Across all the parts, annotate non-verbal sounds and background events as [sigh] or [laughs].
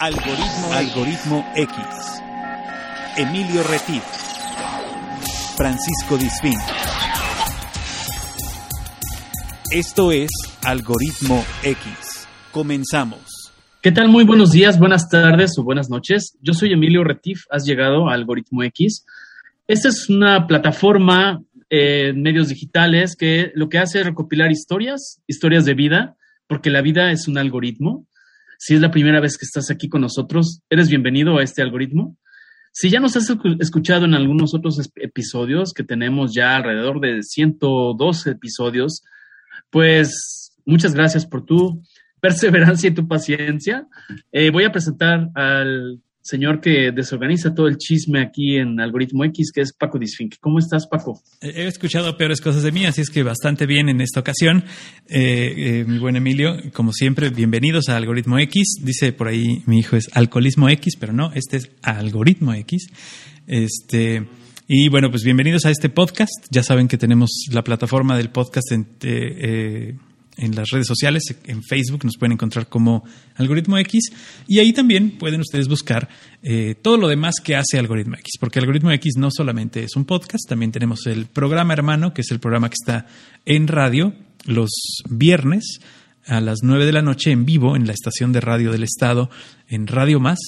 Algoritmo, Algoritmo X. Emilio Retif. Francisco Disfín. Esto es Algoritmo X. Comenzamos. ¿Qué tal? Muy buenos días, buenas tardes o buenas noches. Yo soy Emilio Retif. Has llegado a Algoritmo X. Esta es una plataforma eh, en medios digitales que lo que hace es recopilar historias, historias de vida, porque la vida es un algoritmo si es la primera vez que estás aquí con nosotros, eres bienvenido a este algoritmo. Si ya nos has escuchado en algunos otros episodios, que tenemos ya alrededor de 112 episodios, pues muchas gracias por tu perseverancia y tu paciencia. Eh, voy a presentar al señor que desorganiza todo el chisme aquí en Algoritmo X, que es Paco Disfink. ¿Cómo estás, Paco? He escuchado peores cosas de mí, así es que bastante bien en esta ocasión. Eh, eh, mi buen Emilio, como siempre, bienvenidos a Algoritmo X. Dice por ahí mi hijo es Alcoholismo X, pero no, este es Algoritmo X. Este. Y bueno, pues bienvenidos a este podcast. Ya saben que tenemos la plataforma del podcast en, eh, en las redes sociales, en Facebook nos pueden encontrar como Algoritmo X. Y ahí también pueden ustedes buscar eh, todo lo demás que hace Algoritmo X, porque Algoritmo X no solamente es un podcast, también tenemos el programa hermano, que es el programa que está en radio los viernes a las 9 de la noche en vivo en la estación de radio del Estado en Radio Más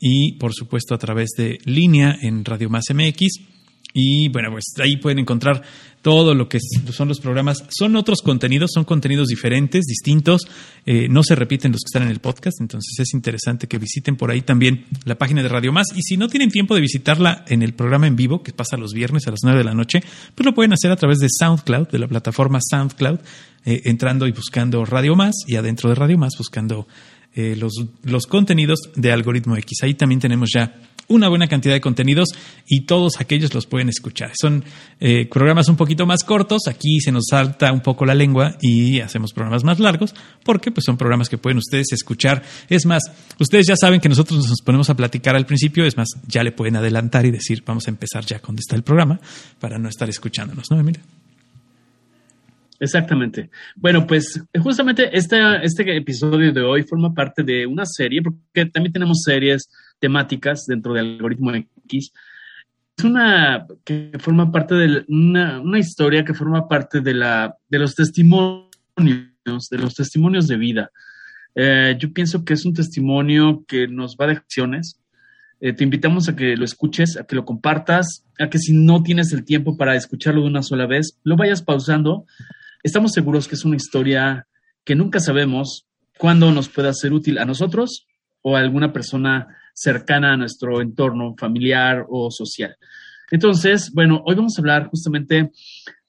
y por supuesto a través de línea en Radio Más MX y bueno, pues ahí pueden encontrar todo lo que son los programas. Son otros contenidos, son contenidos diferentes, distintos. Eh, no se repiten los que están en el podcast, entonces es interesante que visiten por ahí también la página de Radio Más. Y si no tienen tiempo de visitarla en el programa en vivo, que pasa los viernes a las 9 de la noche, pues lo pueden hacer a través de SoundCloud, de la plataforma SoundCloud, eh, entrando y buscando Radio Más y adentro de Radio Más buscando eh, los, los contenidos de Algoritmo X. Ahí también tenemos ya una buena cantidad de contenidos y todos aquellos los pueden escuchar. Son eh, programas un poquito más cortos, aquí se nos salta un poco la lengua y hacemos programas más largos porque pues son programas que pueden ustedes escuchar. Es más, ustedes ya saben que nosotros nos ponemos a platicar al principio, es más, ya le pueden adelantar y decir, vamos a empezar ya cuando está el programa para no estar escuchándonos, ¿no, Emilia? Exactamente. Bueno, pues justamente este, este episodio de hoy forma parte de una serie, porque también tenemos series temáticas dentro del algoritmo X. Es una que forma parte de una, una historia que forma parte de, la, de los testimonios, de los testimonios de vida. Eh, yo pienso que es un testimonio que nos va de acciones. Eh, te invitamos a que lo escuches, a que lo compartas, a que si no tienes el tiempo para escucharlo de una sola vez, lo vayas pausando. Estamos seguros que es una historia que nunca sabemos cuándo nos pueda ser útil a nosotros o a alguna persona cercana a nuestro entorno familiar o social. Entonces, bueno, hoy vamos a hablar justamente,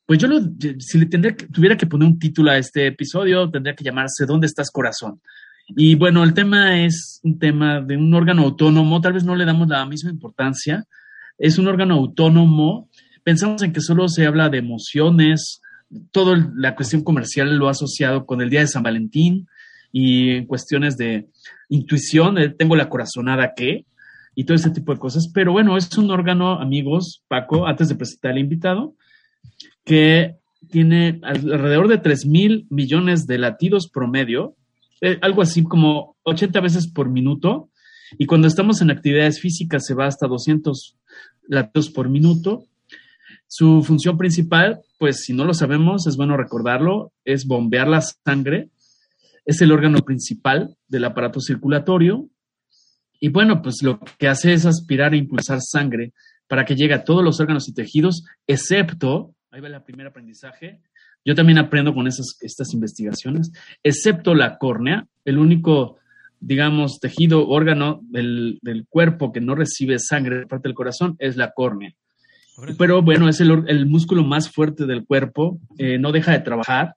pues yo lo, si le tendría, tuviera que poner un título a este episodio, tendría que llamarse ¿Dónde estás corazón? Y bueno, el tema es un tema de un órgano autónomo, tal vez no le damos la misma importancia, es un órgano autónomo, pensamos en que solo se habla de emociones, toda la cuestión comercial lo ha asociado con el Día de San Valentín y en cuestiones de, intuición, eh, tengo la corazonada que, y todo ese tipo de cosas. Pero bueno, es un órgano, amigos, Paco, antes de presentar al invitado, que tiene alrededor de 3 mil millones de latidos promedio, eh, algo así como 80 veces por minuto. Y cuando estamos en actividades físicas se va hasta 200 latidos por minuto. Su función principal, pues si no lo sabemos, es bueno recordarlo, es bombear la sangre es el órgano principal del aparato circulatorio. Y bueno, pues lo que hace es aspirar e impulsar sangre para que llegue a todos los órganos y tejidos, excepto, ahí va el primer aprendizaje, yo también aprendo con esas, estas investigaciones, excepto la córnea, el único, digamos, tejido, órgano del, cuerpo que no recibe sangre de parte del corazón es la córnea. Pero bueno, es el, músculo más fuerte del cuerpo, eh, no deja de trabajar,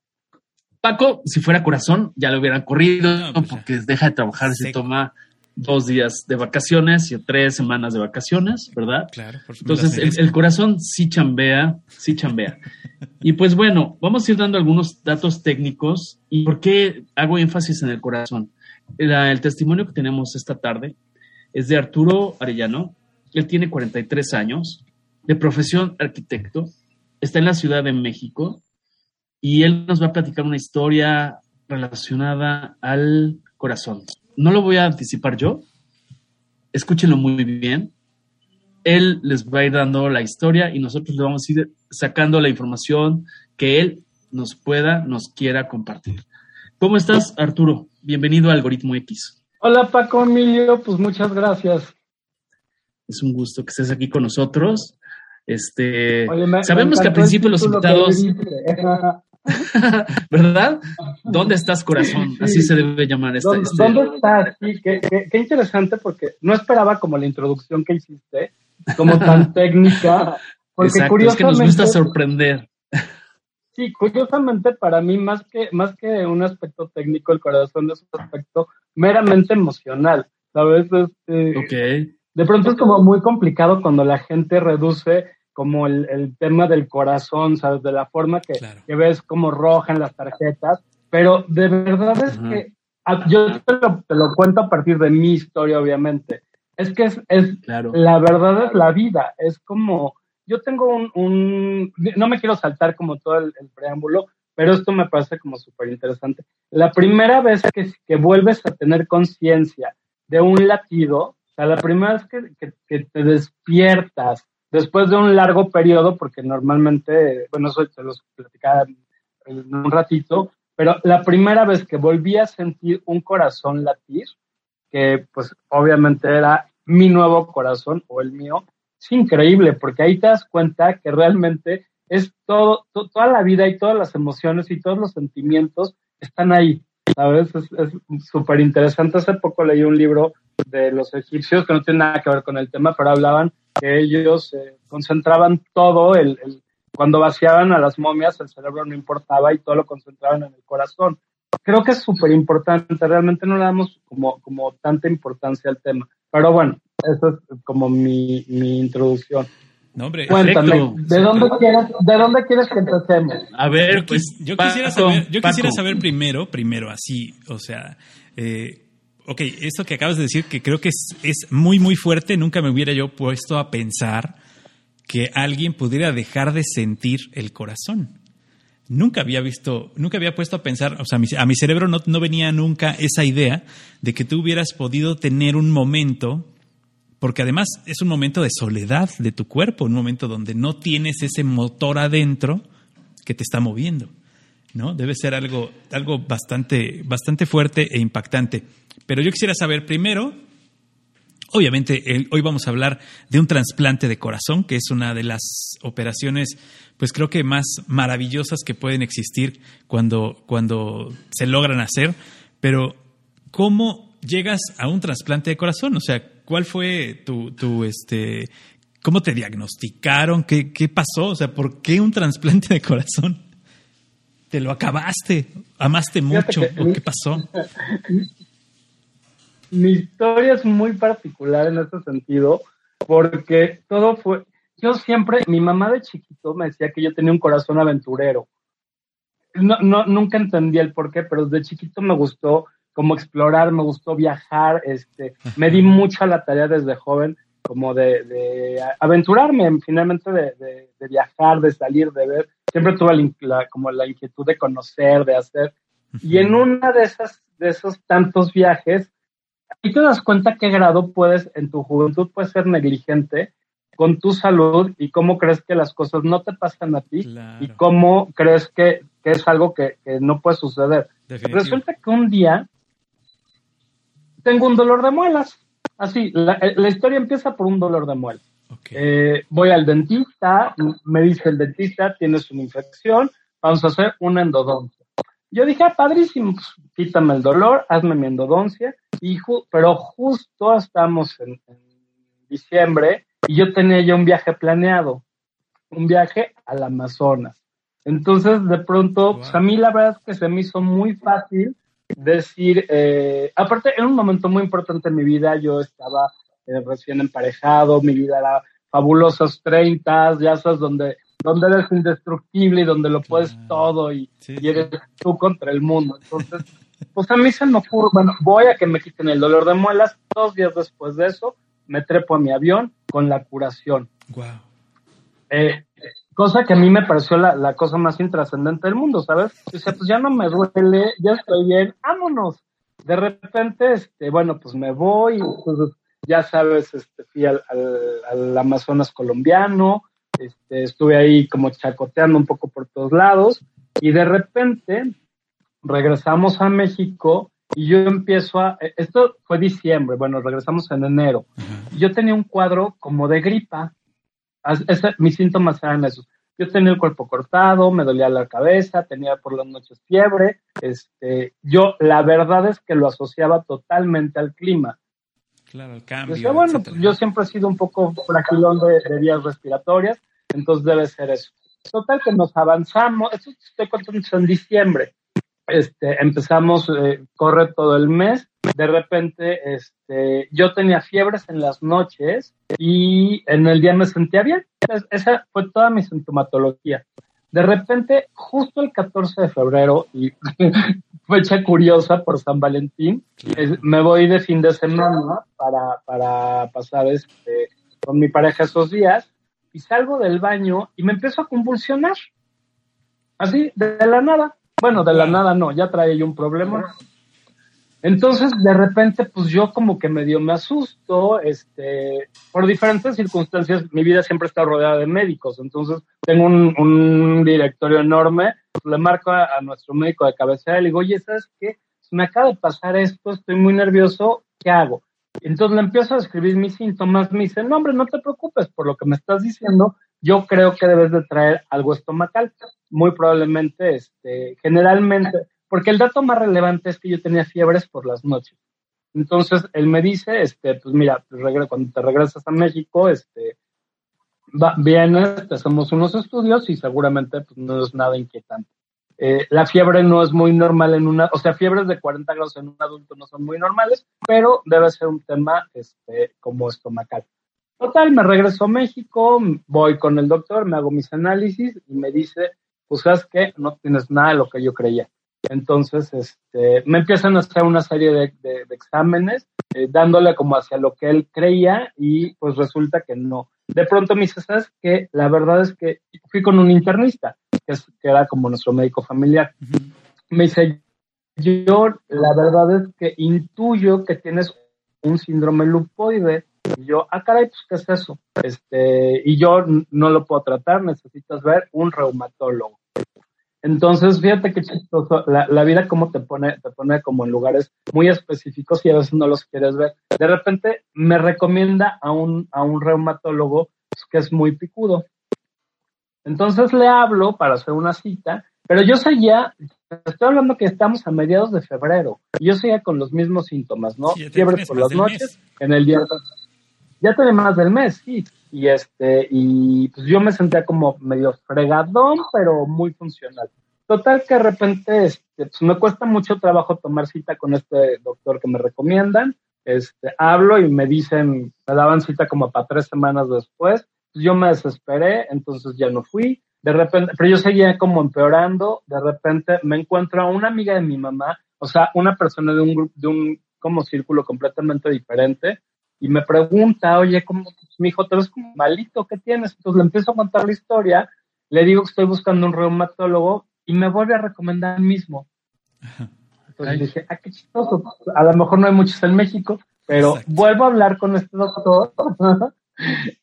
Paco, si fuera corazón, ya lo hubieran corrido pues porque deja de trabajar, se toma dos días de vacaciones y tres semanas de vacaciones, ¿verdad? Claro, por supuesto. Entonces, el, corazón sí chambea, sí chambea. [laughs] y pues bueno, vamos a ir dando algunos datos técnicos y por qué hago énfasis en el corazón. el testimonio que tenemos esta tarde es de Arturo Arellano. Él tiene 43 años, de profesión arquitecto, está en la Ciudad de México y él nos va a platicar una historia relacionada al corazón. No lo voy a anticipar yo, escúchenlo muy bien. Él les va a ir dando la historia y nosotros le vamos a ir sacando la información que él nos pueda, nos quiera compartir. ¿Cómo estás, Arturo? Bienvenido a Algoritmo X. Hola, Paco Emilio, pues muchas gracias. Es un gusto que estés aquí con nosotros. Este, sabemos que al principio los invitados, [laughs] [laughs] ¿verdad? ¿Dónde estás, corazón? Así se debe llamar esta. ¿Dónde, este... ¿dónde estás? Sí, qué, qué, qué, interesante porque no esperaba como la introducción que hiciste, como tan [laughs] técnica. Porque Exacto, es que nos gusta sorprender. Sí, curiosamente para mí más que más que un aspecto técnico, el corazón es un aspecto meramente emocional, ¿sabes? Este, okay. De pronto es como muy complicado cuando la gente reduce como el, el tema del corazón, ¿sabes? De la forma que, Claro. que ves como roja en las tarjetas, pero de verdad es Ajá. que a- yo te lo, te lo cuento a partir de mi historia, obviamente. Es que es, es Claro. la verdad es la vida, es como, yo tengo un, un no me quiero saltar como todo el, el preámbulo, pero esto me parece como súper interesante. La primera vez que, que vuelves a tener conciencia de un latido, o sea, la primera vez que, que, que te despiertas después de un largo periodo, porque normalmente, bueno, eso te los platicaba en un ratito, pero la primera vez que volví a sentir un corazón latir, que pues obviamente era mi nuevo corazón o el mío, es increíble porque ahí te das cuenta que realmente es todo, to- toda la vida y todas las emociones y todos los sentimientos están ahí, ¿sabes? Es es súper interesante. Hace poco leí un libro de los egipcios que no tiene nada que ver con el tema, pero hablaban que ellos eh, concentraban todo, el, el- cuando vaciaban a las momias el cerebro no importaba y todo lo concentraban en el corazón. Creo que es súper importante, realmente no le damos como, como tanta importancia al tema. Pero bueno, eso es como mi, mi introducción. No, hombre, Cuéntame, Perfecto. ¿de dónde, quieres, ¿de dónde quieres que empecemos? A ver, yo, pues. yo quisiera saber, yo quisiera saber primero, primero así, o sea, eh, ok, esto que acabas de decir que creo que es, es muy, muy fuerte, nunca me hubiera yo puesto a pensar que alguien pudiera dejar de sentir el corazón. Nunca había visto, nunca había puesto a pensar, o sea, a mi, a mi cerebro no, no venía nunca esa idea de que tú hubieras podido tener un momento porque además es un momento de soledad de tu cuerpo, un momento donde no tienes ese motor adentro que te está moviendo, ¿no? Debe ser algo, algo bastante, bastante fuerte e impactante. Pero yo quisiera saber primero, obviamente, hoy vamos a hablar de un trasplante de corazón, que es una de las operaciones, pues creo que más maravillosas que pueden existir cuando, cuando se logran hacer. Pero, ¿cómo llegas a un trasplante de corazón? O sea, ¿cuál fue tu, tu este, cómo te diagnosticaron? ¿Qué, qué pasó? O sea, ¿por qué un trasplante de corazón? ¿Te lo acabaste? ¿Amaste mucho? que- ¿O qué pasó? [laughs] mi historia es muy particular en este sentido, porque todo fue, yo siempre, mi mamá de chiquito me decía que yo tenía un corazón aventurero. No, no, nunca entendí el por qué, pero desde chiquito me gustó como explorar, me gustó viajar, este, me di mucho a la tarea desde joven, como de, de aventurarme, finalmente de, de, de viajar, de salir, de ver. Siempre tuve la, la- como la inquietud de conocer, de hacer. Y en una de esas, de esos tantos viajes, y te das cuenta qué grado puedes, en tu juventud, puedes ser negligente con tu salud y cómo crees que las cosas no te pasan a ti Claro. y cómo crees que, que es algo que, que no puede suceder. Definitivo. Resulta que un día tengo un dolor de muelas. Así, la, eh, la historia empieza por un dolor de muelas. Ok. Eh, voy al dentista, me dice el dentista, tienes una infección, vamos a hacer una endodoncia. Yo dije, ah, padrísimo, pues, quítame el dolor, hazme mi endodoncia, y ju- pero justo estamos en, en diciembre y yo tenía ya un viaje planeado, un viaje al Amazonas. Entonces, de pronto, pues, a mí la verdad es que se me hizo muy fácil decir, eh, aparte, en un momento muy importante en mi vida, yo estaba eh, recién emparejado, mi vida era fabulosos 30, ya sabes, donde, donde eres indestructible y donde lo puedes Claro. todo y, Sí, y eres tú contra el mundo. Entonces, pues a mí se me ocurre, bueno, voy a que me quiten el dolor de muelas, dos días después de eso, me trepo a mi avión con la curación. Wow. Eh, cosa que a mí me pareció la, la cosa más intrascendente del mundo, ¿sabes? Dice, pues ya no me duele, ya estoy bien, vámonos. De repente, este, bueno, pues me voy, entonces ya sabes, este, fui al, al, Amazonas colombiano, este, estuve ahí como chacoteando un poco por todos lados y de repente regresamos a México y yo empiezo a, esto fue diciembre, bueno, regresamos en enero. Yo tenía un cuadro como de gripa. Mis síntomas eran esos. Yo tenía el cuerpo cortado, me dolía la cabeza, tenía por las noches fiebre. Este, yo la verdad es que lo asociaba totalmente al clima. Claro, el cambio. bueno, yo siempre he sido un poco fragilón de, de, vías respiratorias, entonces debe ser eso. Total que nos avanzamos, esto estoy contando en diciembre. Este, empezamos, eh, corre todo el mes. De repente, este, yo tenía fiebres en las noches y en el día me sentía bien. esa fue toda mi sintomatología. De repente, justo el 14 de febrero, y [laughs] fecha curiosa por San Valentín, me voy de fin de semana para, para pasar este, con mi pareja esos días y salgo del baño y me empiezo a convulsionar. Así, de la nada. Bueno, de la nada no, ya traía yo un problema. Entonces, de repente, pues yo como que medio me asusto, este, por diferentes circunstancias, mi vida siempre está rodeada de médicos, entonces tengo un, directorio enorme, le marco a, nuestro médico de cabecera y le digo, oye, ¿sabes qué? Me acaba de pasar esto, estoy muy nervioso, ¿qué hago? Entonces le empiezo a escribir mis síntomas, me dice, no hombre, no te preocupes por lo que me estás diciendo, yo creo que debes de traer algo estomacal. Muy probablemente, este, generalmente, porque el dato más relevante es que yo tenía fiebres por las noches. Entonces él me dice, este, pues mira, cuando te regresas a México, este, va, vienes, te hacemos unos estudios y seguramente pues, no es nada inquietante. Eh, la fiebre no es muy normal en una, o sea, fiebres de 40 grados en un adulto no son muy normales, pero debe ser un tema este, como estomacal. Total, me regreso a México, voy con el doctor, me hago mis análisis y me dice, pues sabes que no tienes nada de lo que yo creía. Entonces, este, me empiezan a hacer una serie de, exámenes, eh, dándole como hacia lo que él creía y pues resulta que no. De pronto me dice, ¿sabes qué? La verdad es que fui con un internista que, era como nuestro médico familiar. Me dice, yo la verdad es que intuyo que tienes un síndrome lupoide. Y yo, ah, caray, pues, ¿qué es eso? Este, y yo no lo puedo tratar, necesitas ver un reumatólogo. Entonces, fíjate qué chistoso, la, la, vida como te pone, te pone como en lugares muy específicos y a veces no los quieres ver. De repente me recomienda a un, a un reumatólogo pues, que es muy picudo. Entonces le hablo para hacer una cita, pero yo seguía, estoy hablando que estamos a mediados de febrero, y yo seguía con los mismos síntomas, ¿no? Fiebres por las noches, en el día. Ya tenía más del mes, sí. Y este, y pues yo me sentía como medio fregadón, pero muy funcional. Total que de repente, este, pues me cuesta mucho trabajo tomar cita con este doctor que me recomiendan. Este, hablo y me dicen, me daban cita como para tres semanas después yo me desesperé, entonces ya no fui. De repente, pero yo seguía como empeorando. De repente me encuentro a una amiga de mi mamá, o sea, una persona de un grupo, de un como círculo completamente diferente, y me pregunta, oye, ¿cómo, mi hijo, te ves como malito, ¿qué tienes? Entonces le empiezo a contar la historia, le digo que estoy buscando un reumatólogo y me vuelve a recomendar el mismo. Entonces dije, ah, qué chistoso. A lo mejor no hay muchos en México, pero vuelvo a hablar con este doctor [laughs]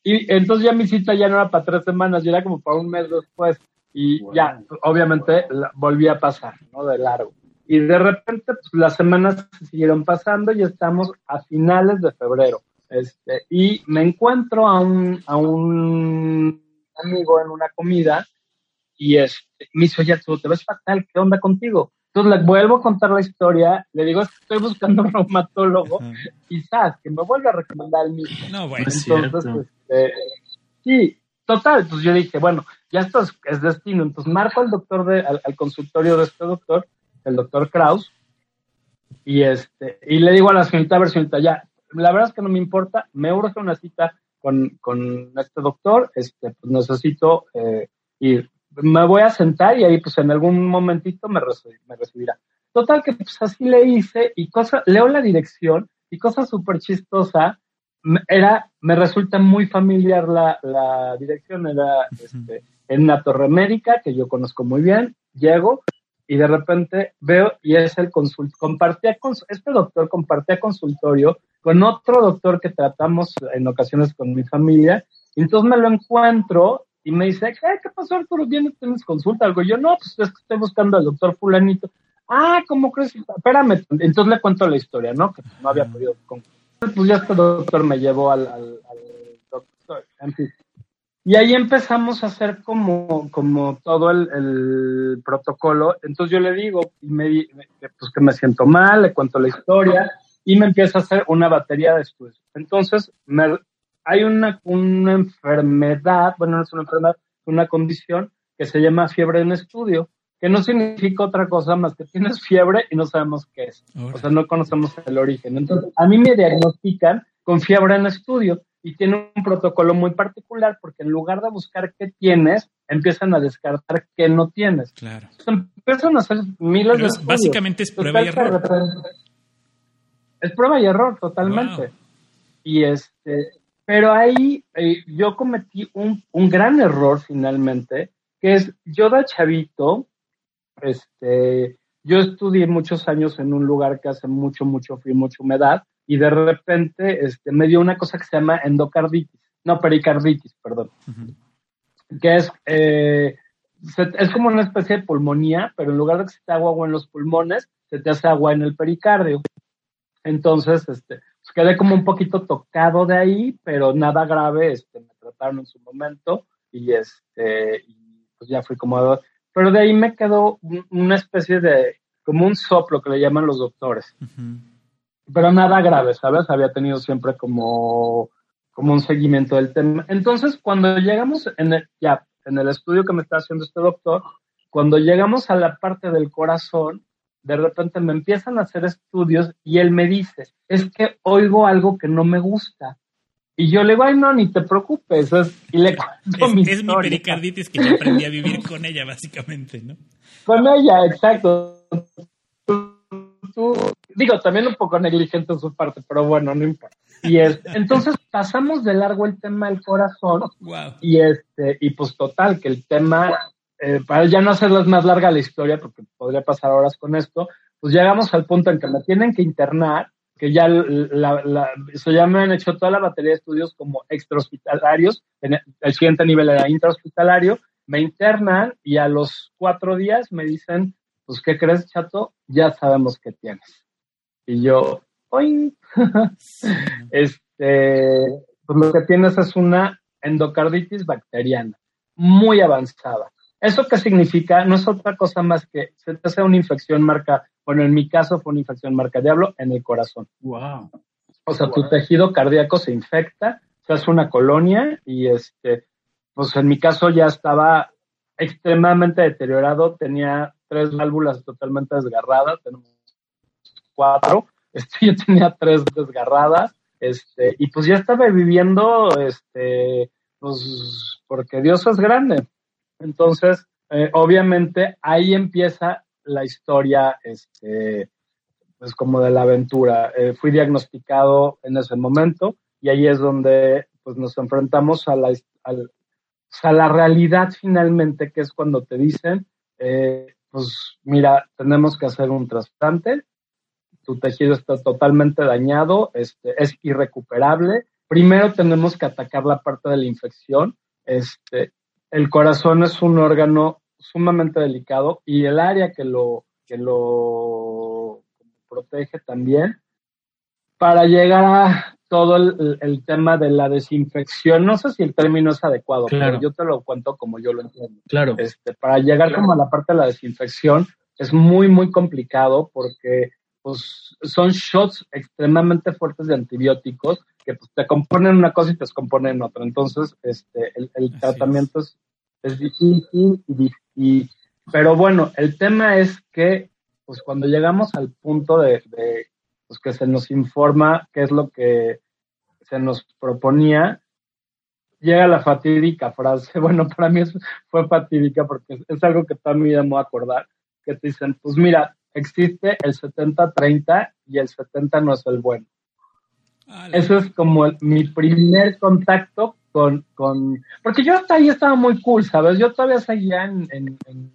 y entonces ya mi cita ya no era para tres semanas, ya era como para un mes después. Y ya, obviamente, volví a pasar, ¿no? De largo. Y de repente, pues, las semanas se siguieron pasando y estamos a finales de febrero. Este, y me encuentro a un, a un amigo en una comida y este, me dice, oye, tú te ves fatal, ¿qué onda contigo? Entonces le vuelvo a contar la historia, le digo, estoy buscando un reumatólogo, quizás que me vuelva a recomendar el mismo. No, bueno, Entonces, este, sí, total, pues yo dije, bueno, ya esto es, destino. Entonces marco al doctor de, al, consultorio de este doctor, el doctor Kraus, y este, y le digo a la señorita, a ver, señorita, ya, la verdad es que no me importa, me urge una cita con, con este doctor, este, pues necesito eh, ir me voy a sentar y ahí pues en algún momentito me, me recibirá. Total que pues así le hice y cosa, leo la dirección y cosa súper chistosa, era, me resulta muy familiar la, dirección, era este, en la Torre Médica, que yo conozco muy bien, llego y de repente veo y es el consult compartía con este doctor compartía consultorio con otro doctor que tratamos en ocasiones con mi familia entonces me lo encuentro y me dice, ¿qué, pasó Arturo? ¿Vienes, tienes consulta? Algo. yo, no, pues es que estoy buscando al doctor fulanito. Ah, ¿cómo crees? Espérame. Entonces le cuento la historia, ¿no? Que no había podido. Pues ya este doctor me llevó al, doctor. Y ahí empezamos a hacer como, como todo el, protocolo. Entonces yo le digo, y me, pues que me siento mal, le cuento la historia y me empieza a hacer una batería de estudios. Entonces me, hay una, una enfermedad, bueno, no es una enfermedad, una condición que se llama fiebre en estudio que no significa otra cosa más que tienes fiebre y no sabemos qué es. O sea, no conocemos el origen. Entonces, a mí me diagnostican con fiebre en estudio y tiene un protocolo muy particular porque en lugar de buscar qué tienes, empiezan a descartar qué no tienes. Claro. empiezan a hacer miles de Básicamente es prueba y error. Es prueba y error, totalmente. Y este, pero ahí eh, yo cometí un, un gran error finalmente, que es yo de chavito, este, yo estudié muchos años en un lugar que hace mucho, mucho frío, mucha humedad, y de repente este, me dio una cosa que se llama endocarditis, no, pericarditis, perdón, que es, eh, es como una especie de pulmonía, pero en lugar de que se te haga agua en los pulmones, se te hace agua en el pericardio. Entonces, este, pues quedé como un poquito tocado de ahí, pero nada grave, este, me trataron en su momento y este, y pues ya fui como pero de ahí me quedó una especie de, como un soplo que le llaman los doctores. Pero nada grave, ¿sabes? Había tenido siempre como, como un seguimiento del tema. Entonces, cuando llegamos en el, ya, en el estudio que me está haciendo este doctor, cuando llegamos a la parte del corazón, de repente me empiezan a hacer estudios y él me dice, es que oigo algo que no me gusta. Y yo le digo, ay, no, ni te preocupes. y le es, mi, es mi pericarditis que yo aprendí a vivir con ella, básicamente, ¿no? Con ella, exacto. Digo, también un poco negligente en su parte, pero bueno, no importa. Y es, [laughs] entonces pasamos de largo el tema del corazón. Y este, y pues total, que el tema, eh, para ya no hacerles más larga la historia, porque podría pasar horas con esto, pues llegamos al punto en que me tienen que internar que ya la, se ya me han hecho toda la batería de estudios como extrahospitalarios, el, siguiente nivel era intrahospitalario, me internan y a los cuatro días me dicen, pues, ¿qué crees, chato? Ya sabemos qué tienes. Y yo, ¡oin! [laughs] este, pues lo que tienes es una endocarditis bacteriana, muy avanzada. ¿Eso qué significa? No es otra cosa más que se te hace una infección marca, bueno, en mi caso fue una infección marca diablo en el corazón. Wow. O sea, tu tejido cardíaco se infecta, se hace una colonia y este, pues en mi caso ya estaba extremadamente deteriorado, tenía tres válvulas totalmente desgarradas, tenemos cuatro, [laughs] este, yo tenía tres desgarradas, este, y pues ya estaba viviendo, este, pues, porque Dios es grande. Entonces, eh, obviamente ahí empieza la historia, este, pues como de la aventura. Eh, fui diagnosticado en ese momento y ahí es donde pues nos enfrentamos a la, a la realidad finalmente, que es cuando te dicen, eh, pues mira, tenemos que hacer un trasplante, tu tejido está totalmente dañado, este, es irrecuperable. Primero tenemos que atacar la parte de la infección, este, el corazón es un órgano sumamente delicado y el área que lo, que lo protege también para llegar a todo el, tema de la desinfección. No sé si el término es adecuado, pero yo te lo cuento como yo lo entiendo. Claro. Este, para llegar como a la parte de la desinfección es muy, muy complicado porque pues, son shots extremadamente fuertes de antibióticos que pues, te componen una cosa y te descomponen otra. Entonces, este, el, tratamiento es. es, difícil y, pero bueno, el tema es que, pues cuando llegamos al punto de, pues, que se nos informa qué es lo que se nos proponía, llega la fatídica frase, [laughs] bueno, para mí fue fatídica porque es algo que toda mi vida me voy a acordar, que te dicen, pues mira, existe el 70-30 y el 70 no es el bueno. Eso es como mi primer contacto con, con, porque yo hasta ahí estaba muy cool, ¿sabes? Yo todavía seguía en, en,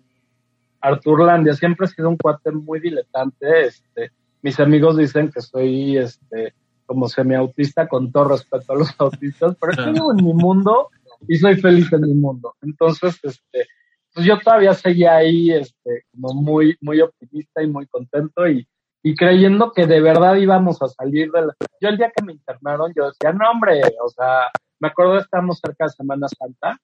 Arturlandia, siempre he sido un cuate muy diletante, este, mis amigos dicen que soy, este, como semiautista, con todo respeto a los [laughs] autistas, pero estoy en mi mundo y soy feliz en mi mundo. Entonces, este, pues yo todavía seguía ahí, este, como muy, muy optimista y muy contento y, y creyendo que de verdad íbamos a salir de la... Yo el día que me internaron, yo decía, no hombre, o sea, me acuerdo estábamos cerca de Semana Santa,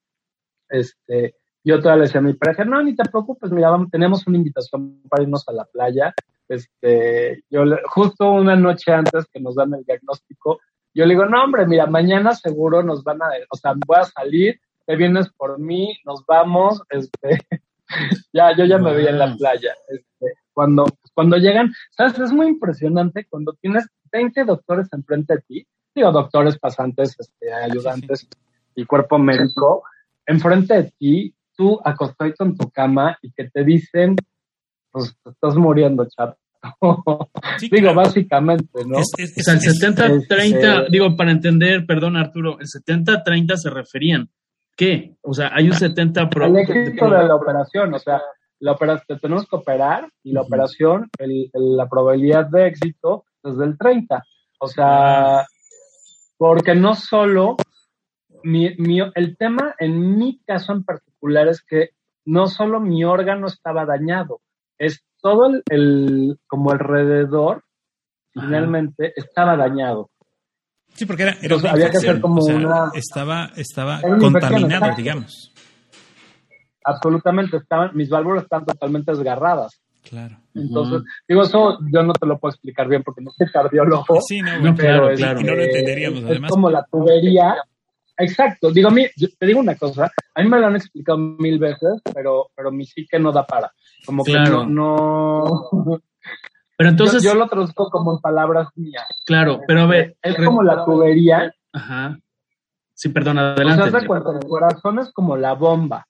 este, yo todavía le decía a mi pareja, no, ni te preocupes, mira, vamos, tenemos una invitación para irnos a la playa, este, yo justo una noche antes que nos dan el diagnóstico, yo le digo, no, hombre, mira, mañana seguro nos van a, o sea, voy a salir, te vienes por mí, nos vamos, este, [laughs] ya, yo ya me veía en la playa, este, cuando, cuando llegan, sabes, es muy impresionante cuando tienes 20 doctores enfrente de ti, digo, doctores pasantes, este, ayudantes y cuerpo médico, enfrente de ti, tú acostadito en tu cama y que te dicen, pues te estás muriendo, chato. digo, básicamente, ¿no? o sea, el 70-30, digo, para entender, perdón Arturo, el 70-30 se referían, ¿qué? O sea, hay un [laughs] 70 pro. El éxito de la operación, o sea, la operación, tenemos que operar y la operación, el, la probabilidad de éxito es del 30. O sea, porque no solo, mi, mi, el tema en mi caso en particular es que no solo mi órgano estaba dañado, es todo el, el como alrededor, finalmente, estaba dañado. Sí, porque era, era una había que hacer como o sea, una... Estaba, estaba contaminado, digamos. Absolutamente, estaban, mis válvulas están totalmente desgarradas. Claro. Entonces, uh -huh. digo, eso yo no te lo puedo explicar bien porque no soy cardiólogo. Sí, no, bueno, pero claro, es, claro. Y no lo entenderíamos, es además. como la tubería. Exacto. Digo, a mí, yo te digo una cosa, a mí me lo han explicado mil veces, pero, pero mi psique no da para. Como Claro. que no, no... Pero entonces, yo, yo lo traduzco como en palabras mías. claro, pero a ver, Es como la tubería. Ajá. Sí, perdón, O sea, adelante. haz de cuenta, el corazón es como la bomba.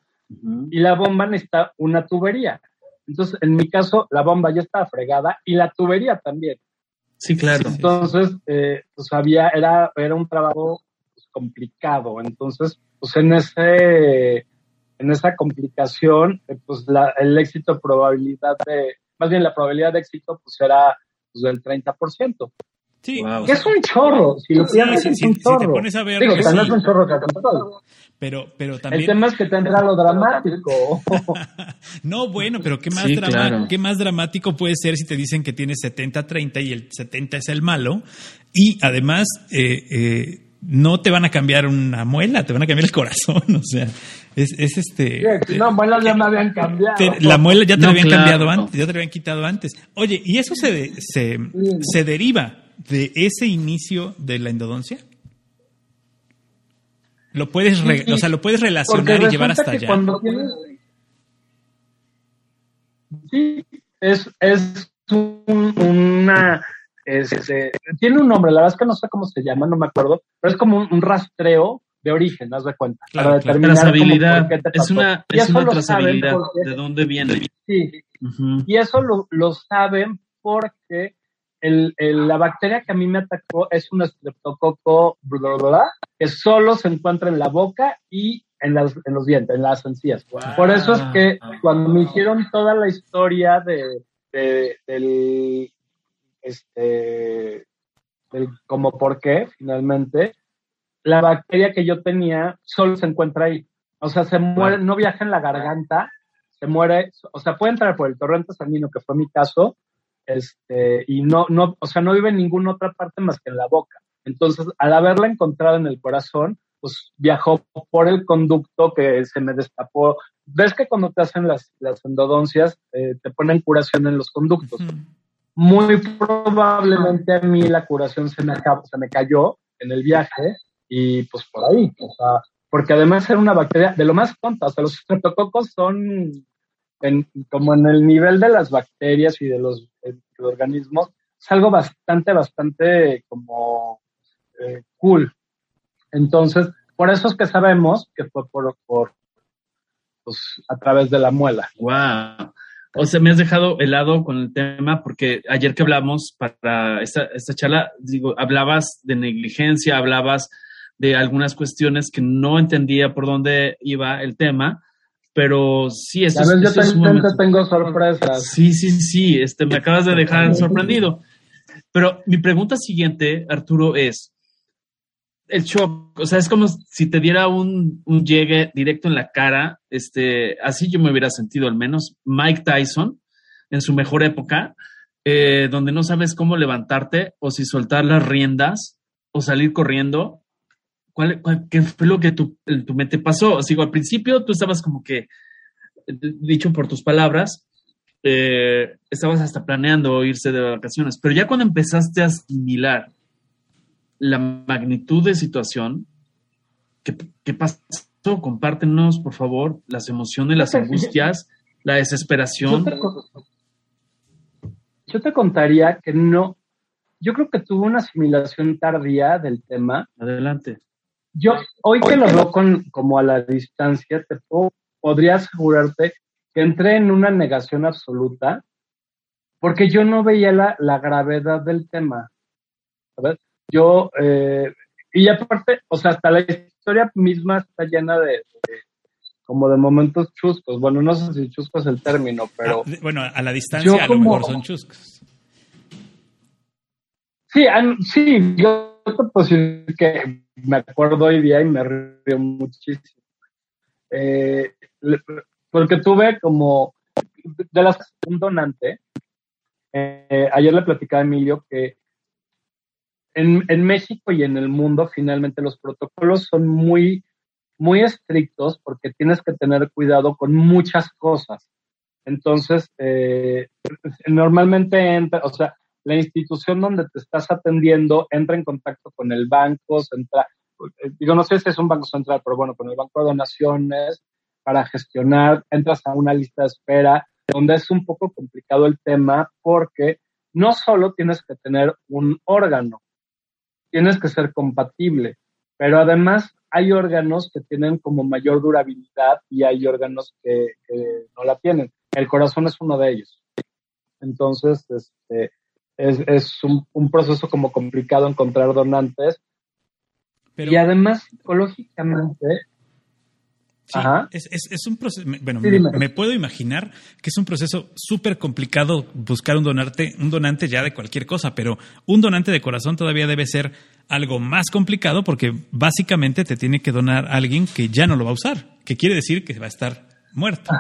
Y la bomba necesita una tubería. Entonces, en mi caso, la bomba ya estaba fregada y la tubería también. Sí, claro. Entonces, eh, pues había, era, era un trabajo pues, complicado. Entonces, pues en ese, en esa complicación, eh, pues la, el éxito, probabilidad de, más bien la probabilidad de éxito, pues era pues, del 30%. Sí, Wow. Que es un chorro, si lo Sí, piensas, sí, es un si te chorro. pones a ver, Digo, que no sí. es un chorro pero, pero El también. tema es que te entra lo dramático. [laughs] No, bueno, pero ¿qué más, Sí, drama- claro. ¿qué más dramático puede ser si te dicen que tienes 70-30 y el 70 es el malo? Y además, eh, eh, no te van a cambiar una muela, te van a cambiar el corazón. [laughs] O sea, es, es este. no, bueno, ya me habían cambiado. te- la muela ya te No, la habían claro. cambiado antes, ya te la habían quitado antes. Oye, ¿y eso se, de- se, se deriva de ese inicio de la endodoncia? Lo puedes, re- Sí, sí. o sea, lo puedes relacionar y llevar hasta allá. Cuando tienes... Sí, es, es un- una... este, tiene un nombre, la verdad es que no sé cómo se llama, no me acuerdo, pero es como un, un rastreo de origen, haz de cuenta. Claro, para claro. Trazabilidad. te Es una, Y es una trazabilidad. porque- ¿De dónde viene? Sí, y eso lo, lo saben porque el, el- la bacteria que a mí me atacó es un estreptococo bla, bla, bla, que solo se encuentra en la boca y en, las, en los dientes, en las encías. Por eso es que cuando me hicieron toda la historia de, de- del, este, del como por qué, finalmente, la bacteria que yo tenía solo se encuentra ahí. O sea, se muere, no viaja en la garganta, se muere, o sea, puede entrar por el torrente sanguíneo, que fue mi caso, este, y no, no, o sea, no vive en ninguna otra parte más que en la boca. Entonces, al haberla encontrado en el corazón, pues viajó por el conducto que se me destapó. ¿Ves que cuando te hacen las, las endodoncias, eh, te ponen curación en los conductos? Muy probablemente a mí la curación se me, acabó, se me cayó en el viaje y pues por ahí, o sea, porque además era una bacteria de lo más tonta, o sea, los [laughs] estreptococos son en- como en el nivel de las bacterias y de los, eh, de los organismos, es algo bastante, bastante como eh, cool. Entonces, por eso es que sabemos que fue por, por pues, a través de la muela. Wow. O sea, me has dejado helado con el tema porque ayer que hablamos para esta, esta charla, digo, hablabas de negligencia, hablabas de algunas cuestiones que no entendía por dónde iba el tema Pero sí, eso, es, Yo eso es también sumamente- te tengo sorpresas. Sí, sí, sí, este, me acabas de dejar sorprendido. Pero mi pregunta siguiente, Arturo, es el shock, o sea, es como si te diera un, un llegue directo en la cara, este, así yo me hubiera sentido al menos. Mike Tyson, en su mejor época, eh, donde no sabes cómo levantarte o si soltar las riendas o salir corriendo. ¿Cuál, cuál- qué fue lo que tu, tu mente pasó? O sea, al principio tú estabas como que, dicho por tus palabras, eh, estabas hasta planeando irse de vacaciones, pero ya cuando empezaste a asimilar la magnitud de situación, ¿qué, qué pasó? Compártenos, por favor, las emociones, las angustias, la Yo desesperación. te, yo te contaría que no, yo creo que tuve una asimilación tardía del tema. Adelante. Yo, hoy que lo veo con, como a la distancia, te puedo- podría asegurarte que entré en una negación absoluta porque yo no veía la, la gravedad del tema. ¿sabes? Yo, eh, y aparte, o sea, hasta la historia misma está llena de, de- como de momentos chuscos. Bueno, no sé si chusco es el término, pero... Ah, bueno, a la distancia a lo como- mejor son chuscos. Sí, an- sí, yo te puedo decir que me acuerdo hoy día y me río muchísimo. Eh, porque tuve como de las un donante. eh, ayer le platicaba a Emilio que en, en México y en el mundo finalmente los protocolos son muy, muy estrictos porque tienes que tener cuidado con muchas cosas. Entonces, eh, normalmente entra, o sea, la institución donde te estás atendiendo entra en contacto con el banco central, digo, no sé si es un banco central, pero bueno, con el banco de donaciones para gestionar, entras a una lista de espera, donde es un poco complicado el tema porque no solo tienes que tener un órgano, tienes que ser compatible, pero además hay órganos que tienen como mayor durabilidad y hay órganos que, que no la tienen. El corazón es uno de ellos. Entonces, este, es, es un, un proceso como complicado encontrar donantes. Pero y además, psicológicamente, sí, es, es- es un proceso, bueno, Sí, me, puedo imaginar que es un proceso súper complicado buscar un donante, un donante ya de cualquier cosa, pero un donante de corazón todavía debe ser algo más complicado porque básicamente te tiene que donar alguien que ya no lo va a usar, que quiere decir que va a estar muerto.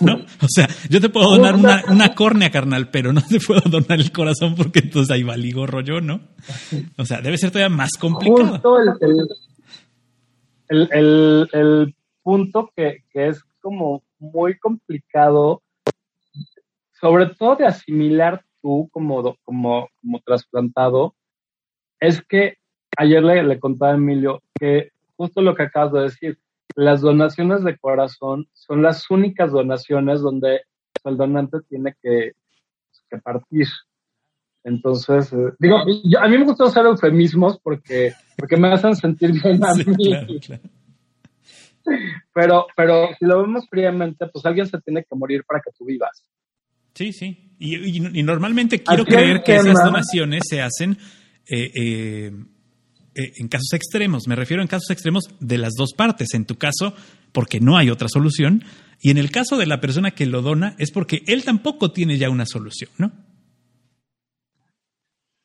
¿No? O sea, yo te puedo donar una, una córnea, carnal, pero no te puedo donar el corazón porque entonces ahí valigo rollo, ¿no? O sea, debe ser todavía más complicado. justo el, el, el, el- el punto que, que es como muy complicado, sobre todo de asimilar tú como, como, como trasplantado, es que ayer le, le contaba a Emilio que justo lo que acabas de decir, las donaciones de corazón son las únicas donaciones donde el donante tiene que, que partir. Entonces, eh, digo, yo- a mí me gusta usar eufemismos porque, porque me hacen sentir bien a [laughs] Sí, mí. claro, claro. Pero, pero si lo vemos fríamente, pues alguien se tiene que morir para que tú vivas. Sí, sí. Y, y- y normalmente quiero creer que esas donaciones se hacen eh, eh, eh, en casos extremos. Me refiero en casos extremos de las dos partes. En tu caso, porque no hay otra solución. Y en el caso de la persona que lo dona, es porque él tampoco tiene ya una solución, ¿no?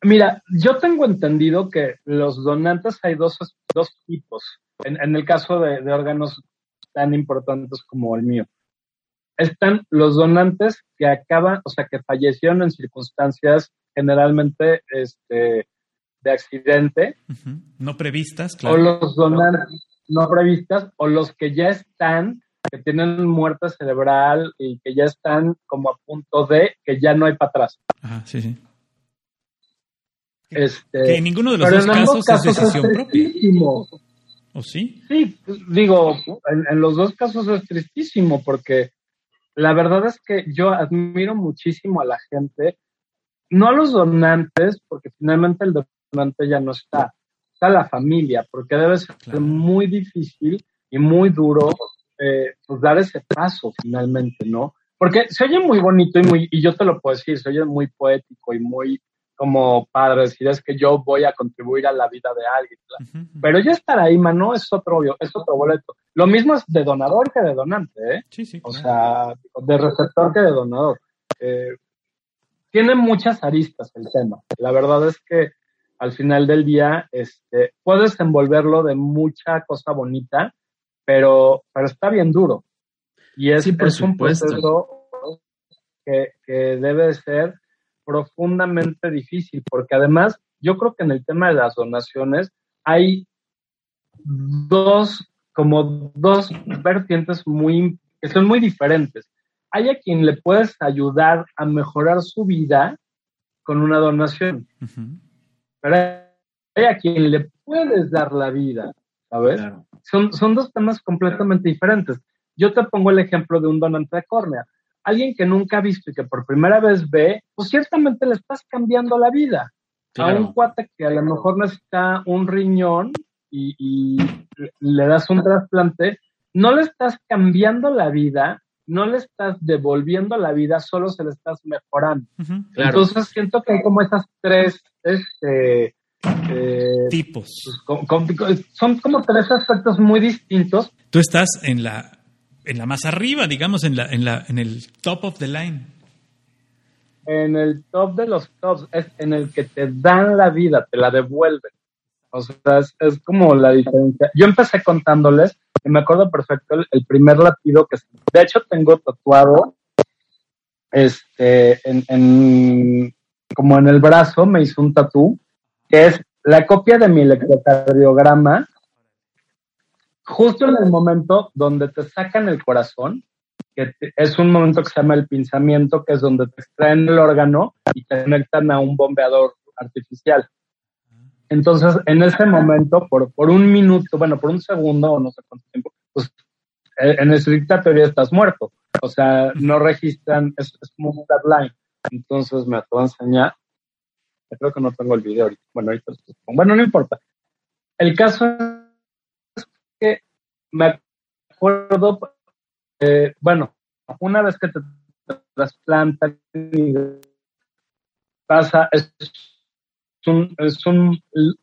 Mira, yo tengo entendido que los donantes hay dos, dos tipos. En, en el caso de, de órganos tan importantes como el mío. Están los donantes que acaban, o sea, que fallecieron en circunstancias generalmente este, de accidente. No previstas, o claro. los donantes no previstas, o los que ya están, que tienen muerte cerebral y que ya están como a punto de que ya no hay para atrás. Ajá, sí, sí. Este, Que en ninguno de los dos casos, es decisión propia. ¿O sí? Sí, pues, digo, en, en los dos casos es tristísimo porque la verdad es que yo admiro muchísimo a la gente, no a los donantes, porque finalmente el donante ya no está, está la familia, porque debe ser Claro. muy difícil y muy duro eh, pues dar ese paso finalmente, ¿no? Porque se oye muy bonito y muy, y yo te lo puedo decir, se oye muy poético y muy como padre decir es que yo voy a contribuir a la vida de alguien. Pero ya estar ahí, mano, es otro, es otro boleto. Lo mismo es de donador que de donante, ¿eh? Sí, sí. O claro. sea, de receptor que de donador. Eh, tiene muchas aristas el tema. La verdad es que al final del día este, puedes envolverlo de mucha cosa bonita, pero, pero está bien duro. Y es, Sí, por es un supuesto. proceso que, que debe ser profundamente difícil, porque además yo creo que en el tema de las donaciones hay dos, como dos vertientes muy, que son muy diferentes. Hay a quien le puedes ayudar a mejorar su vida con una donación, pero hay a quien le puedes dar la vida, ¿sabes? Claro. Son, son dos temas completamente diferentes. Yo te pongo el ejemplo de un donante de córnea. Alguien que nunca ha visto y que por primera vez ve, pues ciertamente le estás cambiando la vida. A Claro. un cuate que a lo mejor necesita un riñón y, y le das un trasplante, no le estás cambiando la vida, no le estás devolviendo la vida, solo se le estás mejorando. Claro. Entonces siento que hay como esas tres, este, eh, Tipos. pues, son como tres aspectos muy distintos. Tú estás en la, en la más arriba, digamos, en la, en la, en el top of the line. En el top de los tops es en el que te dan la vida, te la devuelven. O sea, es, como la diferencia. Yo empecé contándoles, y me acuerdo perfecto, el, el primer latido que, de hecho, tengo tatuado, este, en, en- como en el brazo, me hizo un tatú, que es la copia de mi electrocardiograma, justo en el momento donde te sacan el corazón, que te- es un momento que se llama el pinzamiento, que es donde te extraen el órgano y te conectan a un bombeador artificial. Entonces, en ese momento, por, por un minuto, bueno, por un segundo o no sé cuánto tiempo, pues eh, en estricta teoría estás muerto. O sea, no registran, es, como un deadline. Entonces me acabo de enseñar. Creo que no tengo el video ahorita. Bueno, ahorita. Bueno, no importa. El caso que me acuerdo, eh, bueno, una vez que te trasplantan pasa, es un, es un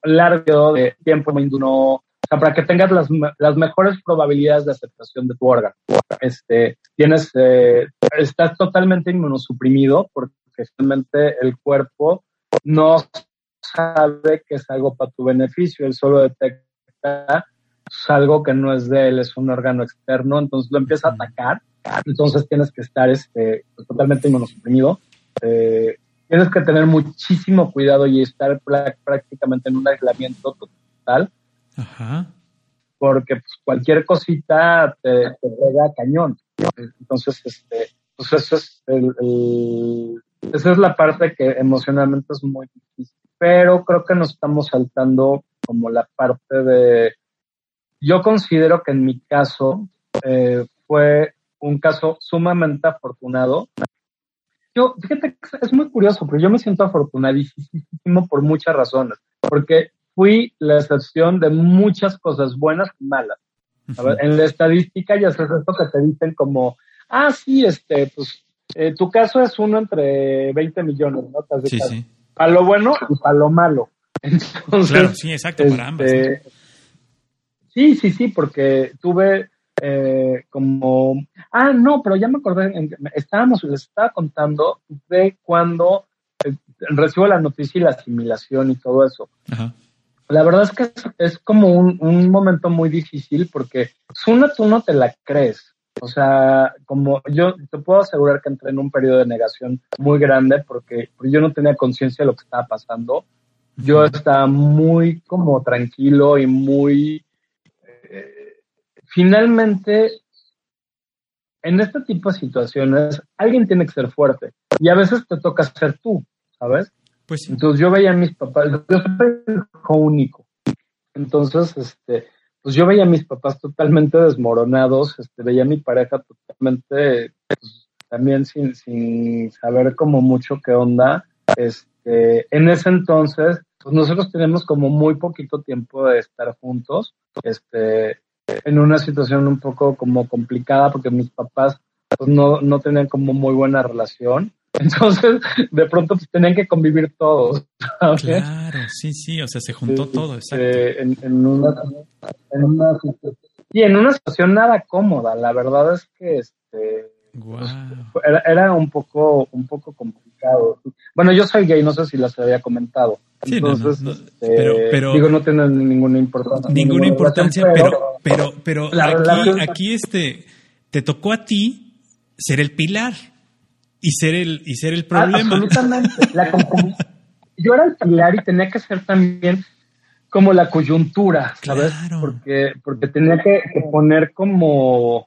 largo de tiempo o sea, para que tengas las, las mejores probabilidades de aceptación de tu órgano. Este, tienes, eh, estás totalmente inmunosuprimido porque realmente el cuerpo no sabe que es algo para tu beneficio, él solo detecta es algo que no es de él, es un órgano externo, entonces lo empieza a atacar, entonces tienes que estar este, totalmente inmunosuprimido. Eh, tienes que tener muchísimo cuidado y estar prá- prácticamente en un aislamiento total, Ajá. porque pues, cualquier cosita te, te pega cañón. Entonces, este, pues eso es el, el- esa es la parte que emocionalmente es muy difícil. Pero creo que nos estamos saltando como la parte de, yo considero que en mi caso eh, fue un caso sumamente afortunado. Yo, fíjate es- es muy curioso, pero yo me siento afortunadísimo por muchas razones, porque fui la excepción de muchas cosas buenas y malas. A ver, en la estadística ya sabes esto que te dicen como, ah, sí, este, pues, eh, tu caso es uno entre 20 millones, ¿no? Sí, sí. Para lo bueno y para lo malo. [laughs] Entonces, Claro, sí, exacto, para ambas. ¿no? Sí, sí, sí, porque tuve eh, como... Ah, no, pero ya me acordé, en- estábamos, les estaba contando de cuando eh, recibo la noticia y la asimilación y todo eso. Ajá. La verdad es que es, es como un, un momento muy difícil porque una tú no te la crees. O sea, como yo te puedo asegurar que entré en un periodo de negación muy grande porque, porque yo no tenía conciencia de lo que estaba pasando. Yo estaba muy como tranquilo y muy... finalmente, en este tipo de situaciones, alguien tiene que ser fuerte y a veces te toca ser tú, ¿sabes? Pues sí. Entonces yo veía a mis papás, yo soy hijo único. Entonces, este, pues yo veía a mis papás totalmente desmoronados, este, veía a mi pareja totalmente, pues, también sin, sin saber como mucho qué onda. Este, en ese entonces, pues nosotros tenemos como muy poquito tiempo de estar juntos, este, en una situación un poco como complicada porque mis papás pues no, no tenían como muy buena relación. [laughs] Entonces, de pronto pues, tenían que convivir todos. ¿sabes? Claro, sí, sí, o sea, se juntó Sí, todo, exacto. eh, en, en una, en una situación- y en una situación nada cómoda. La verdad es que este Era, era un poco un poco complicado. Bueno, yo soy gay, no sé si las había comentado. Sí, no, no, Entonces, no, este, pero- pero- digo, no tiene ninguna importancia. Ninguna importancia, relación, pero, pero, pero aquí, este, te tocó a ti ser el pilar y ser el, y ser el Ah, problema. absolutamente. La [laughs] yo era el pilar y tenía que ser también como la coyuntura, ¿sabes? Claro. Porque, porque tenía que, que poner como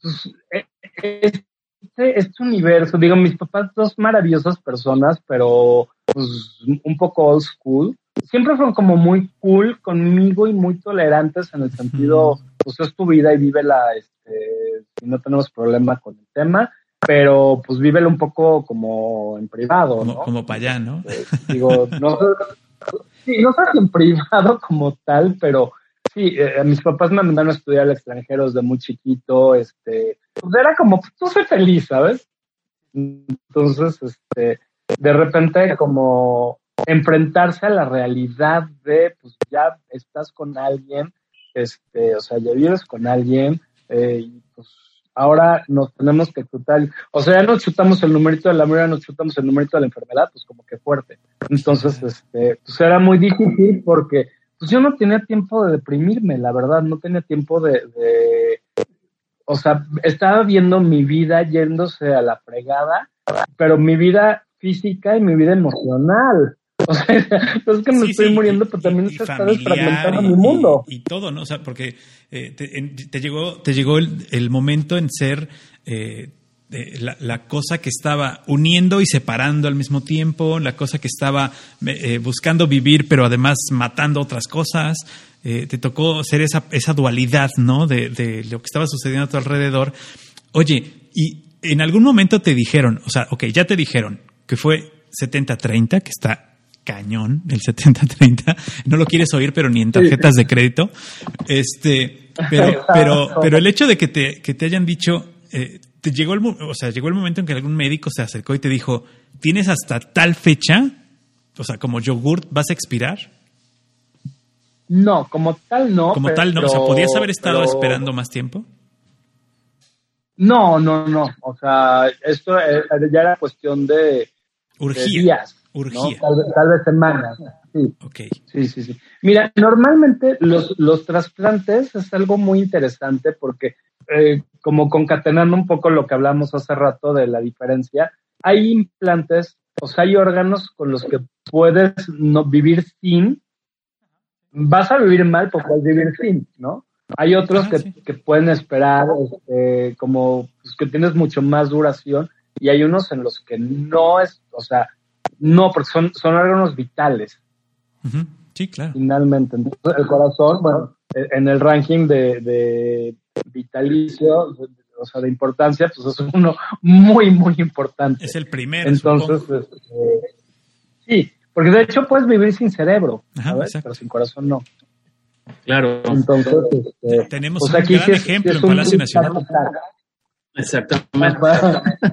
pues, e- este, este universo. Digo, mis papás, dos maravillosas personas, pero pues un poco old school. Siempre fueron como muy cool conmigo y muy tolerantes en el sentido, pues es tu vida y vívela, este, si no tenemos problema con el tema, pero pues vívela un poco como en privado, como, ¿no? como para allá, ¿no? Eh, digo, no sí, no sé en privado como tal, pero sí, eh, mis papás me mandaron a estudiar al extranjero desde muy chiquito, este, pues era como, tú soy feliz, ¿sabes? Entonces, este, de repente como enfrentarse a la realidad de, pues ya estás con alguien, este, o sea, ya vives con alguien, eh, y pues ahora nos tenemos que chutar, o sea, ya no chutamos el numerito de la mira, nos chutamos el numerito de la enfermedad, pues como que fuerte. Entonces, este, pues era muy difícil porque pues yo no tenía tiempo de deprimirme, la verdad, no tenía tiempo de, de o sea, estaba viendo mi vida yéndose a la fregada, pero mi vida física y mi vida emocional. [laughs] O sea, es que me Sí, estoy sí, muriendo, y- pero también y- y se está desfragmentando mi mundo. Y, todo, ¿no? O sea, porque eh, te, en- te llegó, te llegó el, el momento en ser eh, eh, la, la cosa que estaba uniendo y separando al mismo tiempo, la cosa que estaba eh, buscando vivir, pero además matando otras cosas. Eh, te tocó ser esa, esa dualidad, ¿no? De, de lo que estaba sucediendo a tu alrededor. Oye, y en algún momento te dijeron, o sea, ok, ya te dijeron que fue 70-30, que está cañón, el 70-30. No lo quieres oír, pero ni en tarjetas de crédito. Este, pero, [laughs] pero, pero el hecho de que te, que te hayan dicho, eh, te llegó el, o sea, llegó el momento en que algún médico se acercó y te dijo, tienes hasta tal fecha, o sea, como yogurt, vas a expirar. No, como tal no. Como pero- tal, no. O sea, ¿podías haber estado pero- esperando más tiempo? No, no, no. O sea, esto eh, ya era cuestión de, de Urgía. días. ¿no? Urgía. Tal, vez- tal vez semanas. Sí. Ok. Sí, sí, sí. Mira, normalmente los, los trasplantes es algo muy interesante porque, eh, como concatenando un poco lo que hablamos hace rato de la diferencia, hay implantes, o sea, hay órganos con los que puedes no vivir sin, vas a vivir mal, pero puedes vivir sin, ¿no? Hay otros Ah, que, sí. que pueden esperar, este, como pues, que tienes mucho más duración, y hay unos en los que no es, o sea, no, porque son, son órganos vitales. Sí, claro. finalmente. Entonces, el corazón, bueno, en el ranking de, de vitalicio, o sea, de importancia, pues es uno muy, muy importante. Es el primero. Entonces, este, sí, porque de hecho puedes vivir sin cerebro, Ajá, ¿sabes? exacto. Pero sin corazón no. Claro, Entonces, este, Tenemos pues un aquí gran sí es- ejemplo sí en Palacio Nacional. exactamente.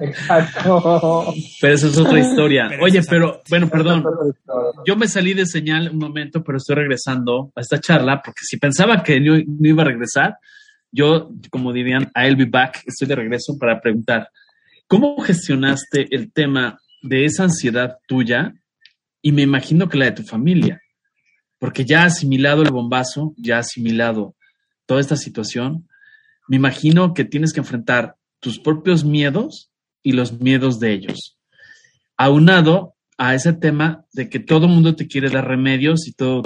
[laughs] Exacto. Pero esa es otra historia. Pero Oye, pero, bueno, perdón. Yo Yo me salí de señal un momento, pero estoy regresando a esta charla porque si pensaba que no, no iba a regresar, yo, como dirían, I'll be back, estoy de regreso para preguntar, ¿cómo gestionaste el tema de esa ansiedad tuya y me imagino que la de tu familia? Porque ya asimilado el bombazo, ya asimilado toda esta situación, me imagino que tienes que enfrentar tus propios miedos y los miedos de ellos. Aunado a ese tema de que todo mundo te quiere dar remedios y todo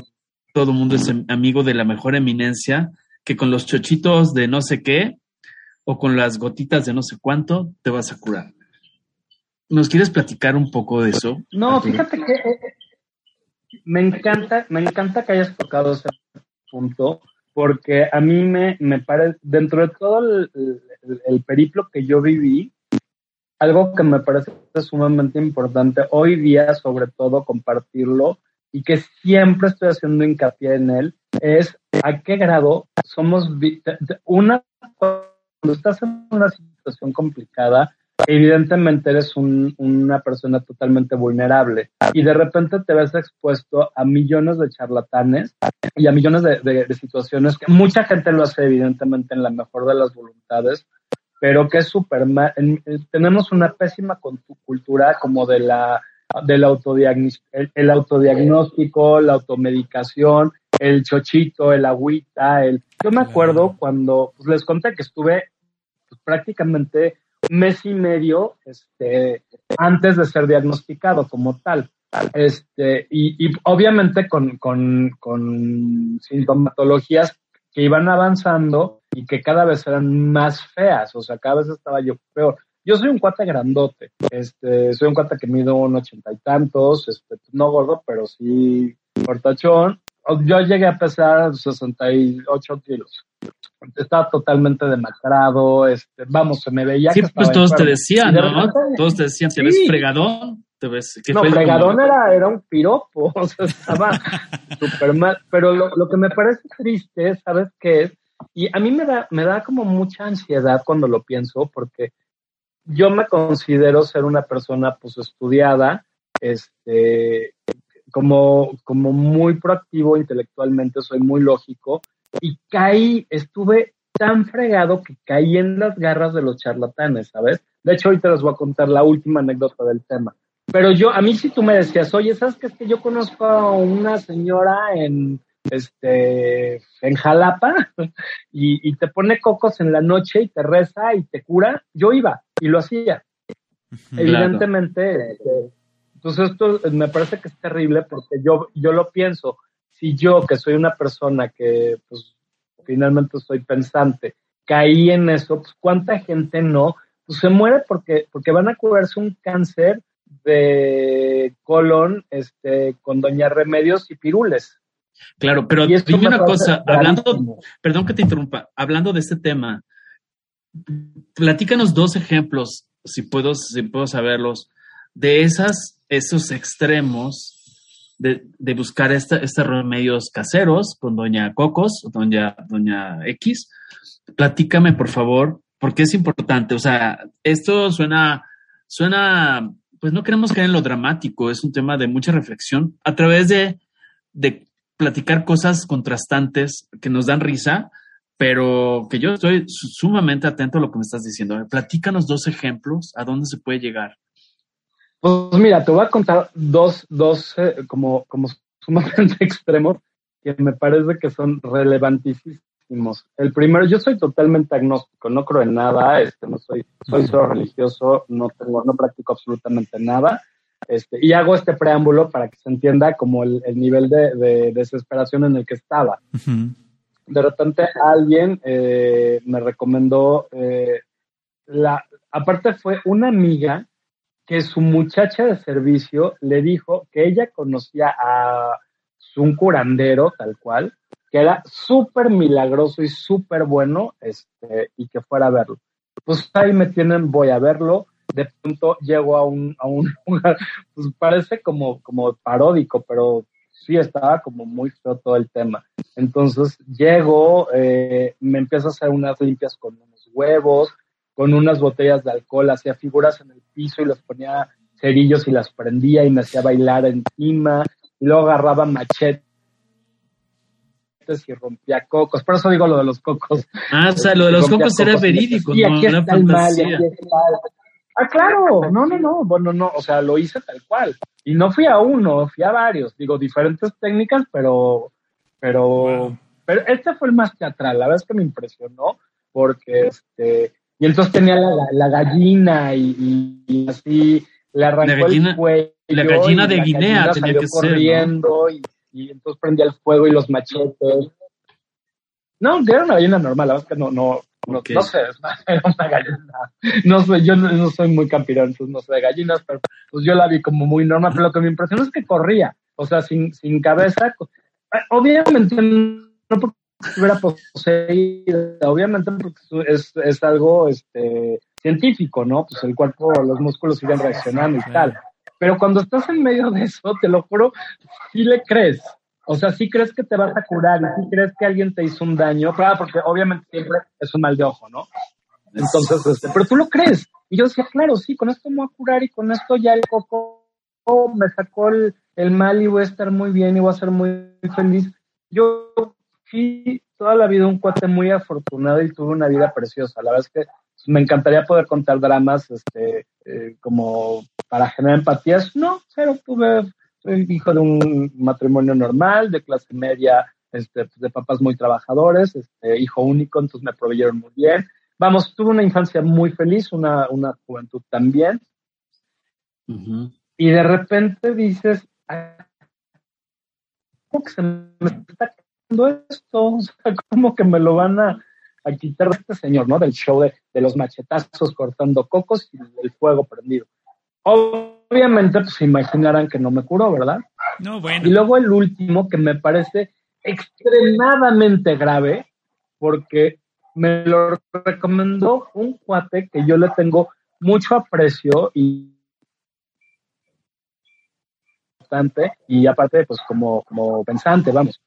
todo mundo es amigo de la mejor eminencia, que con los chochitos de no sé qué o con las gotitas de no sé cuánto te vas a curar. ¿Nos quieres platicar un poco de eso? No, fíjate que eh, me encanta, me encanta que hayas tocado ese punto, porque a mí me, me parece, dentro de todo el periplo que yo viví, algo que me parece sumamente importante hoy día, sobre todo compartirlo, y que siempre estoy haciendo hincapié en él, es a qué grado somos una cuando estás en una situación complicada, evidentemente eres un, una persona totalmente vulnerable y de repente te ves expuesto a millones de charlatanes y a millones de, de, situaciones que mucha gente lo hace evidentemente en la mejor de las voluntades, pero que es súper. Tenemos una pésima cultura como de la del autodiagnóstico, el, autodiagnóstico, la automedicación, el chochito, el agüita, el... Yo me acuerdo cuando pues, les conté que estuve pues, prácticamente mes y medio este, antes de ser diagnosticado como tal. Este, y, y obviamente con, con, con sintomatologías que iban avanzando y que cada vez eran más feas, o sea, cada vez estaba yo peor. Yo soy un cuate grandote, este, soy un cuate que mido un ochenta y tantos, este, no gordo, pero sí cortachón. Yo llegué a pesar 68 kilos. Estaba totalmente demacrado, este, vamos, se me veía. Sí, pues todos te decían, ¿no? todos te decían, te ves fregadón, te ves. no, fregadón era, era un piropo, [laughs] o sea, estaba [laughs] súper mal. Pero lo, lo que me parece triste, ¿sabes qué es? Y a mí me da, me da como mucha ansiedad cuando lo pienso, porque yo me considero ser una persona pues estudiada, este, como, como muy proactivo intelectualmente, soy muy lógico, y caí, estuve tan fregado que caí en las garras de los charlatanes, ¿sabes? De hecho, ahorita les voy a contar la última anécdota del tema. Pero yo, a mí si tú me decías, oye, ¿sabes qué es que yo conozco a una señora en, este, en Jalapa [laughs] y, te pone cocos en la noche y te reza y te cura, yo iba y lo hacía. Evidentemente, este, entonces esto me parece que es terrible porque yo, yo lo pienso. Si yo, que soy una persona que pues finalmente soy pensante, caí en eso, pues cuánta gente no, pues se muere porque, porque van a curarse un cáncer de colon este, con doña remedios y pirules. Claro, pero dime una cosa, hablando, perdón que te interrumpa, hablando de este tema, platícanos dos ejemplos, si puedo, si puedo saberlos, de esas, esos extremos de, de buscar estos remedios caseros con doña Cocos, doña, doña X. Platícame, por favor, porque es importante. O sea, esto suena, suena, pues no queremos caer en lo dramático, es un tema de mucha reflexión a través de, de platicar cosas contrastantes que nos dan risa, pero que yo estoy sumamente atento a lo que me estás diciendo. Platícanos dos ejemplos a dónde se puede llegar. Pues mira, te voy a contar dos, dos eh, como, como sumamente [laughs] extremos que me parece que son relevantísimos. El primero, yo soy totalmente agnóstico, no creo en nada, este, no soy, soy solo religioso, no tengo, no practico absolutamente nada. Este, y hago este preámbulo para que se entienda como el, nivel de, desesperación en el que estaba. De repente alguien eh, me recomendó, eh, la, aparte fue una amiga que su muchacha de servicio le dijo que ella conocía a un curandero tal cual, que era súper milagroso y súper bueno, este, y que fuera a verlo. Pues ahí me tienen, voy a verlo de pronto llego a un, a un [laughs] lugar, pues parece como, como paródico, pero sí estaba como muy feo todo el tema. Entonces llego, eh, me empiezo a hacer unas limpias con unos huevos, con unas botellas de alcohol, hacía figuras en el piso y les ponía cerillos y las prendía y me hacía bailar encima, y luego agarraba machetes y rompía cocos. Por eso digo lo de los cocos. Ah, o sea, lo de los cocos era verídico, y aquí está el mal, y aquí está Ah, claro, no, no, no, bueno, no, o sea, lo hice tal cual. Y no fui a uno, fui a varios, digo, diferentes técnicas, pero, pero, pero este fue el más teatral, la verdad es que me impresionó, porque este, y entonces tenía la, gallina y, así, le arrancó el cuello. La gallina de Guinea tenía que corriendo y, y entonces prendía el fuego y los machetes. No, era una gallina normal, la verdad es que no, no, no, sé, [laughs] era una gallina. No sé, yo no, soy muy campirón, entonces no sé de gallinas, pero pues yo la vi como muy normal. Pero lo que me impresionó es que corría, o sea, sin, sin cabeza. Obviamente no porque estuviera poseída, obviamente porque es, es algo este, científico, ¿no? Pues el cuerpo, los músculos siguen reaccionando y tal. Pero cuando estás en medio de eso, te lo juro, sí le crees. O sea, si crees que te vas a curar y si crees que alguien te hizo un daño, claro, porque obviamente siempre es un mal de ojo, ¿no? Entonces, este, pero tú lo crees. Y yo decía, claro, sí, con esto me voy a curar y con esto ya el coco me sacó el mal y voy a estar muy bien y voy a ser muy feliz. Yo fui toda la vida un cuate muy afortunado y tuve una vida preciosa. La verdad es que me encantaría poder contar dramas este, eh, como para generar empatías. No, pero tuve, soy hijo de un matrimonio normal, de clase media, este, de papás muy trabajadores, este, hijo único, entonces me proveyeron muy bien. Vamos, tuve una infancia muy feliz, una, una juventud también. Y de repente dices, ¿cómo que se me está esto? O sea, [laughs] ¿cómo que me lo van a, a quitar de este señor, ¿no? Del show de, de, los machetazos cortando cocos y el fuego prendido. Obviamente, pues se imaginarán que no me curó, ¿verdad? No, bueno. Y luego el último que me parece extremadamente grave, porque me lo recomendó un cuate que yo le tengo mucho aprecio y y aparte pues como, como pensante, vamos.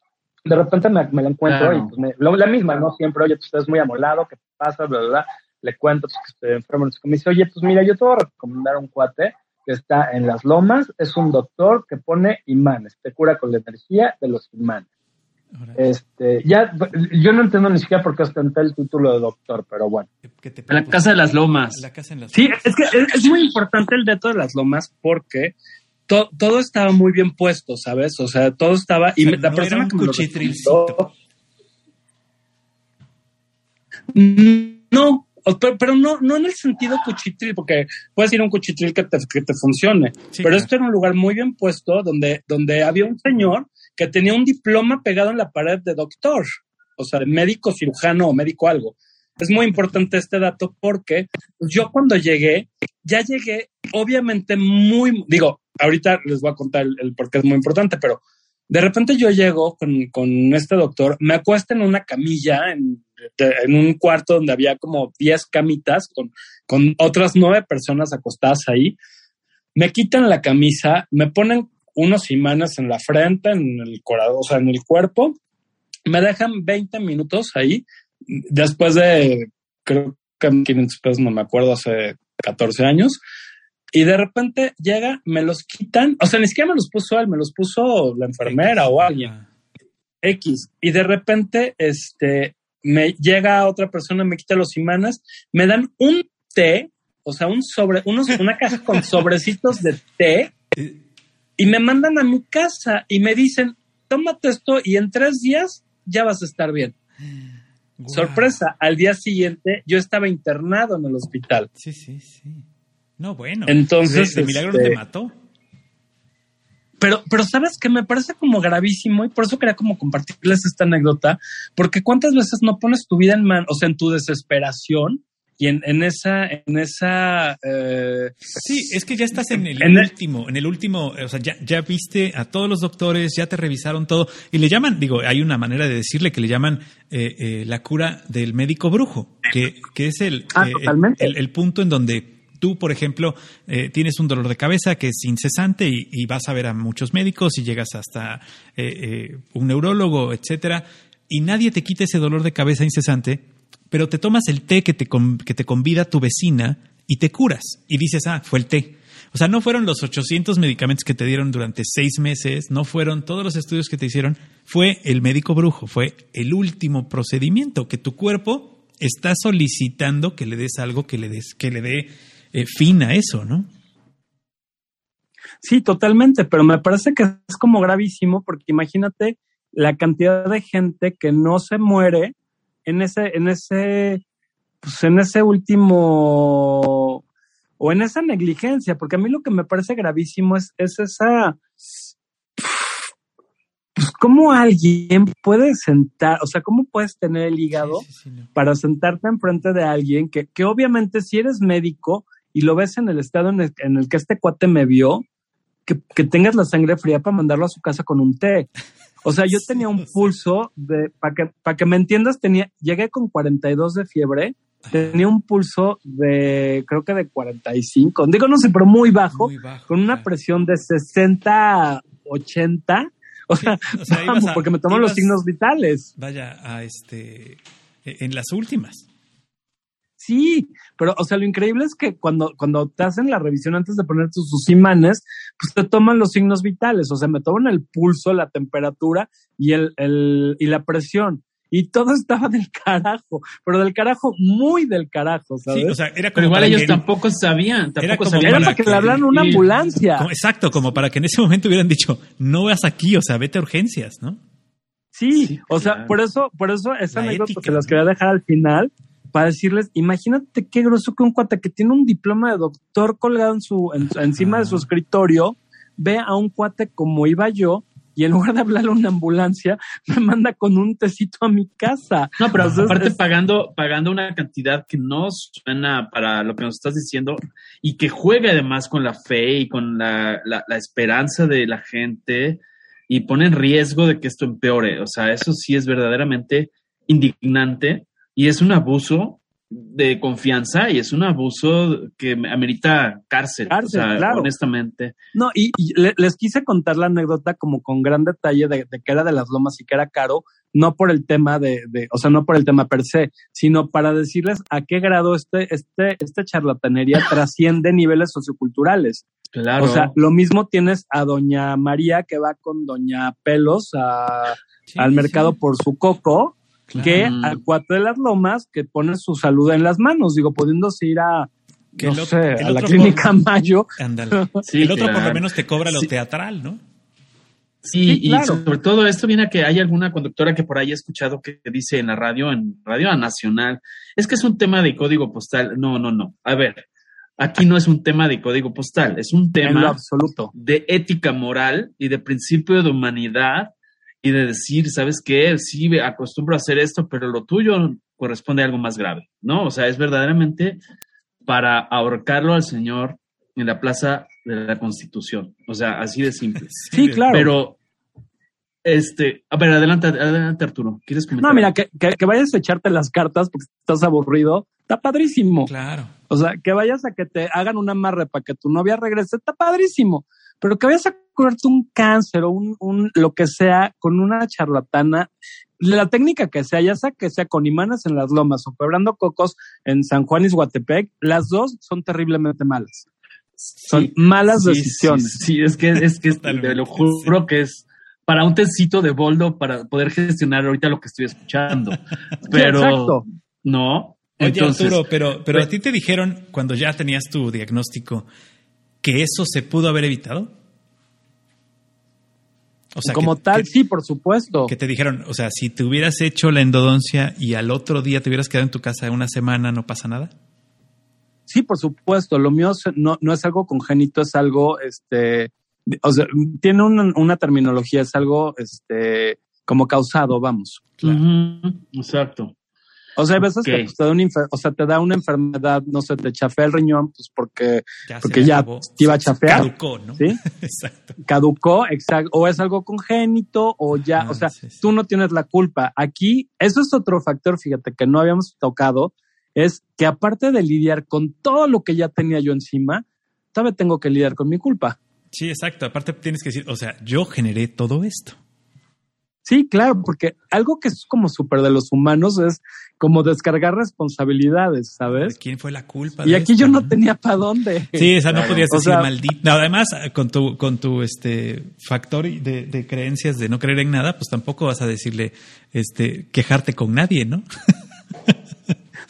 De repente me, me la encuentro y pues me, lo, la misma, ¿no? Siempre, oye, pues estás muy amolado, ¿qué pasa? Bla, bla, bla. Le cuento pues, que estoy enfermo. Entonces me dice, oye, pues mira, yo te voy a recomendar un cuate que está en las lomas, es un doctor que pone imanes, te cura con la energía de los imanes. Este, ya, yo no entiendo ni siquiera por qué ostenté el título de doctor, pero bueno. la Casa de las Lomas. La casa en las sí, es que es, es, muy importante el dato de las lomas porque to, todo estaba muy bien puesto, ¿sabes? O sea, todo estaba. Y o sea, la no persona que me lo No, pero, pero no, no en el sentido cuchitril, porque puedes ir a un cuchitril que te, que te funcione. Sí, pero claro. esto era un lugar muy bien puesto donde, donde había un señor que tenía un diploma pegado en la pared de doctor, o sea, de médico cirujano o médico algo. Es muy importante este dato porque yo cuando llegué, ya llegué obviamente muy, digo, ahorita les voy a contar el, el por qué es muy importante, pero de repente yo llego con, con este doctor, me acuesto en una camilla, en, en un cuarto donde había como 10 camitas con, con otras nueve personas acostadas ahí, me quitan la camisa, me ponen unos imanes en la frente, en el corazón, o sea, en el cuerpo, me dejan 20 minutos ahí, después de, creo que 500 pesos, no me acuerdo, hace 14 años, y de repente llega, me los quitan, o sea, ni siquiera me los puso él, me los puso la enfermera o alguien. X. Y de repente, este, me llega otra persona, me quita los imanes, me dan un té, o sea, un sobre, unos, una caja con [laughs] sobrecitos de té, y me mandan a mi casa y me dicen, tómate esto y en tres días ya vas a estar bien. Sorpresa, al día siguiente yo estaba internado en el hospital. Sí, sí, sí. No, bueno. Entonces, de, de milagro este- te mató. Pero, pero sabes que me parece como gravísimo y por eso quería como compartirles esta anécdota, porque cuántas veces no pones tu vida en man, o sea, en tu desesperación y en, en esa, en esa, eh, Sí, es que ya estás en el En el- último, en el último, o sea, ya, ya viste a todos los doctores, ya te revisaron todo y le llaman, digo, hay una manera de decirle que le llaman eh, eh, la cura del médico brujo, que, que es el, Ah, eh, totalmente. el, el punto en donde tú, por ejemplo, eh, tienes un dolor de cabeza que es incesante y, y vas a ver a muchos médicos y llegas hasta eh, eh, un neurólogo, etcétera, y nadie te quita ese dolor de cabeza incesante, pero te tomas el té que te, que te convida tu vecina y te curas. Y dices, ah, fue el té. O sea, no fueron los 800 medicamentos que te dieron durante seis meses, no fueron todos los estudios que te hicieron, fue el médico brujo, fue el último procedimiento que tu cuerpo está solicitando que le des algo que le des, que le dé eh, fin a eso, ¿no? sí, totalmente, pero me parece que es como gravísimo porque imagínate la cantidad de gente que no se muere en ese, en ese, pues en ese último o en esa negligencia, porque a mí lo que me parece gravísimo es, es esa, pues cómo alguien puede sentar, o sea, cómo puedes tener el hígado Sí, sí, sí, no. para sentarte enfrente de alguien que, que obviamente si eres médico y lo ves en el estado en el, en el que este cuate me vio, que, que tengas la sangre fría para mandarlo a su casa con un té. O sea, yo tenía un pulso de, para que, para que me entiendas, tenía, llegué con 42 de fiebre, tenía un pulso de, creo que de 45, digo no sé, pero muy bajo, Muy bajo. con una presión de 60, 80, o sea, o sea, [laughs] vamos, a- porque me toman los signos vitales. Vaya, a este, eh, en las últimas. Sí, pero, o sea, lo increíble es que cuando, cuando te hacen la revisión antes de poner tus, sus imanes, pues te toman los signos vitales, o sea, me toman el pulso, la temperatura y el, el, y la presión. Y todo [laughs] estaba del carajo, pero del carajo, muy del carajo, ¿sabes? Sí, o sea, era como Pero igual ellos que- tampoco sabían, tampoco Era como sabían. Era para para que que- le hablaran una ambulancia. como- exacto, como para que en ese momento hubieran dicho, no vas aquí, o sea, vete a urgencias, ¿no? Sí, Sí, o sea, claro. por eso, por eso esa La anécdota ética, se las quería dejar al final para decirles, imagínate qué groso que un cuate que tiene un diploma de doctor colgado en su, en- encima de su escritorio, ve a un cuate como iba yo y en lugar de hablarle a una ambulancia, [laughs] me manda con un tecito a mi casa. No, pero Entonces, aparte es- pagando, pagando una cantidad que no suena para lo que nos estás diciendo y que juega además con la fe y con la, la, la esperanza de la gente y pone en riesgo de que esto empeore. O sea, eso sí es verdaderamente indignante y es un abuso de confianza y es un abuso que amerita cárcel, Cárcel, o sea, claro. honestamente. No, y, y le- les quise contar la anécdota como con gran detalle de, de que era de las lomas y que era caro, no por el tema de, de, o sea, no por el tema per se, sino para decirles a qué grado este, este, esta charlatanería [laughs] trasciende niveles socioculturales. Claro. O sea, lo mismo tienes a doña María que va con doña Pelos a- Sí, al sí, mercado por su coco, claro. que al cuate de las lomas que pone su salud en las manos, digo, pudiéndose ir a, Que no el otro- sé, el a la clínica Mayo. Ándale. [laughs] Sí, el otro por lo menos te cobra lo Sí. teatral, ¿no? Sí, Sí, y sobre todo esto viene a que hay alguna conductora que por ahí he escuchado que dice en la radio, en Radio Nacional, es que es un tema de código postal. No, no, no. A ver, aquí no es un tema de código postal, es un tema absoluto. de ética moral y de principio de humanidad y de decir, ¿sabes qué? Sí, acostumbro a hacer esto, pero lo tuyo corresponde a algo más grave, ¿no? O sea, es verdaderamente para ahorcarlo al señor en la plaza de la Constitución. O sea, así de simple. [laughs] Sí, claro. Pero, este, a ver, adelante, adelante Arturo. ¿Quieres comentar? No, mira, que, que, que vayas a echarte las cartas porque estás aburrido, está padrísimo. Claro. O sea, que vayas a que te hagan un amarre para que tu novia regrese, está padrísimo. Pero que vayas a curarte un cáncer o un, un lo que sea con una charlatana, la técnica que sea, ya sea que sea con imanes en las lomas o quebrando cocos en San Juan y Guatepec, las dos son terriblemente malas. Son malas sí, decisiones. Sí, sí, es que, es que te lo juro que es para un tecito de boldo para poder gestionar ahorita lo que estoy escuchando. [laughs] Pero, exacto. no. Oye, Entonces, Arturo, pero, pero a pues- ti te dijeron cuando ya tenías tu diagnóstico que eso se pudo haber evitado. O sea, Como que- tal, que- sí, por supuesto. Que te dijeron, o sea, si te hubieras hecho la endodoncia y al otro día te hubieras quedado en tu casa una semana, ¿no pasa nada? Sí, por supuesto. Lo mío no, no es algo congénito, es algo, este, o sea, tiene una, una terminología, es algo, este, como causado, vamos. Ujú, exacto. O sea, hay veces que pues, te da una, infer- o sea, te da una enfermedad, no sé, te chafea el riñón, pues porque Ya Porque ya acabó, te iba a chafear, Caducó, ¿no? ¿sí? [laughs] Exacto. caducó, exacto, o es algo congénito, o ya, Ah, o sea, sí, sí. tú no tienes la culpa. Aquí, eso es otro factor, fíjate, que no habíamos tocado, es que aparte de lidiar con todo lo que ya tenía yo encima, todavía tengo que lidiar con mi culpa. Sí, exacto. Aparte tienes que decir, o sea, yo generé todo esto. Sí, claro, porque algo que es como súper de los humanos es como descargar responsabilidades, ¿De ¿sabes? quién fue la culpa? Y de aquí esto, yo no tenía para dónde. Sí, o sea, no podías O decir sea- maldito. No, además, con tu, con tu este factor de, de creencias de no creer en nada, pues tampoco vas a decirle, este, quejarte con nadie, ¿no? [laughs]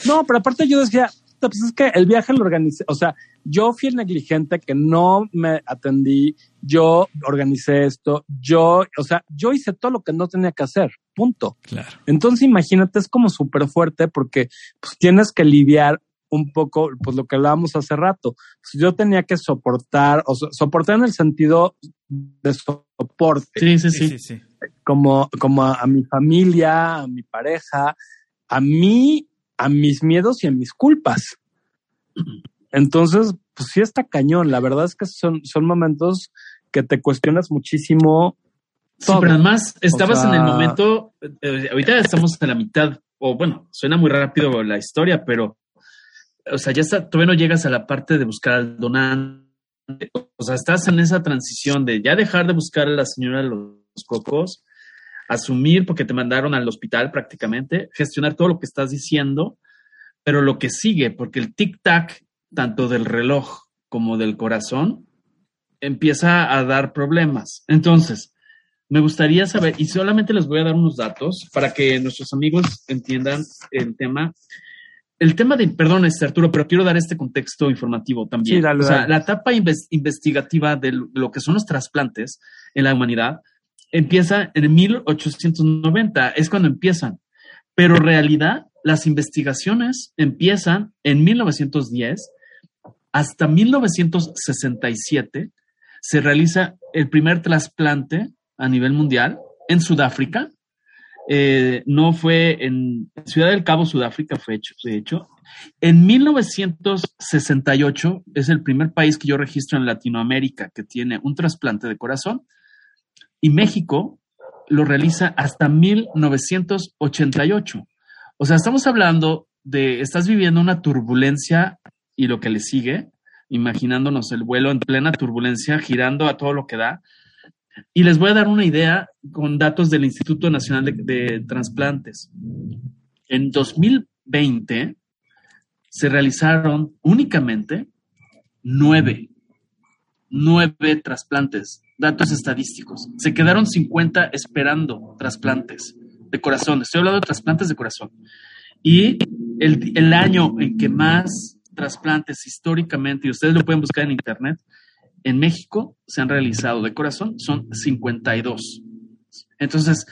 No, pero aparte yo decía, pues es que el viaje lo organicé, o sea, yo fui el negligente que no me atendí, yo organicé esto, yo, o sea, yo hice todo lo que no tenía que hacer, punto. Claro. Entonces imagínate, es como súper fuerte porque pues, tienes que lidiar un poco, pues lo que hablábamos hace rato. Pues, yo tenía que soportar, o so- soportar en el sentido de soporte Sí, sí, Sí, sí. sí, sí. como, como a, a mi familia, a mi pareja, a mí, a mis miedos y a mis culpas. Entonces, pues sí está cañón. La verdad es que son, son momentos que te cuestionas muchísimo. Sí, pero además estabas sea- en el momento, eh, ahorita estamos en la mitad, o bueno, suena muy rápido la historia, pero, o sea, ya está, todavía no llegas a la parte de buscar al donante. O sea, estás en esa transición de ya dejar de buscar a la señora de los cocos, asumir porque te mandaron al hospital prácticamente, gestionar todo lo que estás diciendo, pero lo que sigue, porque el tic-tac, tanto del reloj como del corazón, empieza a dar problemas. Entonces, me gustaría saber, y solamente les voy a dar unos datos para que nuestros amigos entiendan el tema. El tema de, perdón, este Arturo, pero quiero dar este contexto informativo también. Sí, dale, o sea, dale. la etapa inves- investigativa de lo que son los trasplantes en la humanidad empieza en 1890, es cuando empiezan. Pero en realidad, las investigaciones empiezan en 1910 hasta 1967 se realiza el primer trasplante a nivel mundial en Sudáfrica. Eh, no fue en Ciudad del Cabo, Sudáfrica, fue hecho, de hecho. En 1968 es el primer país que yo registro en Latinoamérica que tiene un trasplante de corazón y México lo realiza hasta 1988. O sea, estamos hablando de, estás viviendo una turbulencia y lo que le sigue, imaginándonos el vuelo en plena turbulencia, girando a todo lo que da. Y les voy a dar una idea con datos del Instituto Nacional de, de Transplantes. En 2020 se realizaron únicamente nueve, nueve trasplantes, datos estadísticos. Se quedaron 50 esperando trasplantes de corazón. Estoy hablando de trasplantes de corazón. Y el, el año en que más trasplantes históricamente, y ustedes lo pueden buscar en internet, en México se han realizado de corazón, son 52. Entonces,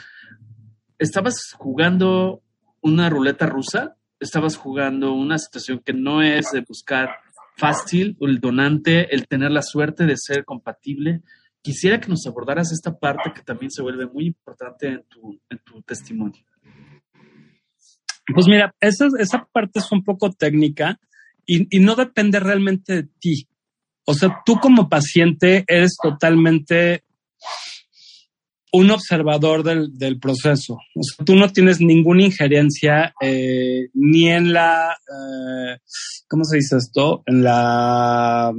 estabas jugando una ruleta rusa, estabas jugando una situación que no es de buscar fácil, el donante, el tener la suerte de ser compatible. Quisiera que nos abordaras esta parte que también se vuelve muy importante en tu, en tu testimonio. Pues mira, esa, esa parte es un poco técnica y, y no depende realmente de ti. O sea, tú como paciente eres totalmente un observador del, del proceso. O sea, tú no tienes ninguna injerencia eh, ni en la, eh, ¿cómo se dice esto? En la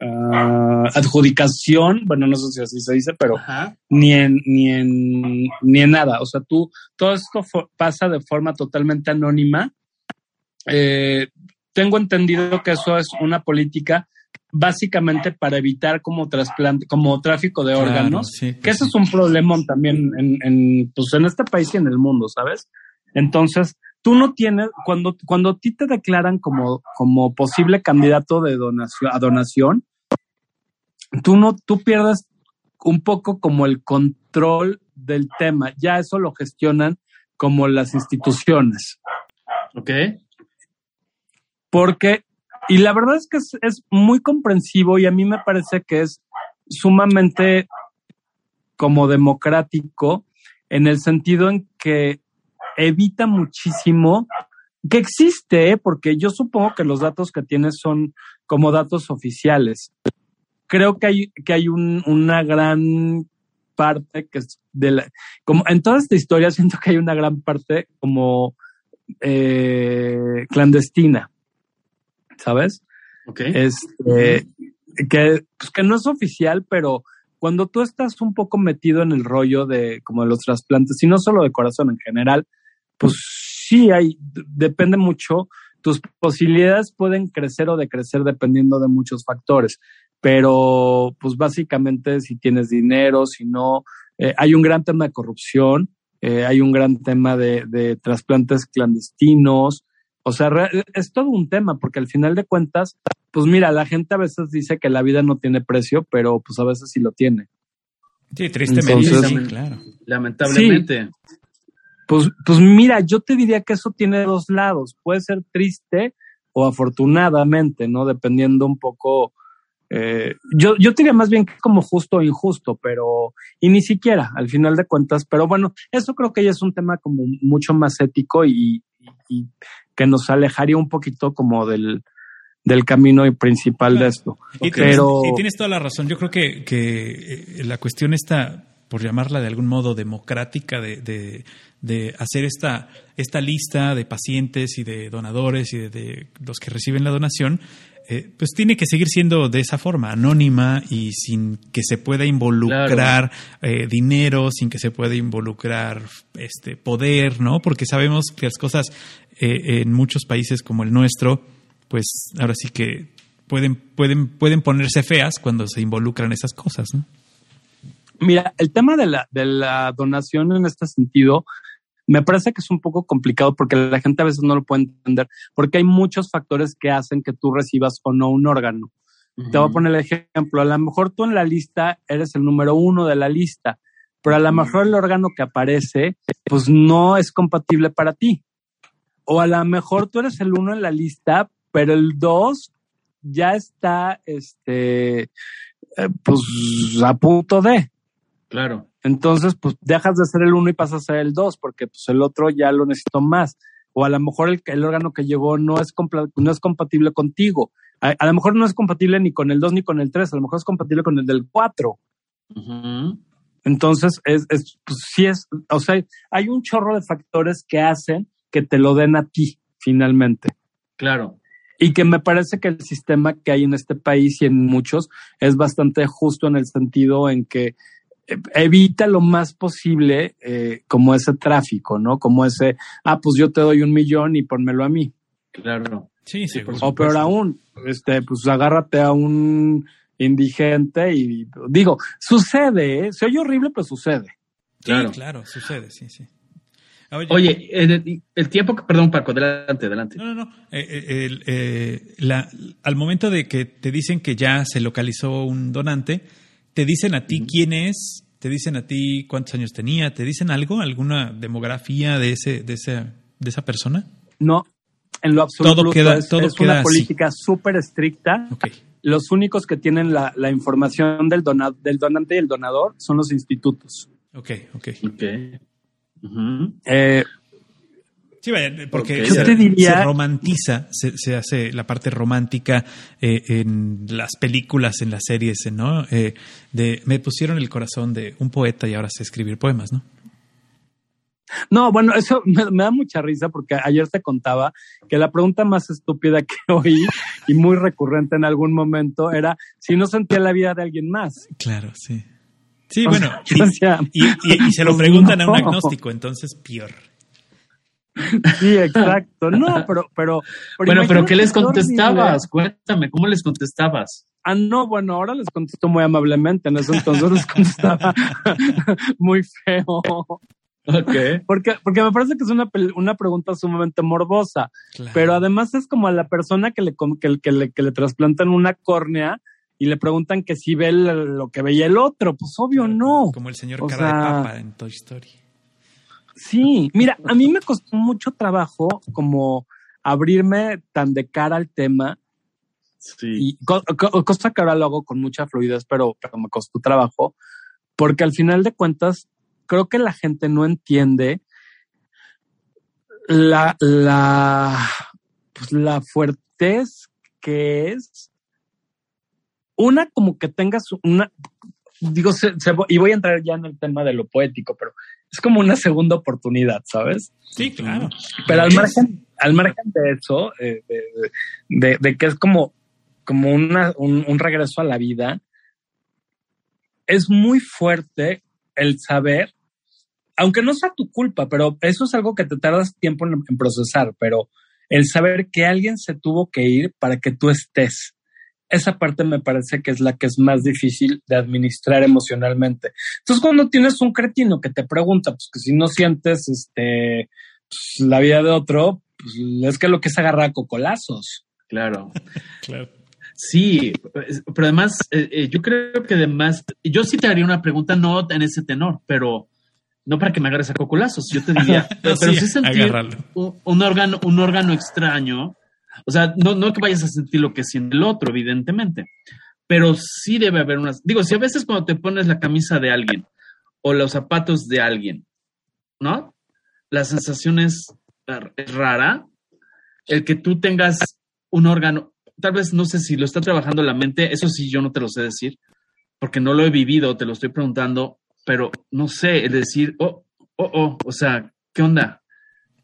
ah, adjudicación, bueno, no sé si así se dice, pero Ajá. ni en, ni en, ni en nada. O sea, tú, todo esto pasa de forma totalmente anónima. Eh, tengo entendido que eso es una política básicamente para evitar como trasplante, como tráfico de Claro, órganos, sí, que pues eso sí. es un problemón también en, en, pues en este país y en el mundo, ¿sabes? Entonces, tú no tienes, cuando, cuando a ti te declaran como, como posible candidato de donación, a donación, tú no, tú pierdes un poco como el control del tema. Ya eso lo gestionan como las instituciones. ¿Ok? Porque, y la verdad es que es, es muy comprensivo y a mí me parece que es sumamente como democrático en el sentido en que evita muchísimo que existe, ¿eh? porque yo supongo que los datos que tienes son como datos oficiales. Creo que hay, que hay un, una gran parte que es de la, como en toda esta historia siento que hay una gran parte como eh, clandestina, ¿sabes? ¿Ok? Este, que, pues que no es oficial, pero cuando tú estás un poco metido en el rollo de como de los trasplantes, y no solo de corazón en general, pues sí hay, depende mucho, tus posibilidades pueden crecer o decrecer dependiendo de muchos factores, pero pues básicamente si tienes dinero, si no, eh, hay un gran tema de corrupción, eh, hay un gran tema de, de trasplantes clandestinos, o sea, re- es todo un tema, porque al final de cuentas, pues mira, la gente a veces dice que la vida no tiene precio, pero pues a veces sí lo tiene. Sí, tristemente, Entonces- sí, claro. Lamentablemente. Pues, pues mira, yo te diría que eso tiene dos lados. Puede ser triste o afortunadamente, ¿no? Dependiendo un poco. eh, yo, yo te diría más bien que como justo o injusto, pero. Y ni siquiera, al final de cuentas. Pero bueno, eso creo que ya es un tema como mucho más ético y, y- y que nos alejaría un poquito como del, del camino principal de esto. Y, tienes, Pero- y tienes toda la razón. Yo creo que, que eh, la cuestión está, por llamarla de algún modo, democrática de, de, de hacer esta, esta lista de pacientes y de donadores y de, de los que reciben la donación, eh, pues tiene que seguir siendo de esa forma, anónima y sin que se pueda involucrar eh, dinero, sin que se pueda involucrar este poder, ¿no? Porque sabemos que las cosas eh, en muchos países como el nuestro, pues ahora sí que pueden, pueden, pueden ponerse feas cuando se involucran esas cosas, ¿no? Mira, el tema de la, de la donación en este sentido me parece que es un poco complicado porque la gente a veces no lo puede entender, porque hay muchos factores que hacen que tú recibas o no un órgano. Te voy a poner el ejemplo, a lo mejor tú en la lista eres el número uno de la lista, pero a lo mejor el órgano que aparece, pues no es compatible para ti. O a lo mejor tú eres el uno en la lista, pero el dos ya está, este, eh, pues a punto de. Claro. Entonces, pues dejas de ser el uno y pasas a ser el dos, porque pues el otro ya lo necesito más. O a lo mejor el, el órgano que llegó no es, no es compatible contigo. A, a, lo mejor no es compatible ni con el dos ni con el tres, a lo mejor es compatible con el del cuatro. Uh -huh. Entonces, es, es, pues, sí es, o sea, hay un chorro de factores que hacen que te lo den a ti, finalmente. Claro. Y que me parece que el sistema que hay en este país y en muchos es bastante justo en el sentido en que evita lo más posible eh, como ese tráfico, ¿no? Como ese, ah, pues yo te doy un millón y pónmelo a mí. Claro. Sí, sí. Por o peor aún, este, pues agárrate a un indigente y digo, sucede, ¿eh? se oye horrible, pero sucede. Claro, sí, claro, sucede, sí, sí. Oye, Oye el, el, tiempo que, perdón, Paco, adelante, adelante. No, no, no. Eh, el, eh, la, al momento de que te dicen que ya se localizó un donante, te dicen a ti uh -huh. quién es, te dicen a ti cuántos años tenía, te dicen algo, alguna demografía de ese, de ese, de esa persona. No, en lo absoluto. Todo queda, todo es queda una política súper estricta. Okay. Los únicos que tienen la, la información del, dona, del donante y el donador son los institutos. Ok, ok. okay. Uh -huh. eh, Sí, vaya, porque okay. se, te diría... se romantiza, se, se, hace la parte romántica eh, en las películas, en las series, ¿no? Eh, de me pusieron el corazón de un poeta y ahora sé escribir poemas, ¿no? No, bueno, eso me, me, da mucha risa porque ayer te contaba que la pregunta más estúpida que [laughs] oí y muy recurrente en algún momento era si no sentía la vida de alguien más. Claro, sí. Sí, o bueno, sea, y, [laughs] decía, y, y, y, se lo [laughs] preguntan no. a un agnóstico, entonces peor. Sí, exacto. No, pero, pero. pero bueno, pero ¿qué les contestabas? Cuéntame, ¿cómo les contestabas? Ah, no, bueno, ahora les contesto muy amablemente. En ese entonces les contestaba [laughs] muy feo. Okay. Porque, porque me parece que es una, una pregunta sumamente morbosa. Claro. Pero además es como a la persona que le, que, que, le, que le trasplantan una córnea y le preguntan que si ve lo que veía el otro. Pues obvio no. Como el señor o cara sea, de papa en Toy Story. Sí, mira, a mí me costó mucho trabajo como abrirme tan de cara al tema. Sí. Y co co cosa que ahora lo hago con mucha fluidez, pero, pero me costó trabajo, porque al final de cuentas creo que la gente no entiende la, la, pues la fuertez que es una como que tengas una, digo, se, se, y voy a entrar ya en el tema de lo poético, pero es como una segunda oportunidad, ¿sabes? Sí, claro. Pero al margen, al margen de eso, eh, de, de, de, que es como, como una, un, un, regreso a la vida, es muy fuerte el saber, aunque no sea tu culpa, pero eso es algo que te tardas tiempo en, en procesar, pero el saber que alguien se tuvo que ir para que tú estés esa parte me parece que es la que es más difícil de administrar emocionalmente. Entonces, cuando tienes un cretino que te pregunta, pues que si no sientes este pues, la vida de otro, pues es que lo que es agarrar cocolazos. Claro. [laughs] claro. Sí, pero además, eh, yo creo que además, yo sí te haría una pregunta, no en ese tenor, pero no para que me agarres a cocolazos. Yo te diría, [laughs] pero, sí, sí sentir un, un, órgano, un órgano extraño o sea, no, no que vayas a sentir lo que siente el otro, evidentemente, pero sí debe haber unas. Digo, si a veces cuando te pones la camisa de alguien o los zapatos de alguien, ¿no? La sensación es, rara. El que tú tengas un órgano, tal vez no sé si lo está trabajando la mente, eso sí yo no te lo sé decir, porque no lo he vivido, te lo estoy preguntando, pero no sé, el decir, oh, oh, oh, o sea, ¿qué onda?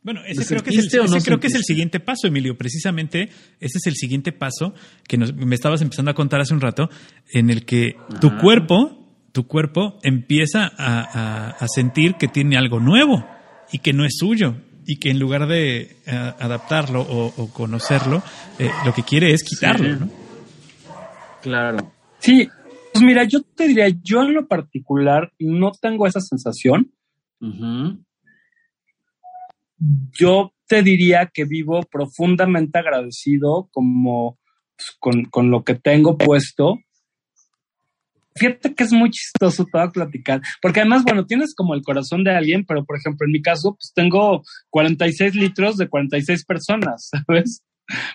Bueno, ese ¿Lo creo, que es, el, no creo que es el siguiente paso, Emilio. Precisamente ese es el siguiente paso que nos- me estabas empezando a contar hace un rato, en el que tu Ajá. cuerpo, tu cuerpo empieza a, a- a sentir que tiene algo nuevo y que no es suyo y que en lugar de eh, adaptarlo o, o conocerlo, eh, lo que quiere es quitarlo. Sí. ¿no? Claro. Sí, pues mira, yo te diría, yo en lo particular no tengo esa sensación. Yo te diría que vivo profundamente agradecido como pues, con, con lo que tengo puesto. Fíjate que es muy chistoso todo platicar, porque además, bueno, tienes como el corazón de alguien, pero por ejemplo, en mi caso, pues tengo 46 litros de 46 personas, [laughs] ¿sabes?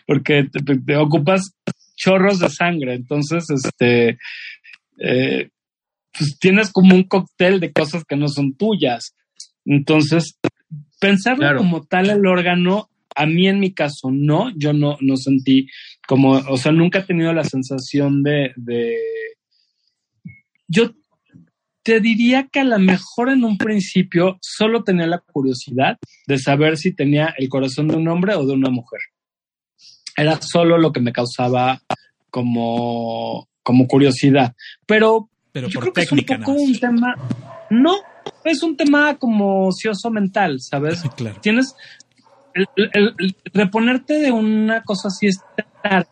Porque te, ocupas chorros de sangre, entonces, este, eh, pues tienes como un cóctel de cosas que no son tuyas. Entonces, pensarlo Claro. como tal el órgano, a mí en mi caso no, yo no, no sentí como, o sea, nunca he tenido la sensación de, de, yo te diría que a lo mejor en un principio solo tenía la curiosidad de saber si tenía el corazón de un hombre o de una mujer. Era solo lo que me causaba como, como curiosidad. Pero Pero yo por creo que es un poco un tema. No, es un tema como ocioso mental, ¿sabes? [laughs] Claro. Tienes. El, el- el reponerte de una cosa así es tan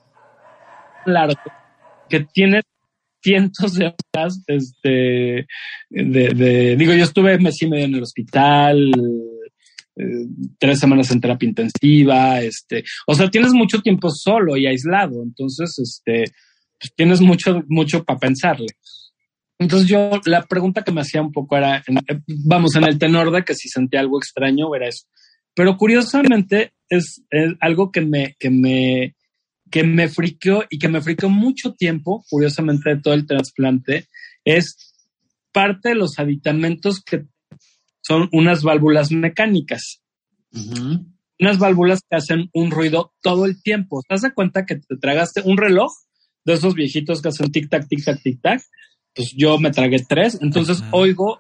largo que tienes cientos de horas este, de, de- digo, yo estuve mes y medio en el hospital, eh, tres semanas en terapia intensiva, este, o sea, tienes mucho tiempo solo y aislado, entonces, este, pues tienes mucho, mucho para pensarle. Entonces yo, la pregunta que me hacía un poco era, eh, vamos, en el tenor de que si sentía algo extraño, era eso. Pero curiosamente es, es algo que me, que me, que me friqueó y que me friqueó mucho tiempo, curiosamente, de todo el trasplante, es parte de los aditamentos que son unas válvulas mecánicas unas válvulas que hacen un ruido todo el tiempo. ¿Te das cuenta que te tragaste un reloj de esos viejitos que hacen tic tac, tic tac, tic tac? Pues yo me tragué tres, entonces Ajá. oigo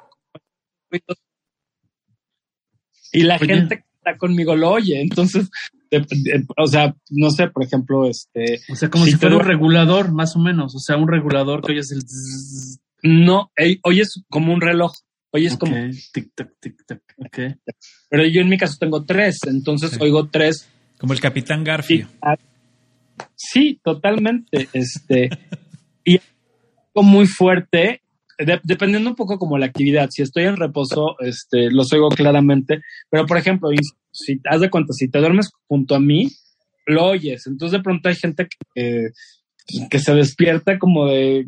y la Oye. gente que está conmigo lo oye. Entonces, de- de- o sea, no sé, por ejemplo, este, O sea, como si fuera un regulador, más o menos. O sea, un regulador que oyes el zzzz. no, ey, oyes como un reloj, oyes como, Ok, Tic, tac, tic, tac. Ok. pero yo en mi caso tengo tres, entonces oigo tres Como el Capitán Garfio. Sí, totalmente. Este, [laughs] muy fuerte, de- dependiendo un poco como la actividad. Si estoy en reposo, este, los oigo claramente. Pero, por ejemplo, si haz de cuenta, si te duermes junto a mí, lo oyes. Entonces, de pronto hay gente que, que se despierta como de,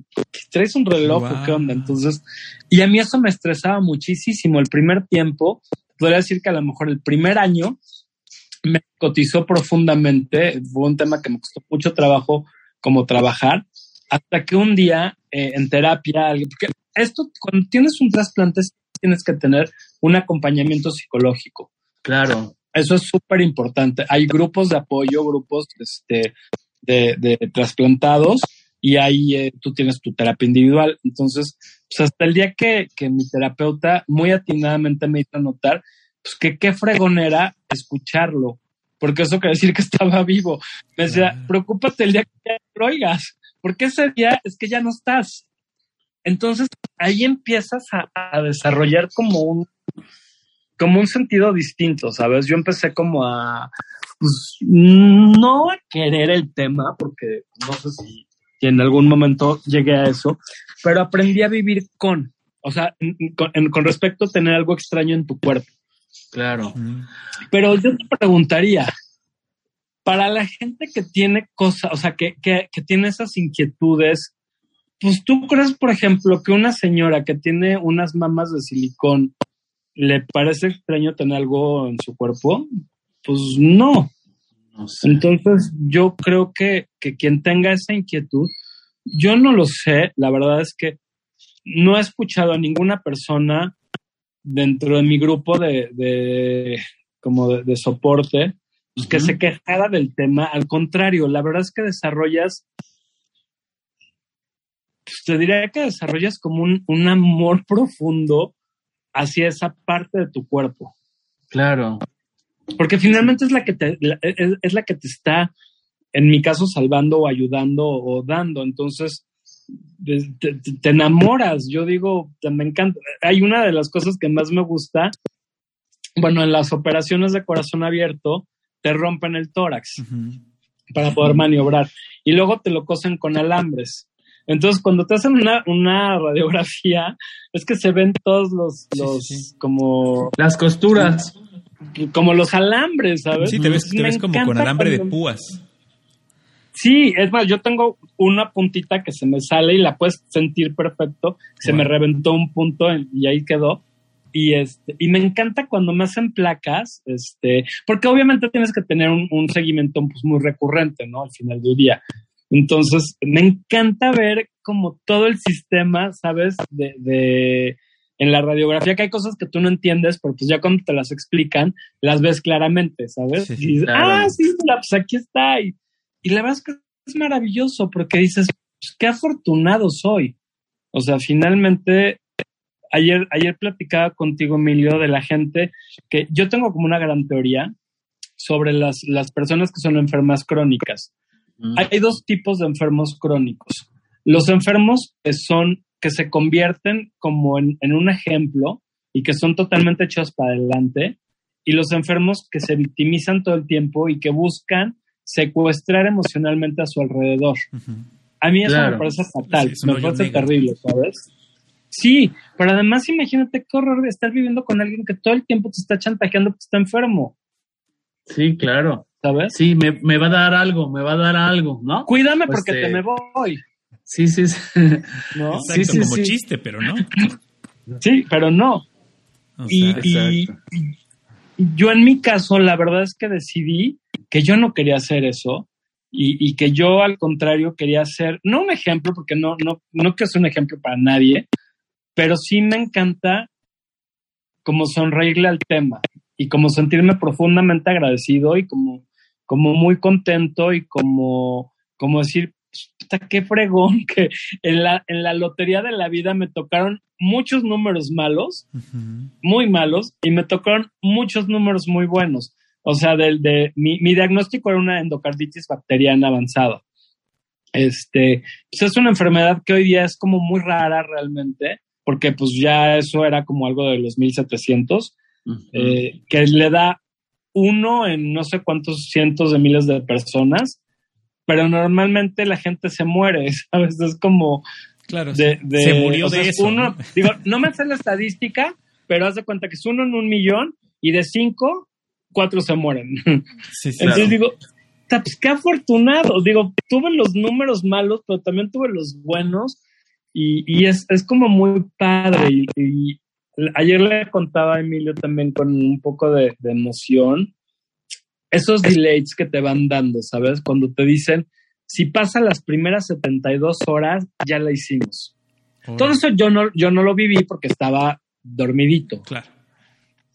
¿traes un reloj o qué onda? Entonces, y a mí eso me estresaba muchísimo. El primer tiempo, podría decir que a lo mejor el primer año me cotizó profundamente. Fue un tema que me costó mucho trabajo como trabajar. Hasta que un día eh, en terapia, alguien- porque esto, cuando tienes un trasplante, tienes que tener un acompañamiento psicológico. Claro. Eso es súper importante. Hay grupos de apoyo, grupos este, de, de trasplantados y ahí eh, tú tienes tu terapia individual. Entonces, pues hasta el día que, que mi terapeuta muy atinadamente me hizo notar, pues que qué fregonera escucharlo, porque eso quiere decir que [laughs] estaba vivo. Me decía, Ah. preocúpate el día que ya lo oigas, porque ese día es que ya no estás. Entonces, ahí empiezas a, a desarrollar como un, como un sentido distinto, ¿sabes? Yo empecé como a, pues, no a querer el tema, porque no sé si, en algún momento llegué a eso, pero aprendí a vivir con, o sea, con, en- con respecto a tener algo extraño en tu cuerpo. Claro. Mm. Pero yo te preguntaría, para la gente que tiene cosas, o sea, que, que, que tiene esas inquietudes, pues tú crees, por ejemplo, que una señora que tiene unas mamas de silicón, ¿le parece extraño tener algo en su cuerpo? Pues no. No sé. Entonces, yo creo que, que quien tenga esa inquietud, yo no lo sé, la verdad es que no he escuchado a ninguna persona dentro de mi grupo de, de como de, de soporte pues, que se quejara del tema. Al contrario, la verdad es que desarrollas, pues, te diría que desarrollas como un, un amor [laughs] profundo hacia esa parte de tu cuerpo. Claro. porque finalmente es la que te, es, es la que te está, en mi caso, salvando o ayudando o dando. Entonces, te, te- enamoras. Yo digo, te- me encanta. Hay una de las cosas que más me gusta. Bueno, en las operaciones de corazón abierto, te rompen el tórax para poder maniobrar y luego te lo cosen con alambres. Entonces, cuando te hacen una, una radiografía, es que se ven todos los, los sí, sí. como, Las costuras. como los alambres, ¿sabes? Sí, te ves, te ves como con alambre de púas. Sí, es más, yo tengo una puntita que se me sale y la puedes sentir perfecto. Se Wow. me reventó un punto en- y ahí quedó. Y este, y me encanta cuando me hacen placas, este, porque obviamente tienes que tener un, un seguimiento pues, muy recurrente, ¿no? Al final del día. Entonces, me encanta ver como todo el sistema, ¿sabes? De, de en la radiografía que hay cosas que tú no entiendes, pero pues ya cuando te las explican, las ves claramente, ¿sabes? Sí, y dices, claro. ah, sí, mira, pues aquí está. Y, y la verdad es que es maravilloso porque dices, pues, qué afortunado soy. O sea, finalmente, ayer, ayer platicaba contigo, Emilio, de la gente que yo tengo como una gran teoría sobre las, las personas que son enfermas crónicas. Hay dos tipos de enfermos crónicos. Los enfermos que son, que se convierten como en, en un ejemplo y que son totalmente hechos para adelante, y los enfermos que se victimizan todo el tiempo y que buscan secuestrar emocionalmente a su alrededor. A mí eso Claro. me parece fatal, Sí, me parece negro. terrible, ¿sabes? Sí, pero además imagínate qué horror de estar viviendo con alguien que todo el tiempo te está chantajeando porque está enfermo, Sí, claro. ¿sabes? Sí, me, me va a dar algo, me va a dar algo, ¿no? Cuídame Pues, porque eh, te me voy, Sí, sí, sí. [laughs] ¿no? Exacto, Sí, sí, como sí. chiste, pero no. Sí, pero no. O Y, sea, y- exacto. y yo en mi caso, la verdad es que decidí que yo no quería hacer eso y, y que yo al contrario quería ser, no un ejemplo, porque no, no, no que sea un ejemplo para nadie, pero sí me encanta como sonreírle al tema y como sentirme profundamente agradecido y como, como muy contento y como, como decir, puta, qué fregón que en la, en la lotería de la vida me tocaron muchos números malos muy malos y me tocaron muchos números muy buenos. O sea, del de mi, mi diagnóstico era una endocarditis bacteriana avanzada. Este, pues es una enfermedad que hoy día es como muy rara realmente, porque pues ya eso era como algo de los 1700, eh, que le da uno en no sé cuántos cientos de miles de personas, pero normalmente la gente se muere, [laughs] ¿sabes? Es como, Claro, de, de- se murió o sea, de es eso. uno- ¿no? digo, no me sé la estadística, pero haz de cuenta que es uno en un millón y de cinco, cuatro se mueren. [laughs] Sí, sí, Entonces sí. digo, "Ta, pues qué afortunado. Digo, tuve los números malos, pero también tuve los buenos y, y es, es como muy padre. Y, y ayer le contaba a Emilio también con un poco de, de emoción esos delays que te van dando, ¿sabes? Cuando te dicen, si pasa las primeras 72 horas, ya la hicimos. Todo eso yo no, yo no lo viví porque estaba dormidito, Claro.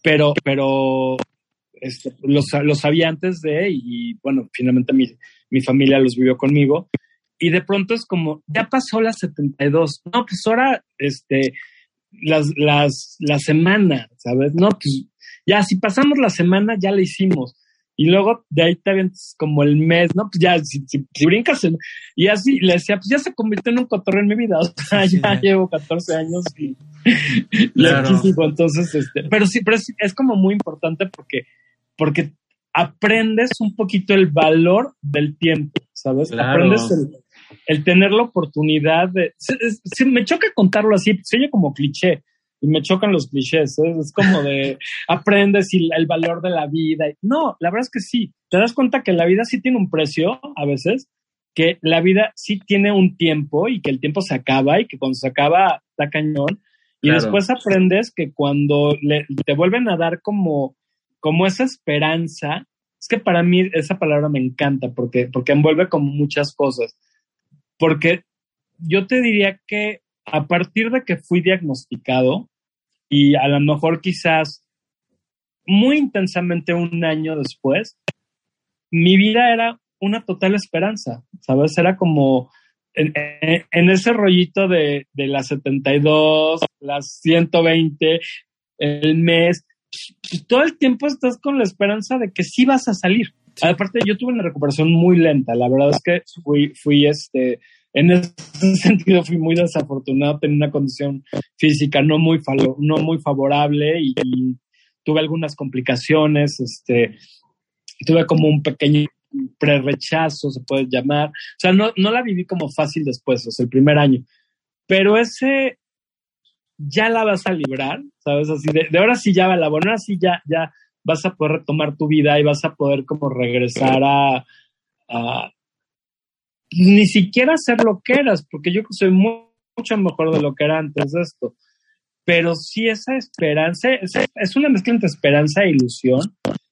pero, pero este, lo sabía antes de, y bueno, finalmente mi, mi familia los vivió conmigo, y de pronto es como, ya pasó las 72, no, pues ahora, este, las, las, la semana, ¿sabes? No, pues ya, si pasamos la semana, ya la hicimos. Y luego de ahí te avientas como el mes, ¿no? Pues ya, si, si- si brincas, en- y así le decía, pues ya se convirtió en un cotorreo en mi vida. [laughs] O sea, Sí, ya llevo 14 años y Claro. loquísimo. Entonces, este, pero sí, pero es, es como muy importante porque, porque aprendes un poquito el valor del tiempo, ¿sabes? Claro. Aprendes el, el tener la oportunidad de. sí, me choca contarlo así, se oye como cliché. Y me chocan los clichés, ¿eh? es como de [laughs] aprendes y el valor de la vida. No, la verdad es que sí. Te das cuenta que la vida sí tiene un precio a veces, que la vida sí tiene un tiempo y que el tiempo se acaba y que cuando se acaba está cañón. Y Claro. después aprendes que cuando le- te vuelven a dar como, como esa esperanza, es que para mí esa palabra me encanta porque, porque envuelve como muchas cosas. Porque yo te diría que a partir de que fui diagnosticado y a lo mejor quizás muy intensamente un año después, mi vida era una total esperanza, ¿sabes? Era como en, ese rollito de, de las 72, las 120, el mes, todo el tiempo estás con la esperanza de que sí vas a salir. Aparte, yo tuve una recuperación muy lenta. La verdad es que fui, fui este, en ese [laughs] sentido fui muy desafortunado, tenía una condición física no muy, falo, no muy favorable y, tuve algunas complicaciones, este, tuve como un pequeño pre-rechazo, se puede llamar. O sea, no, no la viví como fácil después, o sea, el primer año. Pero ese ya la vas a librar, ¿sabes? Así de, de ahora sí ya va la buena, ahora sí ya, ya vas a poder retomar tu vida y vas a poder como regresar a, a ni siquiera ser lo que eras, porque yo soy muy, mucho mejor de lo que era antes de esto. Pero sí esa esperanza, es, es una mezcla entre esperanza e ilusión,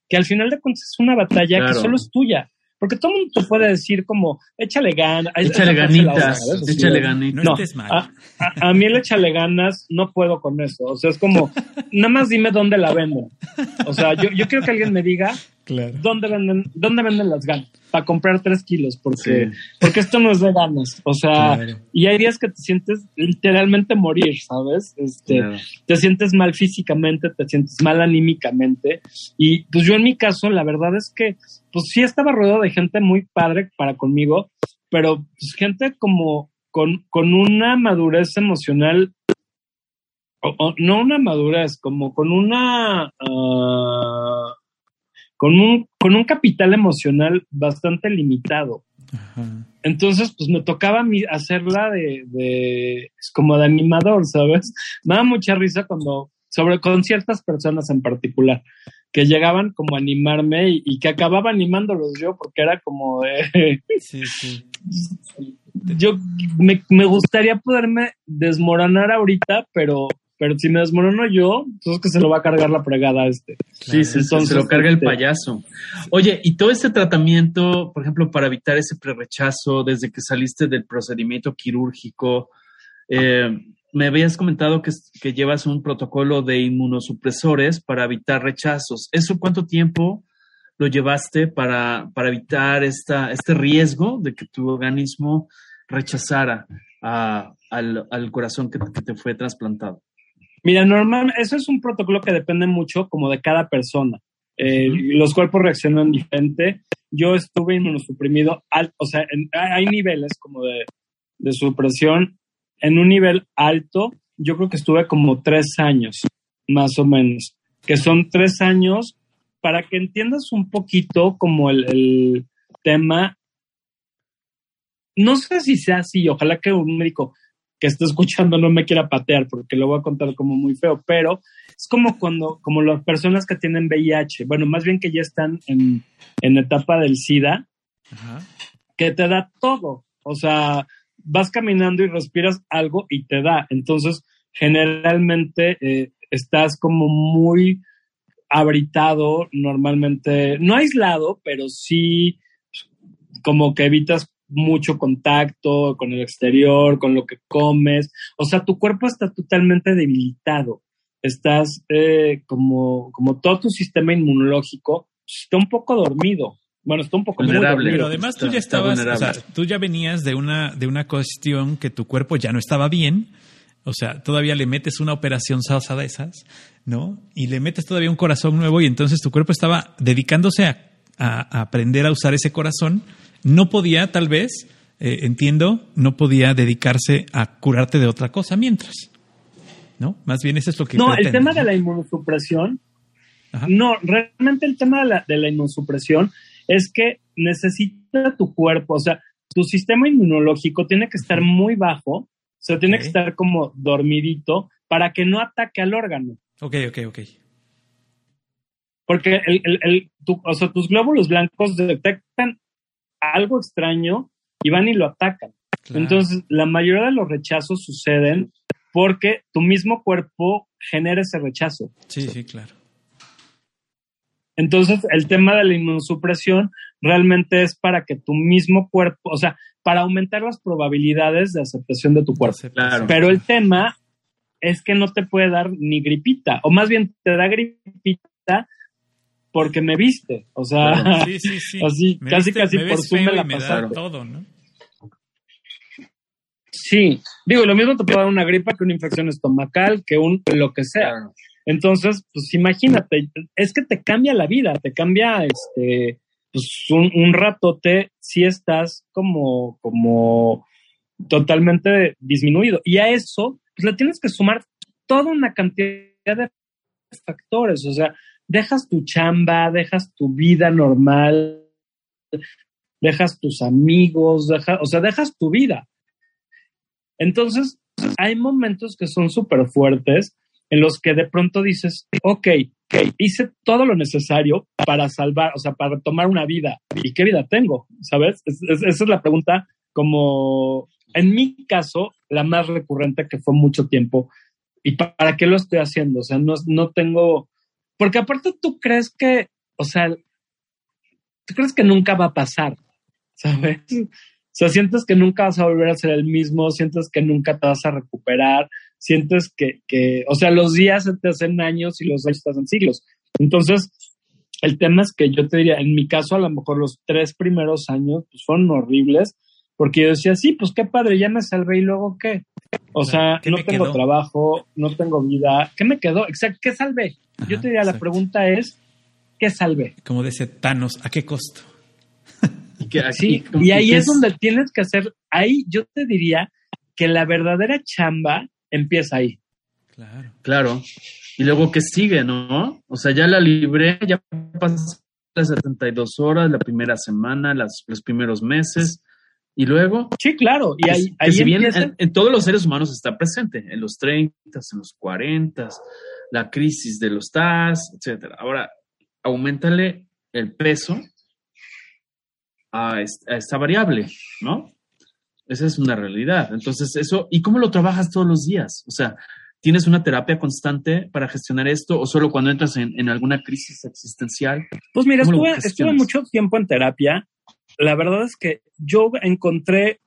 que al final de cuentas es una batalla claro. que solo es tuya. Porque todo el mundo te puede decir como, échale ganas. Échale ganitas, échale ganitas. No, no a, a, a, mí el échale ganas no puedo con eso. O sea, es como, nada más dime dónde la venden. O sea, yo, yo quiero que alguien me diga claro. dónde, venden, dónde venden las ganas para comprar tres kilos, porque, sí. porque esto no es de ganas. O sea, claro. y hay días que te sientes literalmente morir, ¿sabes? Este, claro. Te sientes mal físicamente, te sientes mal anímicamente. Y pues yo en mi caso, la verdad es que, pues sí estaba rodeado de gente muy padre para conmigo, pero pues gente como con, con una madurez emocional, o, o, no una madurez, como con una... Uh, con un, con un capital emocional bastante limitado. Ajá. Entonces, pues me tocaba hacerla de, de, como de animador, ¿sabes? Me da mucha risa cuando, sobre con ciertas personas en particular, que llegaban como a animarme y, y que acababa animándolos yo, porque era como de... [laughs] Sí, sí. Yo me, me gustaría poderme desmoronar ahorita, pero pero si me desmorono yo, entonces que se lo va a cargar la fregada este. Sí, sí, entonces, se lo carga el payaso. Oye, y todo este tratamiento, por ejemplo, para evitar ese prerechazo, desde que saliste del procedimiento quirúrgico, eh, me habías comentado que, que, llevas un protocolo de inmunosupresores para evitar rechazos. ¿Eso cuánto tiempo lo llevaste para, para evitar esta, este riesgo de que tu organismo rechazara a, al, al, corazón que, que te fue trasplantado? Mira, normal, eso es un protocolo que depende mucho como de cada persona. Eh, uh -huh. Los cuerpos reaccionan diferente. Yo estuve inmunosuprimido, al, o sea, en, hay niveles como de, de, supresión. En un nivel alto, yo creo que estuve como tres años, más o menos, que son tres años para que entiendas un poquito como el, el tema. No sé si sea así, ojalá que un médico que esté escuchando no me quiera patear porque lo voy a contar como muy feo, pero es como cuando, como las personas que tienen VIH, bueno, más bien que ya están en, en etapa del SIDA, Ajá. que te da todo. O sea, vas caminando y respiras algo y te da. Entonces, generalmente eh, estás como muy abritado, normalmente, no aislado, pero sí como que evitas mucho contacto con el exterior, con lo que comes. O sea, tu cuerpo está totalmente debilitado. Estás eh, como, como todo tu sistema inmunológico está un poco dormido. Bueno, está un poco vulnerable. Pero además está, tú ya estabas, o sea, tú ya venías de una, de una cuestión que tu cuerpo ya no estaba bien. O sea, todavía le metes una operación salsa de esas, ¿no? Y le metes todavía un corazón nuevo y entonces tu cuerpo estaba dedicándose a, a, a aprender a usar ese corazón no podía, tal vez, eh, entiendo, no podía dedicarse a curarte de otra cosa mientras. ¿No? Más bien eso es lo que... No, pretende. el tema de la inmunosupresión, Ajá. no, realmente el tema de la, de la inmunosupresión es que necesita tu cuerpo, o sea, tu sistema inmunológico tiene que estar muy bajo, o sea, tiene okay. que estar como dormidito para que no ataque al órgano. Ok, ok, ok. Porque el, el, el tu, o sea, tus glóbulos blancos detectan algo extraño y van y lo atacan. Claro. Entonces, la mayoría de los rechazos suceden porque tu mismo cuerpo genera ese rechazo. Sí, sí, claro. Entonces, el tema de la inmunosupresión realmente es para que tu mismo cuerpo, o sea, para aumentar las probabilidades de aceptación de tu cuerpo. Claro. Pero el tema es que no te puede dar ni gripita, o más bien te da gripita porque me viste, o sea, claro. [laughs] sí, sí, sí. así, me casi, viste, casi por Zoom me la todo, ¿no? Sí, digo, lo mismo te puede dar una gripa que una infección estomacal, que un lo que sea. Claro. Entonces, pues imagínate, es que te cambia la vida, te cambia este, pues un, un ratote si estás como, como totalmente disminuido. Y a eso, pues le tienes que sumar toda una cantidad de factores. O sea, dejas tu chamba, dejas tu vida normal, dejas tus amigos, dejas, o sea, dejas tu vida. Entonces, hay momentos que son súper fuertes en los que de pronto dices, ok, hice todo lo necesario para salvar, o sea, para tomar una vida. ¿Y qué vida tengo? ¿Sabes? esa es la pregunta como, en mi caso, la más recurrente que fue mucho tiempo. ¿Y para qué lo estoy haciendo? O sea, no, no tengo, porque aparte tú crees que, o sea, tú crees que nunca va a pasar, ¿sabes? O sea, sientes que nunca vas a volver a ser el mismo, sientes que nunca te vas a recuperar, sientes que, que o sea, los días se te hacen años y los años te hacen siglos. Entonces, el tema es que yo te diría, en mi caso, a lo mejor los tres primeros años pues, fueron horribles, porque yo decía, sí, pues qué padre, ya me salvé y luego qué. O sea, no tengo trabajo, no tengo vida. ¿Qué me quedó? Exacto, ¿qué salvé? Yo te diría, la pregunta es, ¿qué salvé? Como dice Thanos, ¿a qué costo? Sí, y ahí es donde tienes que hacer, ahí yo te diría que la verdadera chamba empieza ahí. Claro. Claro. Y luego que sigue, ¿no? O sea, ya la libré, ya pasé las 72 horas, la primera semana, las, los primeros meses. Y luego. Sí, claro. Y ahí, ahí si bien en, todos los seres humanos está presente, en los 30, en los 40, la crisis de los TAS, etcétera. Ahora, aumentale el peso a, esta variable, ¿no? Esa es una realidad. Entonces, eso, ¿y cómo lo trabajas todos los días? O sea, ¿tienes una terapia constante para gestionar esto o solo cuando entras en, alguna crisis existencial? Pues mira, estuve, estuve, mucho tiempo en terapia. La verdad es que yo encontré,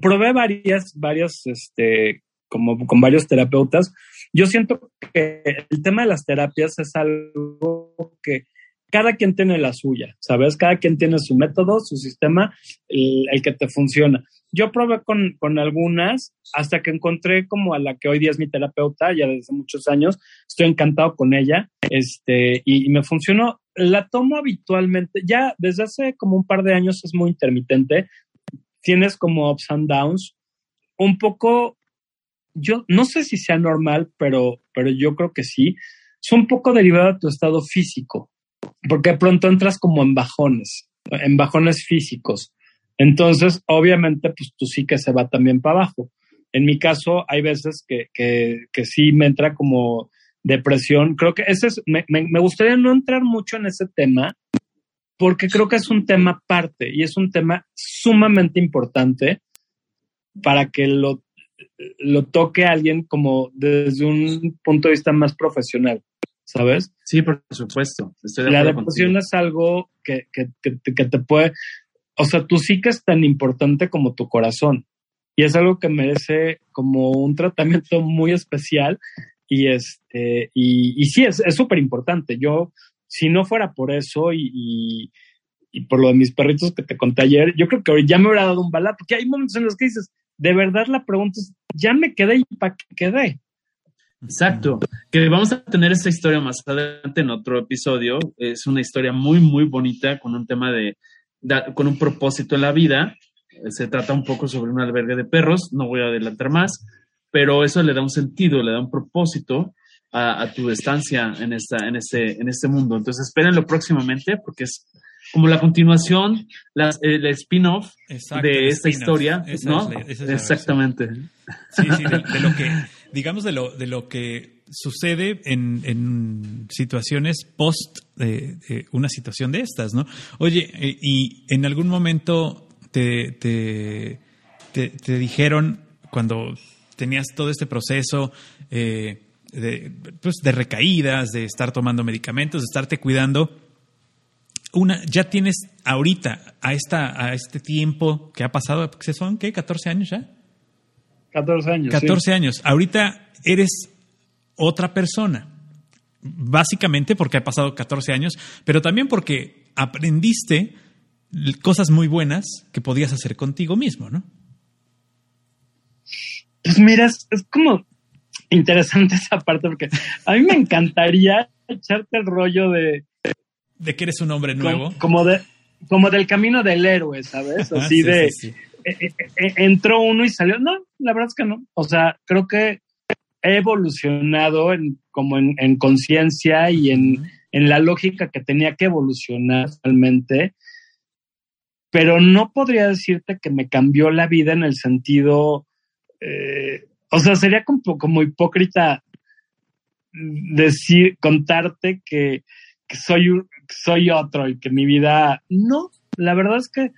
probé varias, varias, este, como con varios terapeutas. Yo siento que el tema de las terapias es algo que cada quien tiene la suya, ¿sabes? Cada quien tiene su método, su sistema, el, que te funciona. Yo probé con, con, algunas hasta que encontré como a la que hoy día es mi terapeuta, ya desde muchos años, estoy encantado con ella, este, y, me funcionó. La tomo habitualmente, ya desde hace como un par de años es muy intermitente, tienes como ups and downs, un poco, yo no sé si sea normal, pero, pero yo creo que sí, es un poco derivado de tu estado físico porque pronto entras como en bajones, en bajones físicos. Entonces, obviamente, pues tu que se va también para abajo. En mi caso, hay veces que, que, sí me entra como depresión. Creo que ese es, me, me, gustaría no entrar mucho en ese tema, porque creo que es un tema aparte y es un tema sumamente importante para que lo, lo toque alguien como desde un punto de vista más profesional. ¿sabes? Sí, por supuesto. la depresión es algo que, que, que, te puede, o sea, tu psique es tan importante como tu corazón y es algo que merece como un tratamiento [laughs] muy especial y este, y, y sí, es súper importante. Yo, si no fuera por eso y, y, y, por lo de mis perritos que te conté ayer, yo creo que ya me hubiera dado un balazo, porque hay momentos en los que dices, de verdad la pregunta es, ya me quedé y para qué quedé. Exacto, que vamos a tener esta historia más adelante en otro episodio. Es una historia muy, muy bonita con un tema de, con un propósito en la vida. Se trata un poco sobre un albergue de perros, no voy a adelantar más, pero eso le da un sentido, le da un propósito a, tu estancia en, esta, en, este, en este mundo. Entonces, espérenlo próximamente porque es como la continuación, la, el spin-off de esta historia, ¿no? Exactamente. Sí, sí, de, lo que, digamos, de lo, de lo que sucede en, situaciones post de, una situación de estas, ¿no? Oye, eh, y en algún momento te, te, te, dijeron cuando tenías todo este proceso eh, de, pues, de recaídas, de estar tomando medicamentos, de estarte cuidando, una, ya tienes ahorita, a, esta, a este tiempo que ha pasado, ¿qué son? ¿Qué? ¿14 años ya? 14 años. 14 años. Ahorita eres otra persona. Básicamente porque ha pasado 14 años, pero también porque aprendiste cosas muy buenas que podías hacer contigo mismo, ¿no? Pues mira, es, como, interesante [laughs] esa parte porque a mí me encantaría echarte el rollo de... De que eres un hombre nuevo. Como, como de, como del camino del héroe, ¿sabes? [laughs] Ah, Así sí, de... sí, sí. eh, eh, eh, entró uno y salió. No, la verdad es que no. O sea, creo que he evolucionado en, como en, en conciencia y en, en la lógica que tenía que evolucionar realmente, pero no podría decirte que me cambió la vida en el sentido, eh, o sea, sería como, como hipócrita decir, contarte que, que soy, un- soy otro y que mi vida, no, la verdad es que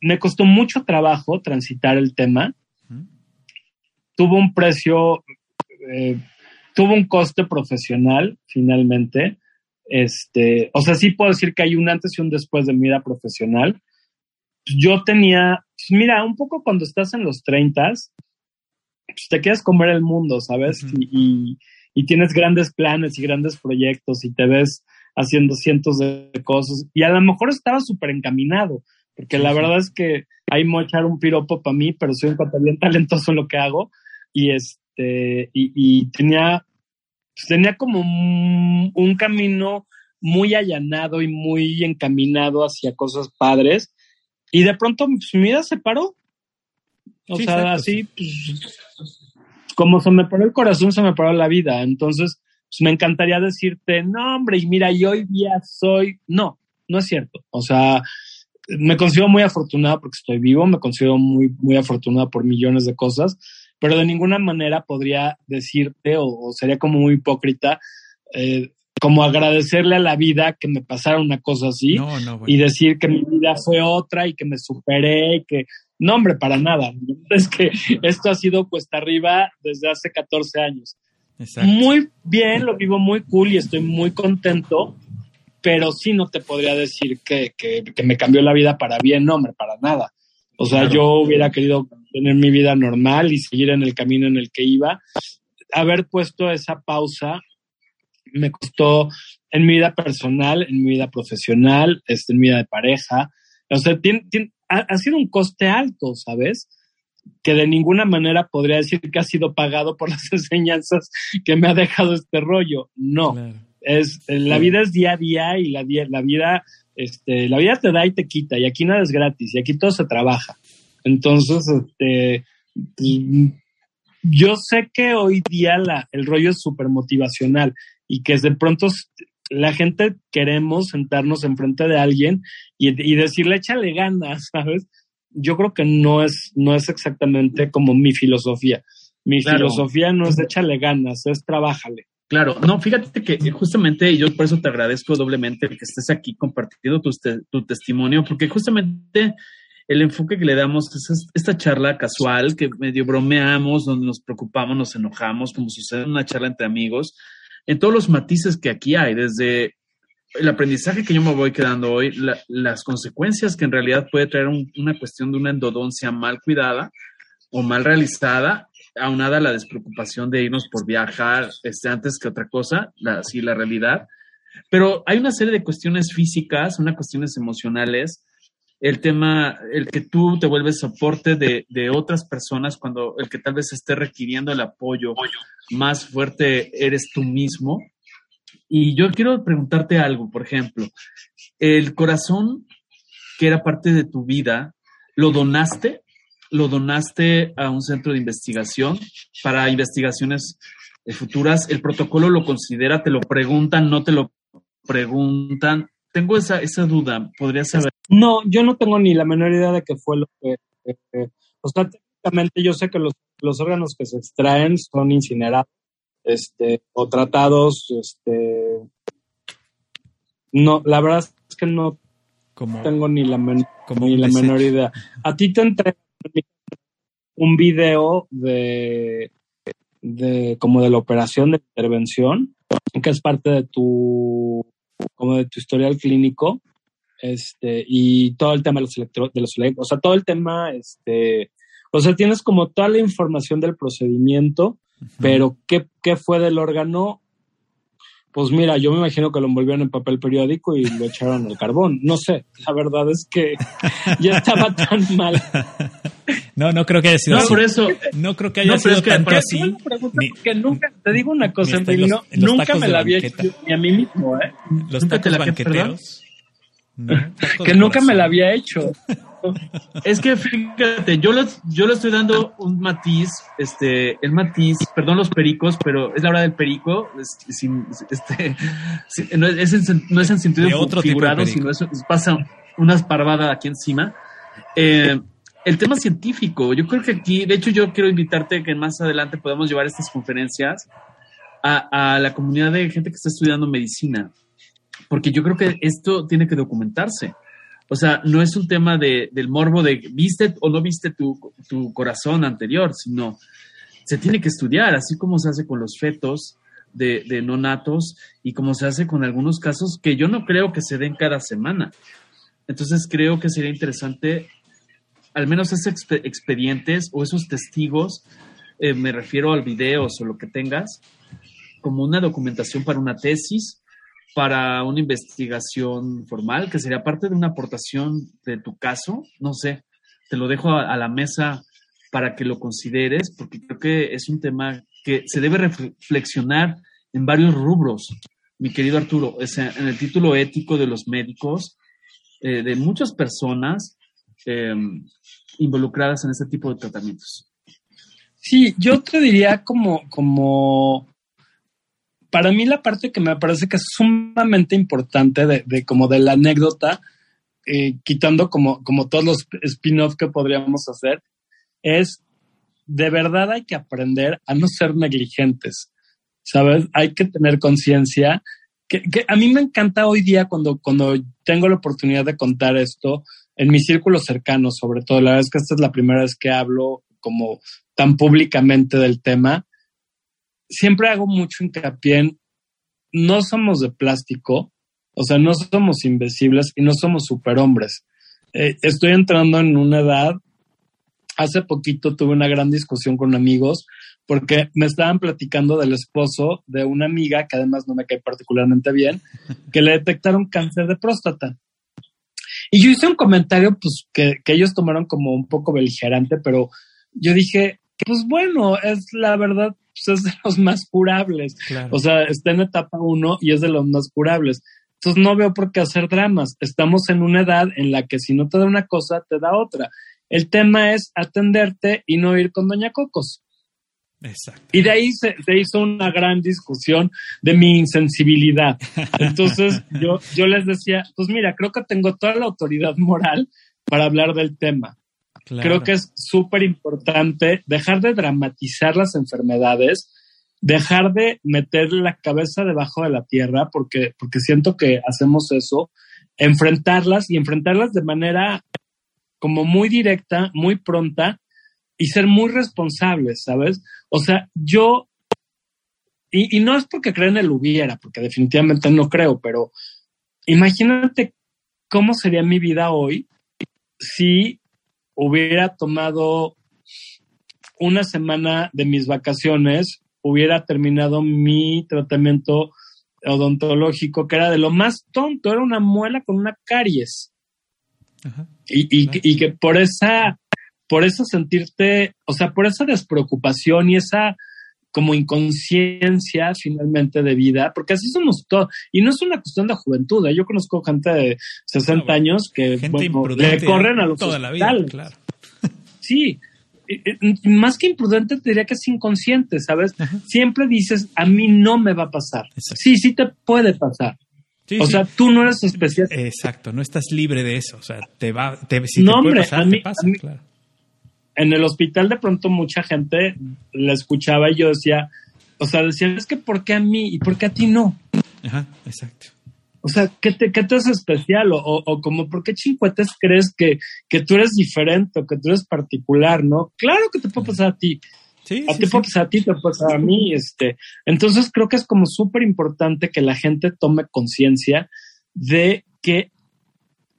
me costó mucho trabajo transitar el tema, tuvo un precio, eh, tuvo un coste profesional finalmente. Este, o sea, sí puedo decir que hay un antes y un después de mi vida profesional. Yo tenía, pues mira, un poco cuando estás en los 30, pues te quieres comer el mundo, ¿sabes? Y, y- y tienes grandes planes y grandes proyectos y te ves haciendo cientos de cosas. Y a lo mejor estaba súper encaminado, porque la verdad es que a echar un piropo para mí, pero soy un cuate bien talentoso en lo que hago. Y este, y, y tenía, pues tenía como un, un camino muy allanado y muy encaminado hacia cosas padres. Y de pronto pues, mi vida se paró. O Sí, sea, exacto, así, pues, como se me paró el corazón, se me paró la vida. Entonces, pues, me encantaría decirte, no, hombre, y mira, y hoy día soy. No, no es cierto. O sea, me considero muy afortunado porque estoy vivo, me considero muy, muy afortunado por millones de cosas, pero de ninguna manera podría decirte, o, o sería como muy hipócrita, eh, como agradecerle a la vida que me pasara una cosa así No, no, bueno. y decir que mi vida fue otra y que me superé y que no, hombre, para nada. [laughs] Es que esto ha sido cuesta arriba desde hace 14 años. Exacto. Muy bien, lo vivo muy cool y estoy muy contento, pero sí no te podría decir que, que, que me cambió la vida para bien, no, hombre, para nada. O sea, Claro. yo hubiera querido tener mi vida normal y seguir en el camino en el que iba. Haber puesto esa pausa me costó en mi vida personal, en mi vida profesional, este, en mi vida de pareja. O sea, tiene- tiene- ha, ha sido un coste alto, ¿sabes? Que de ninguna manera podría decir que ha sido pagado por las [laughs] enseñanzas que me ha dejado este rollo. No, Claro. es eh, la vida es día a día y la, la vida, este, la vida te da y te quita y aquí nada es gratis y aquí todo se trabaja. Entonces, este, mm, yo sé que hoy día la, el rollo es súper motivacional y que de pronto la gente queremos sentarnos enfrente de alguien y, y decirle échale ganas, [laughs] ¿sabes? Yo creo que no es, no es exactamente como mi filosofía. Mi Claro. filosofía no es échale ganas, es trabájale. Claro, no, fíjate que justamente yo por eso te agradezco doblemente que estés aquí compartiendo tu, tu testimonio, porque justamente el enfoque que le damos es- esta charla casual que medio bromeamos, donde nos preocupamos, nos enojamos, como sucede en una charla entre amigos, en todos los matices que aquí hay, desde el aprendizaje que yo me voy quedando hoy, la- las consecuencias que en realidad puede traer un- una cuestión de una endodoncia mal cuidada o mal realizada, aunada a la despreocupación de irnos por viajar este, antes que otra cosa, la, la realidad. Pero hay una serie de cuestiones físicas, unas cuestiones emocionales, el tema, el que tú te vuelves soporte de otras personas cuando el que tal vez esté requiriendo el apoyo más fuerte eres tú mismo. Y yo quiero preguntarte algo, por ejemplo, el corazón que era parte de tu vida, ¿lo donaste? ¿Lo donaste a un centro de investigación para investigaciones eh, futuras? ¿El protocolo lo considera? ¿Te lo preguntan? ¿No te lo preguntan? Tengo esa, esa duda. ¿Podría saber? No, yo no tengo ni la menor idea de qué fue lo que... eh, eh, o sea, técnicamente yo sé que los, los órganos que se extraen son incinerados este, o tratados. Este, no, la verdad es que no Como, tengo ni la, men- ni la menor idea. A ti te entregan un video de, de como de la operación de intervención, que es parte de tu como de tu historial clínico, este, y todo el tema de los electro, de los o sea, todo el tema, este, o sea, tienes como toda la información del procedimiento, Pero ¿qué, qué fue del órgano? Pues mira, yo me imagino que lo envolvieron en papel periódico y lo echaron al carbón. No sé, la verdad es que [laughs] ya estaba tan mal. No, no creo que haya sido No, así. por eso. No creo que haya No, sido es que tanto así. Ni- porque nunca, te digo una cosa, los- los nunca me la había hecho ni a mí mismo, ¿eh? Los ¿Nunca tacos banqueteros. No, Que nunca me la había hecho. Es que fíjate, yo le, yo le estoy dando un matiz, este, el matiz, perdón los pericos, pero es la hora del perico, es- sin, este, no, es en, no es en sentido De otro figurado, sino es, es- pasa unas parvadas aquí encima. Eh, el tema científico, yo creo que aquí, de hecho yo quiero invitarte que más adelante podamos llevar estas conferencias a, a la comunidad de gente que está estudiando medicina, porque yo creo que esto tiene que documentarse. O sea, no es un tema de, del morbo de viste o no viste tu, tu corazón anterior, sino se tiene que estudiar, así como se hace con los fetos de, de no natos y como se hace con algunos casos que yo no creo que se den cada semana. Entonces creo que sería interesante, al menos esos expe- expedientes o esos testigos, eh, me refiero al videos o lo que tengas, como una documentación para una tesis para una investigación formal, que sería parte de una aportación de tu caso, no sé, te lo dejo a, la mesa para que lo consideres, porque creo que es un tema que se debe reflexionar en varios rubros, mi querido Arturo, en el título ético de los médicos, eh, de muchas personas eh, involucradas en este tipo de tratamientos. Sí, yo te diría como, como, para mí la parte que me parece que es sumamente importante de, de como de la anécdota, eh, quitando como, como todos los spin-off que podríamos hacer, es de verdad hay que aprender a no ser negligentes, ¿sabes? Hay que tener conciencia. Que, a mí me encanta hoy día cuando, cuando tengo la oportunidad de contar esto en mi círculo cercano, sobre todo. La verdad es que esta es la primera vez que hablo como tan públicamente del tema. Siempre hago mucho hincapié en no somos de plástico, o sea, no somos invisibles y no somos superhombres. Eh, estoy entrando en una edad hace poquito tuve una gran discusión con amigos porque me estaban platicando del esposo de una amiga que además no me cae particularmente bien, que le detectaron cáncer de próstata. Y yo hice un comentario pues que, que ellos tomaron como un poco beligerante, pero yo dije, pues bueno, es la verdad, pues es de los más curables. Claro. O sea, está en etapa uno y es de los más curables. Entonces no veo por qué hacer dramas. Estamos en una edad en la que si no te da una cosa, te da otra. El tema es atenderte y no ir con Doña Cocos. Exacto. Y de ahí se, se hizo una gran discusión de mi insensibilidad. [laughs] Entonces yo, yo les decía, pues mira, creo que tengo toda la autoridad moral para hablar del tema. Claro. Creo que es súper importante dejar de dramatizar las enfermedades, dejar de meter la cabeza debajo de la tierra, porque, porque siento que hacemos eso, enfrentarlas y enfrentarlas de manera como muy directa, muy pronta y ser muy responsables, ¿sabes? O sea, yo, y, y no es porque creen el hubiera, porque definitivamente no creo, pero imagínate cómo sería mi vida hoy si hubiera tomado una semana de mis vacaciones, hubiera terminado mi tratamiento odontológico, que era de lo más tonto, era una muela con una caries. Ajá. Y, y, Claro. y que por esa, por eso sentirte, o sea, por esa despreocupación y esa como inconsciencia finalmente de vida, porque así somos todos. Y no es una cuestión de juventud. ¿eh? Yo conozco gente de 60 No, bueno, años que bueno, le corren a los toda la vida, claro. [laughs] Sí. Más que imprudente, te diría que es inconsciente, ¿sabes? Ajá. Siempre dices, a mí no me va a pasar. Exacto. Sí, sí te puede pasar. Sí, o sí. sea, tú no eres especial. Exacto, no estás libre de eso. O sea, te va, te, si No, te puede hombre, pasar, a mí- te pasa, a mí- claro. En el hospital de pronto mucha gente la escuchaba y yo decía, o sea, decían, es que ¿por qué a mí y por qué a ti no? Ajá, exacto. O sea, ¿qué te, qué te hace especial? O, o, o como, ¿por qué chincuetes crees que, que tú eres diferente o que tú eres particular, no? Claro que te puede pasar a ti. Sí, A sí, ti sí. puede pasar a ti, te puede pasar a mí. Este. Entonces creo que es como súper importante que la gente tome conciencia de que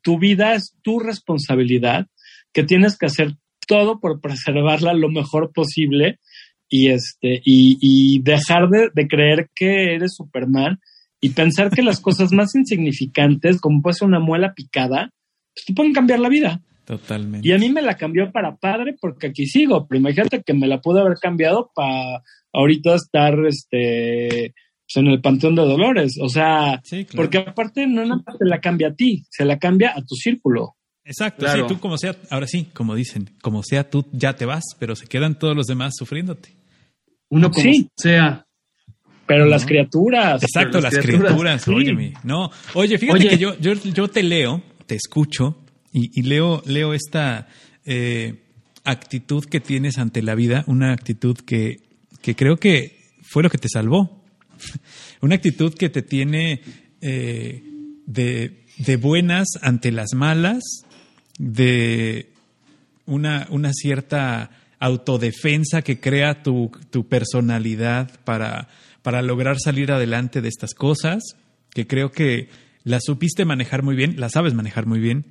tu vida es tu responsabilidad, que tienes que hacer todo por preservarla lo mejor posible y este y, y dejar de, de creer que eres Superman y pensar que las cosas [laughs] más insignificantes, como puede ser una muela picada, pues te pueden cambiar la vida. Totalmente. Y a mí me la cambió para padre porque aquí sigo, pero imagínate que me la pude haber cambiado para ahorita estar este pues, en el Panteón de Dolores. O sea, Sí, claro. porque aparte no nada más te la cambia a ti, se la cambia a tu círculo. Exacto, Claro. sí, tú como sea, ahora sí, como dicen, como sea tú ya te vas, pero se quedan todos los demás sufriéndote. Uno como Sí. sea. Pero No. las criaturas. Exacto, las las criaturas, criaturas, sí. óyeme. No, oye, fíjate Oye. que yo, yo, yo te leo, te escucho y, y leo, leo esta eh, actitud que tienes ante la vida, una actitud que, que creo que fue lo que te salvó. [laughs] Una actitud que te tiene eh, de, de buenas ante las malas, de una, una cierta autodefensa que crea tu, tu personalidad para, para lograr salir adelante de estas cosas, que creo que las supiste manejar muy bien, las sabes manejar muy bien.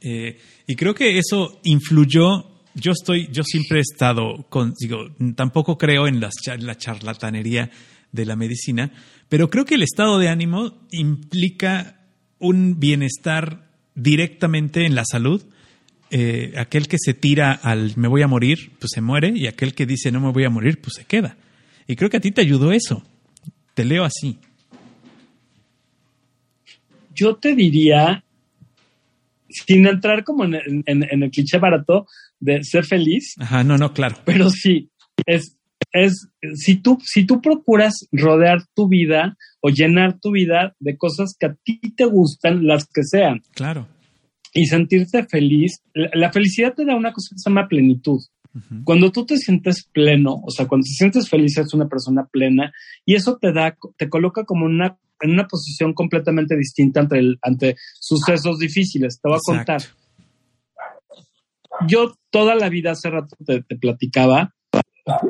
Eh, y creo que eso influyó. Yo estoy, yo siempre he estado con, digo, tampoco creo en la charlatanería de la medicina, pero creo que el estado de ánimo implica un bienestar directamente en la salud. Eh, aquel que se tira al me voy a morir, pues se muere, y aquel que dice no me voy a morir, pues se queda. Y creo que a ti te ayudó eso. Te leo así. Yo te diría, sin entrar como en, en- en el cliché barato de ser feliz, Ajá, no, no, claro. pero sí, es, es, si tú, si tú procuras rodear tu vida o llenar tu vida de cosas que a ti te gustan, las que sean, Claro. y sentirte feliz, la, la felicidad te da una cosa que se llama plenitud. Cuando tú te sientes pleno, o sea, cuando te sientes feliz, eres una persona plena y eso te da, te coloca como en una, en una posición completamente distinta ante, el- ante sucesos difíciles. Te voy a contar. Yo toda la vida, hace rato te, te platicaba,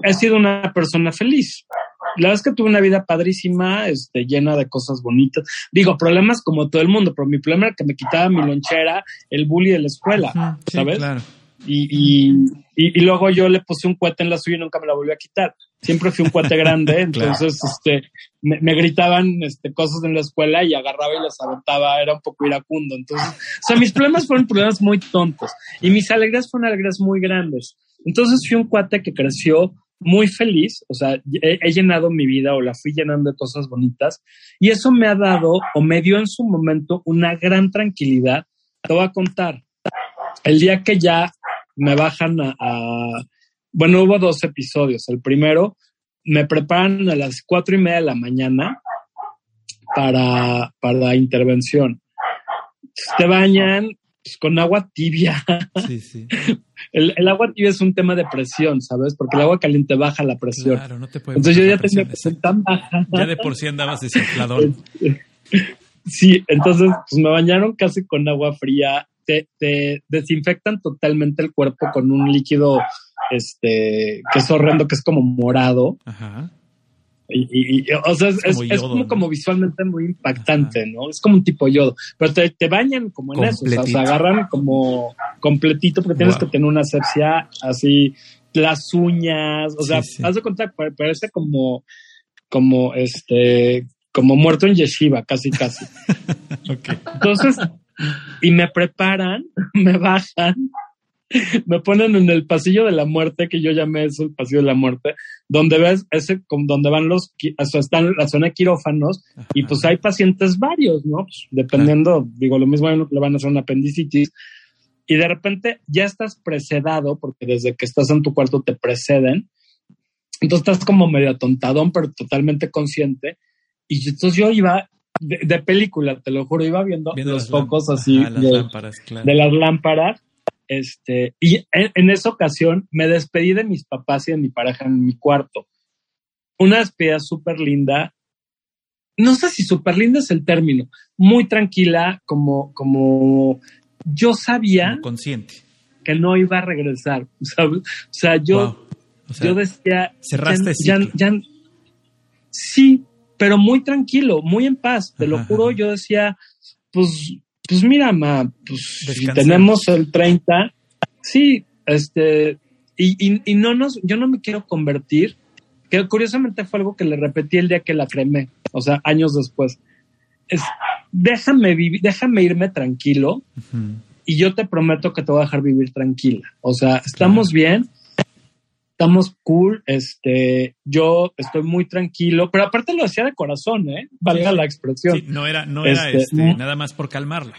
he sido una persona feliz. La verdad es que tuve una vida padrísima, este, llena de cosas bonitas. Digo, problemas como todo el mundo, pero mi problema era que me quitaba mi lonchera, el bully de la escuela, sí, ¿sabes? Claro. Y, y, y, y luego yo le puse un cohete en la suya y nunca me la volví a quitar. Siempre fui un cohete grande, [laughs] entonces este, me, me gritaban este, cosas en la escuela y agarraba y las aventaba, era un poco iracundo. Entonces, o sea, mis problemas fueron problemas muy tontos y mis alegrías fueron alegrías muy grandes. Entonces fui un cuate que creció muy feliz, o sea, he, he llenado mi vida o la fui llenando de cosas bonitas y eso me ha dado o me dio en su momento una gran tranquilidad. Te voy a contar, el día que ya me bajan a, a- bueno, hubo dos episodios. El primero, me preparan a las cuatro y media de la mañana para, para la intervención. Te bañan pues, con agua tibia. Sí, sí. [laughs] El, el agua tibia es un tema de presión, ¿sabes? Porque el agua caliente baja la presión. Claro, no te puede Entonces yo ya tenía presión, tan baja. Ya de por sí andabas desinflador. [laughs] Sí, entonces pues me bañaron casi con agua fría, te, te desinfectan totalmente el cuerpo con un líquido este que es horrendo, que es como morado. Ajá. Y, y- y, o sea, es, Es como es- es yodo, como, ¿no? como visualmente muy impactante, ¿no? Es como un tipo yodo, pero te, te bañan como en eso, o sea, se agarran como completito porque tienes Wow. que tener una asepsia así, las uñas, o sea, Sí, sí. haz de cuenta, pa- parece como, como este, como muerto en yeshiva, casi, casi. [laughs] Ok. Entonces, y me preparan, [laughs] me bajan, [laughs] me ponen en el pasillo de la muerte, que yo llamé eso el pasillo de la muerte, donde ves ese, con- donde van los, o sea, están la zona de quirófanos, y pues hay pacientes varios, ¿no? Pues, dependiendo, digo, lo mismo le van a hacer una apendicitis, y de repente ya estás precedado, porque desde que estás en tu cuarto te preceden, entonces estás como medio atontadón, pero totalmente consciente, y entonces yo iba de, de película, te lo juro, iba viendo, Viendo los focos así Ajá, las de, lámparas, claro. de las lámparas. Este, y en, en esa ocasión me despedí de mis papás y de mi pareja en mi cuarto. Una despedida súper linda. No sé si súper linda es el término. Muy tranquila, como, como yo sabía Como consciente. que no iba a regresar. [laughs] ¿sabes? O sea, yo, Wow. O sea, yo decía. cerraste ya- ciclo. ya- ya- sí, pero muy tranquilo, muy en paz. Te lo juro, ajá. yo decía, pues, pues mira, ma, pues si tenemos el 30, sí, este, y, y, y no nos, yo no me quiero convertir, que curiosamente fue algo que le repetí el día que la cremé, o sea, años después. Es, déjame vivir, déjame irme tranquilo y yo te prometo que te voy a dejar vivir tranquila. O sea, estamos bien, estamos cool, este, yo estoy muy tranquilo, pero aparte lo decía de corazón, ¿eh? Valga la expresión. Sí, no era, no era Este, este, no. nada más por calmarla.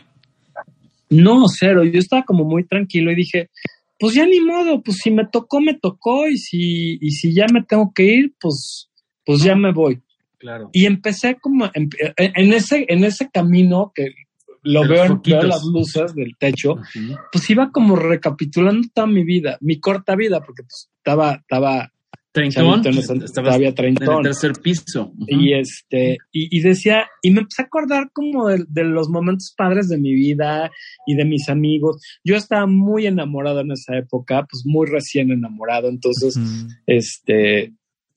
No, cero, yo estaba como muy tranquilo y dije, pues ya ni modo, pues si me tocó, me tocó y si, y si ya me tengo que ir, pues, pues ya me voy. Claro. Y empecé como en, en ese, en ese camino que lo veo, en- veo las luces del techo, pues iba como recapitulando toda mi vida, mi corta vida, porque pues estaba, estaba Treintón, en el tercer piso. Y este, y, y decía, y me empecé a acordar como de, de los momentos padres de mi vida y de mis amigos. Yo estaba muy enamorado en esa época, pues muy recién enamorado, entonces, este,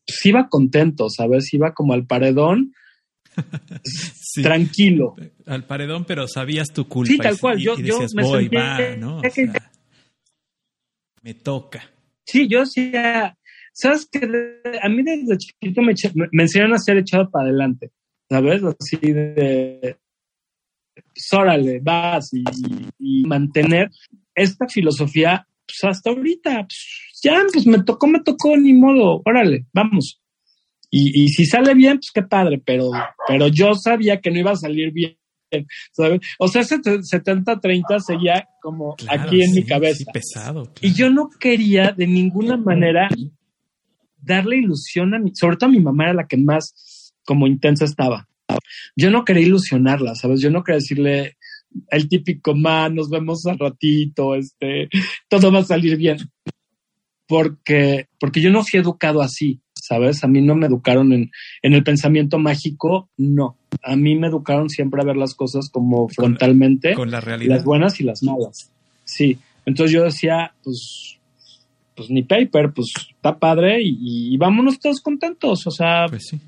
pues iba contento, ¿sabes? Iba como al paredón, Sí. tranquilo. Al paredón, pero sabías tu culpa. Sí, tal cual. y- Yo- y yo me voy, sentía va, ¿no? O que- sea, me toca. Sí, yo decía, ¿sabes qué? A mí desde chiquito me, me, me enseñaron a ser echado para adelante, ¿sabes? Así de, pues órale, vas y, y mantener esta filosofía pues hasta ahorita. Pues, ya, pues me tocó, me tocó, ni modo, órale, vamos. Y, y si sale bien, pues qué padre, pero, pero yo sabía que no iba a salir bien. ¿sabes? O sea, ese 70-30 seguía como Claro, aquí en mi cabeza. sí, pesado. Y yo no quería de ninguna manera darle ilusión a mi, sobre todo a mi mamá era la que más como intensa estaba. Yo no quería ilusionarla, ¿sabes? Yo no quería decirle el típico, ma, nos vemos al ratito, este, todo va a salir bien. Porque, porque yo no fui educado así, ¿sabes? A mí no me educaron en, en el pensamiento mágico, no. A mí me educaron siempre a ver las cosas como frontalmente Con la realidad. las buenas y las malas. Sí. Entonces yo decía, pues, pues ni paper, pues está padre y, y vámonos todos contentos. O sea, Pues sí.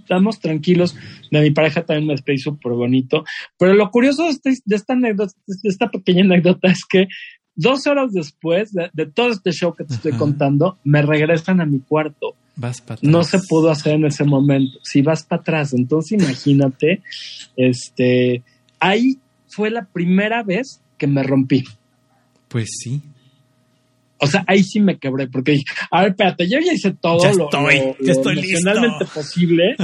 estamos tranquilos. De mi pareja también me despedí súper bonito. Pero lo curioso de, este- de esta anécdota, de esta pequeña anécdota es que dos horas después de, de todo este show que te estoy Ajá. contando, me regresan a mi cuarto. Vas para No se pudo hacer en ese momento. Si vas para atrás, entonces imagínate, este, ahí fue la primera vez que me rompí. Pues sí. O sea, ahí sí me quebré, porque dije, a ver, espérate, yo ya hice todo Ya lo, estoy, lo- ya estoy emocionalmente listo. posible.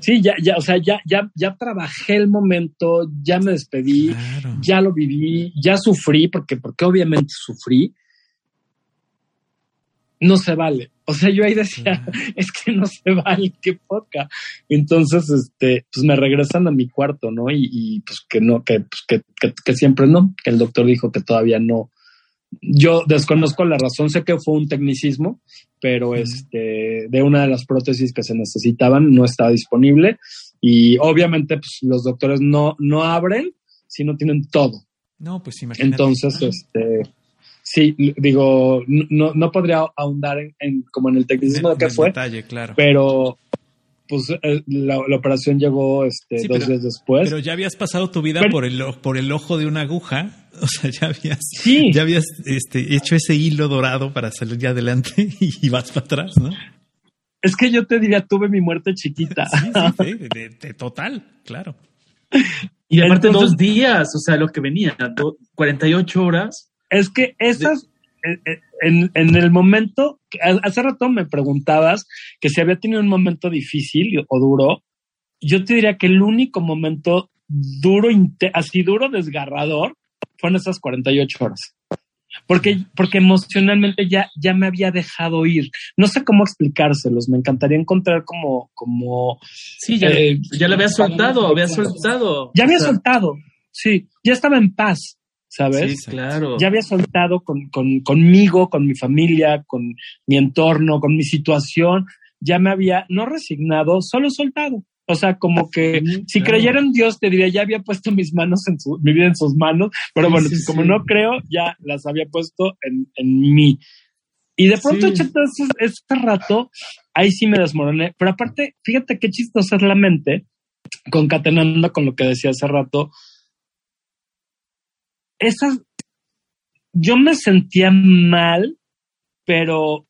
Sí, ya, ya, o sea, ya, ya, ya trabajé el momento, ya me despedí, Claro. ya lo viví, ya sufrí, porque, porque obviamente sufrí. No se vale. O sea, yo ahí decía, [laughs] es que no se vale, qué poca. Entonces, este, pues me regresan a mi cuarto, ¿no? Y, y, pues que no, que, pues que, que, que siempre no, que el doctor dijo que todavía no. Yo desconozco la razón, sé que fue un tecnicismo, pero este, de una de las prótesis que se necesitaban no estaba disponible. Y obviamente, pues los doctores no, no abren si no tienen todo. No, pues imagínate. Entonces, este, sí, digo, no, no podría ahondar en, en- como en el tecnicismo de qué fue, detalle, claro. pero pues eh, la, la operación llegó este, Sí, dos pero- días después. Pero ya habías pasado tu vida Pero- por el por el ojo de una aguja, [laughs] o sea, ya habías sí, ya habías este, hecho ese hilo dorado para salir ya adelante [laughs] y vas para atrás, ¿no? es que yo te diría, tuve mi muerte chiquita. Sí, sí, sí, [laughs] de, de total, claro. Y aparte Entonces- dos días, o sea, lo que venía, do- 48 horas. Es que esas, eh, eh, en, en el momento, hace rato me preguntabas que si había tenido un momento difícil o duro, yo te diría que el único momento duro, así duro, desgarrador, fueron esas 48 horas. Porque, porque emocionalmente ya, ya me había dejado ir. No sé cómo explicárselos. Me encantaría encontrar como, como, Sí, ya, Eh, ya lo había soltado, había soltado. ya había O sea, soltado. Sí, ya estaba en paz, ¿sabes? Sí, Claro. ya había soltado con, con- conmigo, con mi familia, con mi entorno, con mi situación, ya me había no resignado, solo soltado. O sea, como que si claro. creyera en Dios, te diría, ya había puesto mis manos en su, mi vida en sus manos, pero Sí, bueno, sí, pues como sí. no creo, ya las había puesto en, en mí. Y de pronto, ese, ese rato, ahí sí me desmoroné. Pero aparte, fíjate qué chistosa es la mente, concatenando con lo que decía hace rato. Esas, yo me sentía mal, pero,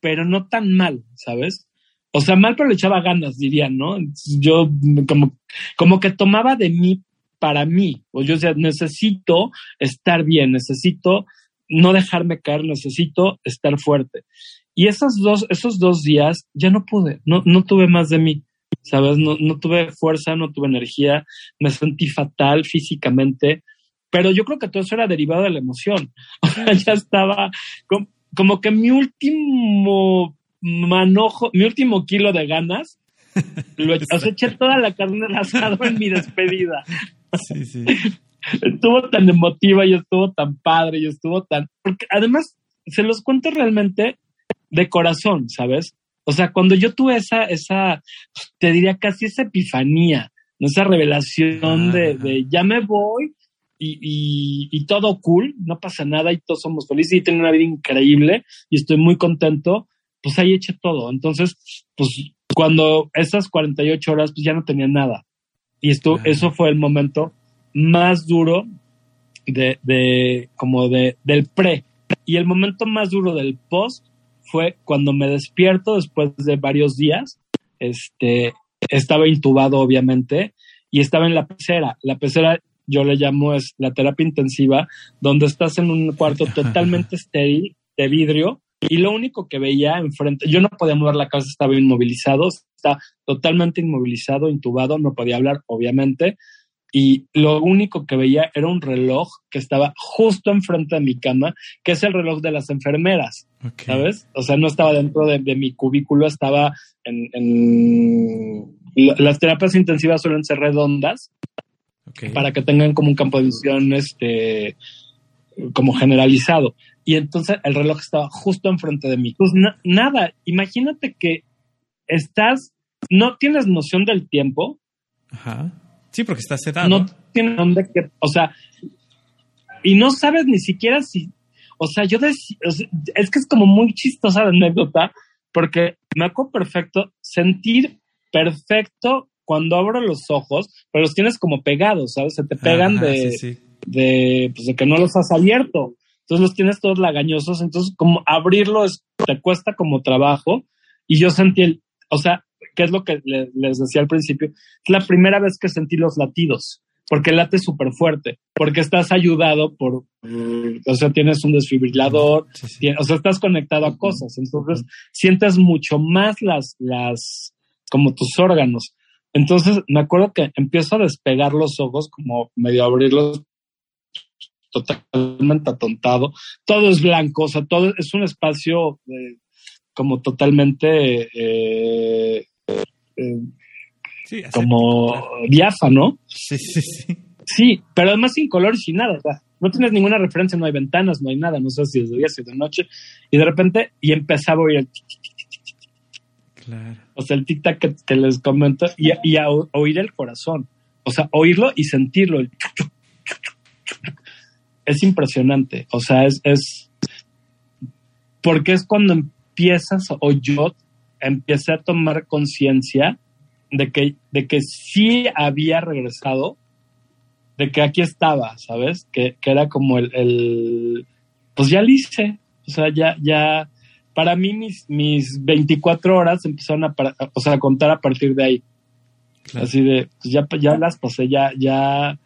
pero no tan mal, ¿sabes? O sea, mal, pero le echaba ganas, diría, ¿no? Yo como, como que tomaba de mí para mí. O yo decía, necesito estar bien, necesito no dejarme caer, necesito estar fuerte. Y esos dos, esos dos días ya no pude, no, no tuve más de mí, ¿sabes? No, no tuve fuerza, no tuve energía, me sentí fatal físicamente, pero yo creo que todo eso era derivado de la emoción. [laughs] O sea, ya estaba como, como que mi último manojo, mi último kilo de ganas, lo, [laughs] o sea, eché toda la carne asado en mi despedida. Sí, sí. [laughs] Estuvo tan emotiva y estuvo tan padre y estuvo tan... Porque además, se los cuento realmente de corazón, ¿sabes? O sea, cuando yo tuve esa, esa, te diría casi esa epifanía, esa revelación de, de ya me voy y, y, y todo cool, no pasa nada y todos somos felices y tengo una vida increíble y estoy muy contento, pues ahí eché todo. Entonces, pues cuando esas 48 horas, pues ya no tenía nada. Y esto, Claro. eso fue el momento más duro de, de como de, del pre. Y el momento más duro del post fue cuando me despierto después de varios días. Este, estaba intubado, obviamente, y estaba en la pecera. La pecera, yo le llamo, es la terapia intensiva, donde estás en un cuarto [laughs] totalmente estéril, de vidrio, y lo único que veía enfrente, yo no podía mover la cabeza, estaba inmovilizado, está totalmente inmovilizado, intubado, no podía hablar, obviamente, y lo único que veía era un reloj que estaba justo enfrente de mi cama, que es el reloj de las enfermeras. ¿sabes? O sea, no estaba dentro de, de mi cubículo, estaba en, en- la- Las terapias intensivas suelen ser redondas para que tengan como un campo de visión este, como generalizado. Y entonces el reloj estaba justo enfrente de mí. Pues na- nada, imagínate que estás, no tienes noción del tiempo, Ajá. Sí, porque está sedado. no tienes dónde que, o sea, y no sabes ni siquiera si, o sea, yo dec- o sea, es que es como muy chistosa la anécdota, porque me acuerdo perfecto sentir perfecto cuando abro los ojos, pero los tienes como pegados, ¿sabes? Se te pegan Ajá, de, sí, sí. de, pues, de que no los has abierto. Entonces los tienes todos lagañosos, entonces como abrirlo es, te cuesta como trabajo. Y yo sentí el, o sea, ¿qué es lo que le- les decía al principio? Es la primera vez que sentí los latidos, porque late súper fuerte, porque estás ayudado por, mm, o sea, tienes un desfibrilador, Sí, sí. tien- o sea, estás conectado a cosas, entonces sientes mucho más las, las, como tus órganos. Entonces me acuerdo que empiezo a despegar los ojos, como medio abrirlos totalmente atontado. Todo es blanco, o sea, todo es un espacio eh, como totalmente eh, eh, Sí, como diáfano. Sí, sí, sí. Sí, pero además sin color y sin nada. o sea, no tienes ninguna referencia, no hay ventanas, no hay nada, no sé si es de día, si es de noche. Y de repente, y empezaba a oír el tic, tic, O sea, el tic-tac que, que les comento, y, a oír el corazón. O sea, oírlo y sentirlo. Es impresionante. O sea, es. Porque es cuando empiezas, o yo empecé a tomar conciencia de que, de que sí había regresado, de que aquí estaba, ¿sabes? Que, que era como el, el. Pues ya lo hice. O sea, ya, ya para mí mis, mis 24 horas empezaron a, o sea, a contar a partir de ahí. Claro. Así de, pues ya, ya las pasé, ya, ya,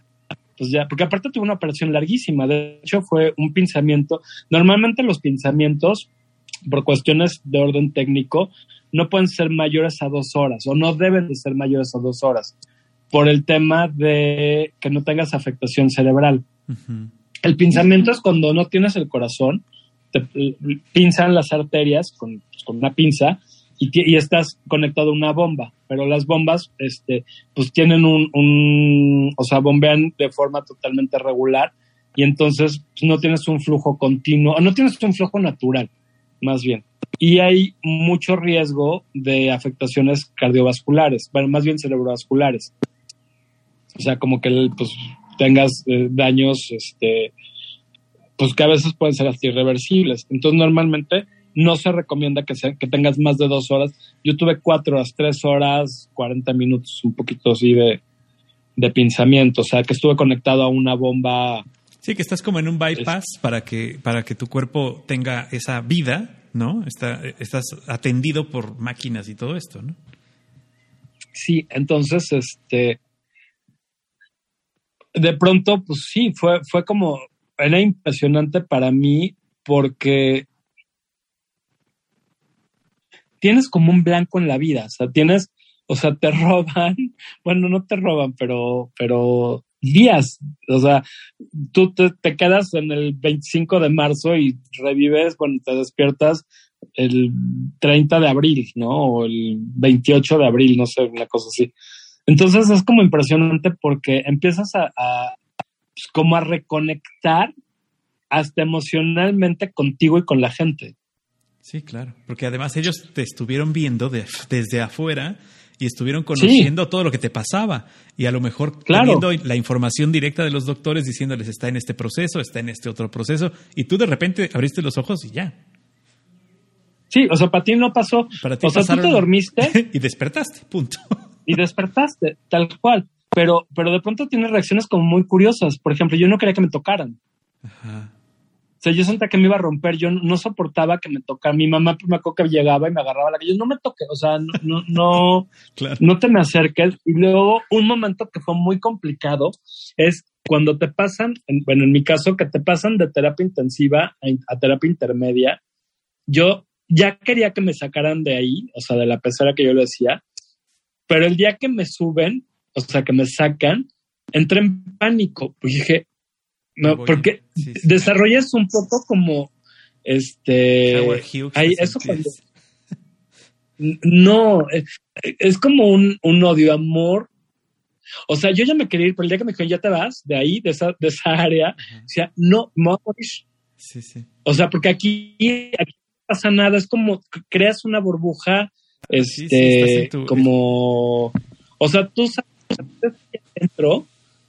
pues ya, porque aparte tuve una operación larguísima. De hecho, fue un pinzamiento. Normalmente los pinzamientos, por cuestiones de orden técnico, no pueden ser mayores a dos horas o no deben de ser mayores a dos horas por el tema de que no tengas afectación cerebral. El pinzamiento es cuando no tienes el corazón, te pinzan las arterias con, pues, una pinza y, estás conectado a una bomba, pero las bombas, este, pues tienen un, o sea, bombean de forma totalmente regular y entonces pues, no tienes un flujo continuo, no tienes un flujo natural, más bien. Y hay mucho riesgo de afectaciones cardiovasculares, bueno, más bien cerebrovasculares. O sea, como que pues tengas eh, daños, este, pues que a veces pueden ser hasta irreversibles. Entonces, normalmente no se recomienda que, sea, que tengas más de dos horas. Yo tuve cuatro horas, tres horas, 40 minutos, un poquito así de, de pinzamiento. O sea, que estuve conectado a una bomba. Sí, que estás como en un bypass para que, para que tu cuerpo tenga esa vida, ¿no? Está, estás atendido por máquinas y todo esto, ¿no? Sí, entonces, este. de pronto, pues sí, fue, fue como, era impresionante para mí porque tienes como un blanco en la vida, o sea, tienes, o sea, te [laughs] roban, bueno, no te roban, pero, pero días, o sea, tú te, quedas en el 25 de marzo y revives cuando te despiertas el 30 de abril, ¿no? O el 28 de abril, no sé, una cosa así. Entonces es como impresionante porque empiezas a, a pues, como a reconectar hasta emocionalmente contigo y con la gente. Sí, claro, porque además ellos te estuvieron viendo de- desde afuera y estuvieron conociendo todo lo que te pasaba y a lo mejor Claro. teniendo la información directa de los doctores diciéndoles está en este proceso, está en este otro proceso y tú de repente abriste los ojos y ya. Sí, o sea, para ti no pasó. Para ti o sea, tú te dormiste [laughs] y despertaste, punto. y despertaste, tal cual. Pero, pero de pronto tienes reacciones como muy curiosas. Por ejemplo, yo no quería que me tocaran. Ajá. O sea, yo sentía que me iba a romper, yo no soportaba que me tocara. Mi mamá pues, me acuerdo que llegaba y me agarraba la que yo no me toque, o sea, no, no, no, [laughs] Claro. no te me acerques. Y luego un momento que fue muy complicado es cuando te pasan, en- bueno, en mi caso, que te pasan de terapia intensiva a, a terapia intermedia, yo ya quería que me sacaran de ahí, o sea, de la pecera que yo le decía, pero el día que me suben, o sea, que me sacan, entré en pánico, pues dije, no, Voy- porque sí, sí. desarrollas un poco como, este, Hughes. eso No, es, es como un, un odio, amor. O sea, yo ya me quería ir, pero el día que me dijeron, ya te vas de ahí, de esa, de esa área, Ajá. decía, no, me voy a morir. Sí, sí. O sea, porque aquí, aquí no pasa nada, es como creas una burbuja, este, sí, estás en tu- como, o sea, tú sabes dentro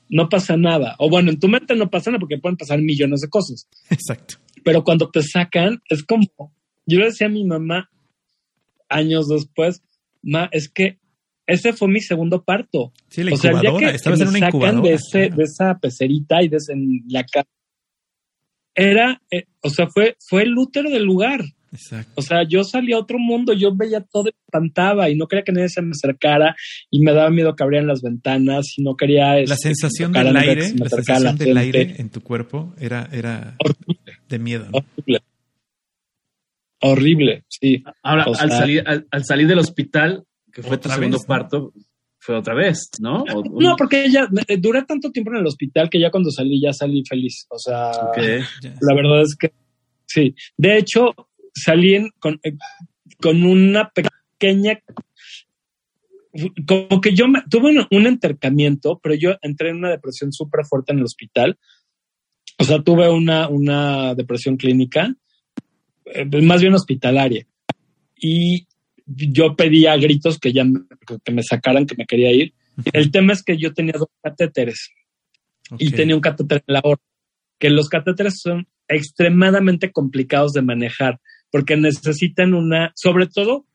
no pasa nada. O bueno, en tu mente no pasa nada porque pueden pasar millones de cosas. Exacto. Pero cuando te sacan, es como, yo le decía a mi mamá años después, ma, es que ese fue mi segundo parto. Sí, la o sea, incubadora. que, que me sacan incubadora. de, ese, de esa pecerita y de ese- en la casa, era, eh, o sea, fue, fue el útero del lugar. Exacto. O sea, yo salí a otro mundo, yo veía todo y me espantaba y no quería que nadie se me acercara y me daba miedo que abrieran las ventanas y no quería... La este, sensación del aire, se la sensación del aire en tu cuerpo era, era Horrible, de miedo. ¿no? horrible. Horrible, sí. Ahora, O al, salir, al, al salir del hospital, que fue tu segundo vez, ¿no? parto, fue otra vez, ¿no? O- o- No, porque ya eh, duré tanto tiempo en el hospital que ya cuando salí ya salí feliz. O sea, la verdad es que sí. De hecho, salí en- con, eh, con una pequeña como que yo me- tuve un, un entercamiento, pero yo entré en una depresión súper fuerte en el hospital. O sea, tuve una, una depresión clínica, eh, más bien hospitalaria. Y yo pedía a gritos que ya me, que me sacaran, que me quería ir. El tema es que yo tenía dos catéteres y tenía un catéter en la aorta. Que los catéteres son extremadamente complicados de manejar porque necesitan una, sobre todo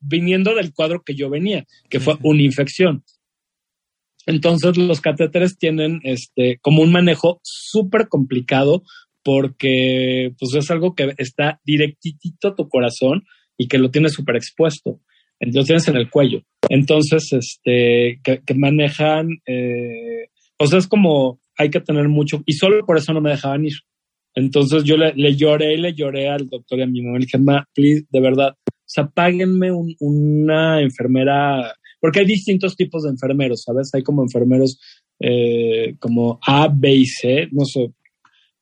viniendo del cuadro que yo venía, que fue una infección. Entonces los catéteres tienen este como un manejo súper complicado porque pues es algo que está directitito a tu corazón y que lo tienes súper expuesto. Entonces lo tienes en el cuello. Entonces, este, que, que manejan, eh, o sea, es como hay que tener mucho, y solo por eso no me dejaban ir. Entonces yo le, le lloré y le lloré al doctor y a mi mamá. Le dije, ma, please, de verdad, o sea, páguenme un- una enfermera, porque hay distintos tipos de enfermeros, ¿sabes? Hay como enfermeros eh, como A, B y C, no sé,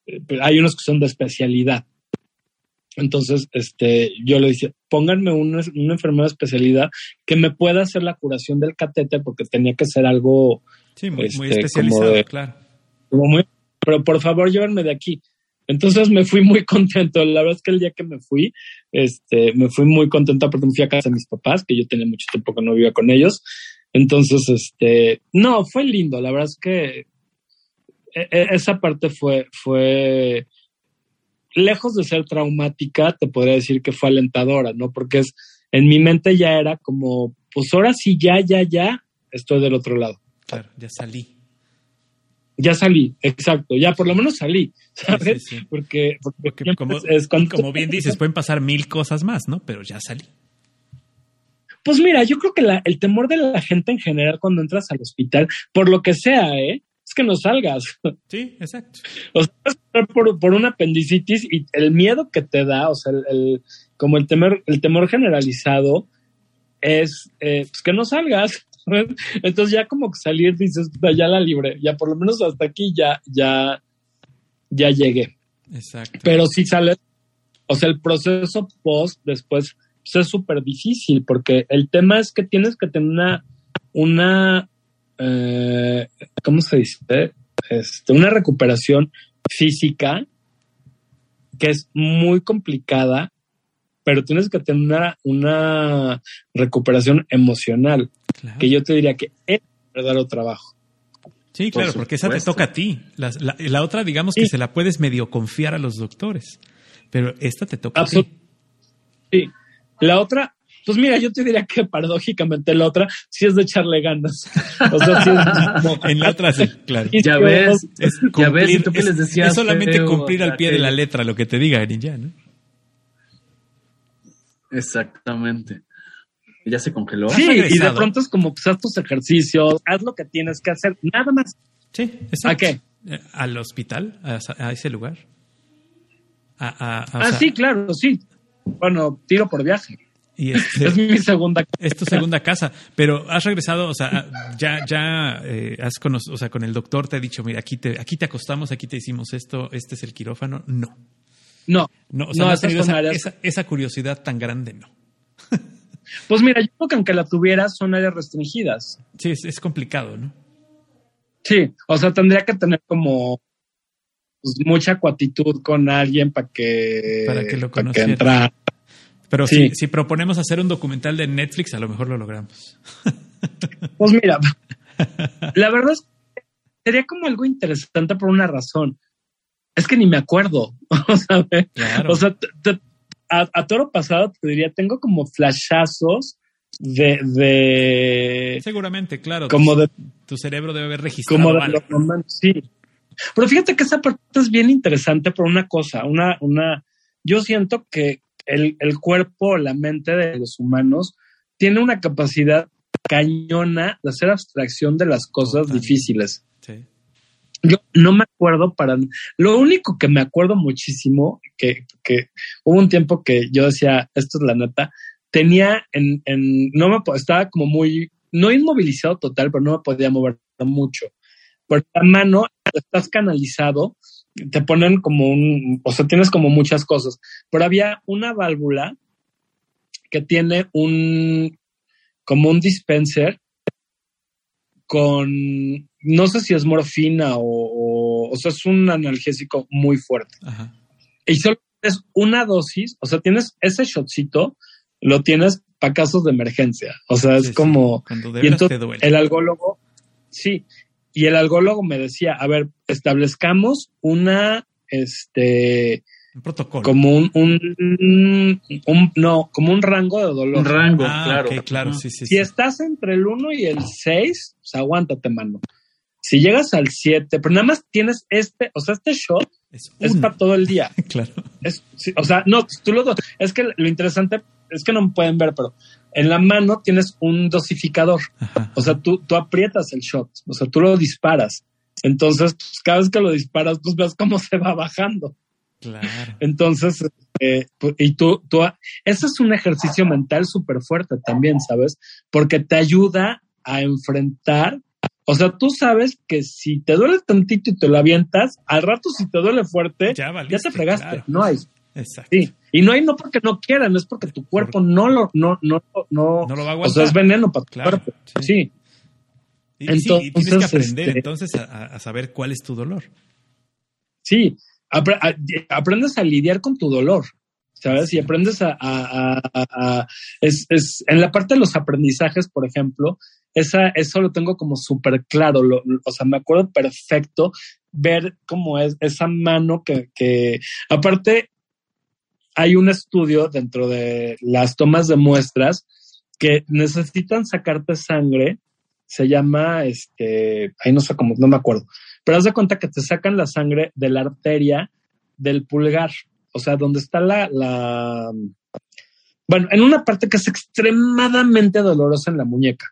eh, hay unos que son de especialidad. Entonces, este, yo le dije, pónganme una, una enfermera de especialidad que me pueda hacer la curación del catéter porque tenía que ser algo Sí, muy, muy este, especializado, como de- claro. como muy, pero por favor llévenme de aquí. Entonces me fui muy [laughs] contento. La verdad es que el día que me fui, este, me fui muy contento porque me fui a casa de mis papás, que yo tenía mucho tiempo que no vivía con ellos. Entonces, este, no, fue lindo. La verdad es que e- e- esa parte fue, fue, lejos de ser traumática, te podría decir que fue alentadora, ¿no? Porque es, en mi mente ya era como, pues ahora sí, ya, ya, ya, estoy del otro lado. Claro, ya salí. Ya salí, exacto, ya por lo menos salí, ¿sabes? sí, sí. Porque, porque como, es- es cuando- como bien dices, pueden pasar mil cosas más, ¿no? Pero ya salí. Pues mira, yo creo que la- el temor de la gente en general cuando entras al hospital, por lo que sea, ¿eh? Es que no salgas. [laughs] Sí, exacto. O sea, por, por una apendicitis y el miedo que te da, o sea, el, el- como el temor, el temor generalizado es eh, pues que no salgas. [laughs] Entonces ya como que salir dices, "Puta, ya la libre, ya por lo menos hasta aquí ya, ya, ya llegué. Exacto. Pero si sales, o sea, el proceso post después pues, es súper difícil porque el tema es que tienes que tener una, una eh, ¿cómo se dice? Este, una recuperación física que es muy complicada, pero tienes que tener una, una recuperación emocional, Claro. que yo te diría que es verdadero trabajo. Sí, Por claro, porque esa te toca a ti. La, la- la otra, digamos que se la puedes medio confiar a los doctores, pero esta te toca a ti. Sí. La otra, pues mira, yo te diría que paradójicamente la otra sí es de echarle ganas. O sea, sí es [laughs] como- En la otra, sí, claro. Y Ya ves, Es ya ves, y cumplir- tú qué es- les decías. es solamente feo, cumplir al pie de la letra lo que te diga Erin ya, ¿no? Exactamente. Ya se congeló. Sí, ¿Has y de pronto es como, pues haz tus ejercicios, haz lo que tienes que hacer, nada más. Sí, exacto. ¿A qué? Eh, ¿Al hospital? ¿A, a ese lugar? A, a- a- o ah, sea, sí, claro, sí. Bueno, tiro por viaje. Y [laughs] este, Es mi segunda. es tu segunda casa, pero has regresado, o sea, ya, ya eh, has conocido, o sea, con el doctor te ha dicho, mira, aquí te, aquí te acostamos, aquí te hicimos esto, este es el quirófano. No, No, no, o sea, No, no, has tenido son esa, áreas- esa- esa curiosidad tan grande, no. Pues mira, yo creo que aunque la tuvieras son áreas restringidas. Sí, es, es complicado, ¿no? Sí, o sea, tendría que tener como pues, mucha cuatitud con alguien para que, Para que lo para entrara. Pero Sí. si, si proponemos hacer un documental de Netflix, a lo mejor lo logramos. [laughs] Pues mira, la verdad es que sería como algo interesante por una razón. Es que ni me acuerdo. [laughs] O sea, Claro. o sea, te- te- a, a toro pasado te diría, tengo como flashazos de, de Seguramente, claro. como tu, de tu cerebro debe haber registrado como de algo. momentos, sí. Pero fíjate que esa parte es bien interesante por una cosa, una, una, yo siento que el, el cuerpo, la mente de los humanos tiene una capacidad cañona de hacer abstracción de las cosas Total. difíciles. Yo no me acuerdo para lo único que me acuerdo muchísimo que, que hubo un tiempo que yo decía esto es la neta tenía en, en no me estaba como muy no inmovilizado total pero no me podía mover mucho. Por la mano estás canalizado te ponen como un o sea tienes como muchas cosas pero había una válvula que tiene un como un dispenser con, no sé si es morfina o, o, o sea, es un analgésico muy fuerte. Ajá. Y solo es una dosis, o sea, tienes ese shotcito, lo tienes para casos de emergencia. O sea, es Sí, sí. como, y entonces te duele. el algólogo, sí, y el algólogo me decía, a ver, establezcamos una, este, Un protocolo. como un, un, un- no, como un rango de dolor. Un rango, ah, claro. claro, sí, sí. Si sí. estás entre el 1 y el 6, pues aguántate, mano. Si llegas al 7, pero nada más tienes este, o sea, este shot Es para todo el día. [laughs] Claro. Es, sí, o sea, no, tú lo, es que lo interesante es que no me pueden ver, pero en la mano tienes un dosificador. Ajá. O sea, tú, tú aprietas el shot, o sea, tú lo disparas. Entonces, pues, cada vez que lo disparas, pues ves cómo [laughs] se va bajando. Claro. Entonces, eh, y tú, tú, ese es un ejercicio mental súper fuerte también, ¿sabes? Porque te ayuda a enfrentar, o sea, tú sabes que si te duele tantito y te lo avientas, al rato si te duele fuerte, Ya ya, valiste, te fregaste, claro. no hay. Exacto. Sí, y no hay no porque no quieran, es porque tu cuerpo no lo, no, no, no, No lo va a o sea, es veneno para tu Claro, cuerpo. sí. Sí. Y, sí, y tienes que Entonces, aprender este- entonces a, saber cuál es tu dolor. Sí, apre- a- aprendes a lidiar con tu dolor, ¿sabes? Y aprendes a... a- a- a- a- es, es- en la parte de los aprendizajes, por ejemplo, esa, eso lo tengo como súper claro, o sea, me acuerdo perfecto ver cómo es esa mano que, que, aparte, hay un estudio dentro de las tomas de muestras que necesitan sacarte sangre, se llama, este, ahí no sé cómo, no me acuerdo, pero haz de cuenta que te sacan la sangre de la arteria del pulgar, o sea, donde está la, bueno, en una parte que es extremadamente dolorosa en la muñeca.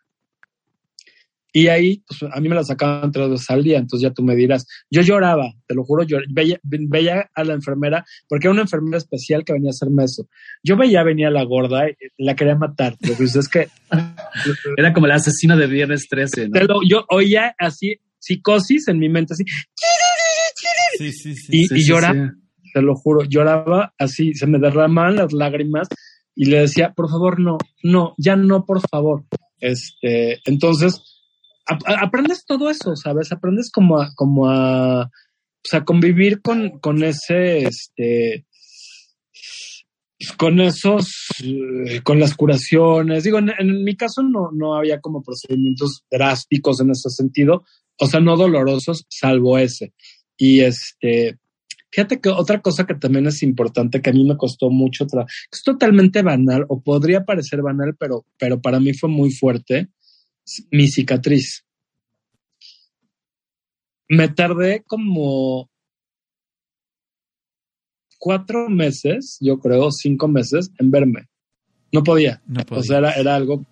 Y ahí, pues a mí me la sacaban tres veces al día, entonces ya tú me dirás. Yo lloraba, te lo juro, yo veía, veía a la enfermera, porque era una enfermera especial que venía a hacerme eso. Yo veía venía la gorda y la quería matar, pero pues es que... [laughs] era como la asesina de Viernes 13, ¿no? yo oía así, psicosis en mi mente, así. Sí, sí, sí. Y, y lloraba, te lo juro, lloraba así, se me derramaban las lágrimas y le decía, por favor, no, no, ya no, por favor. Este, entonces, aprendes todo eso, ¿sabes? Aprendes como a, como a, o sea, convivir con, con ese, este, con esos, eh, con las curaciones. Digo, en, mi caso no, no había como procedimientos drásticos en ese sentido, o sea, no dolorosos, salvo ese. Y este, fíjate que otra cosa que también es importante, que a mí me costó mucho, es totalmente banal, o podría parecer banal, pero, pero para mí fue muy fuerte, mi cicatriz. Me tardé como cuatro meses, yo creo, cinco meses en verme. No podía. O sea, era, algo,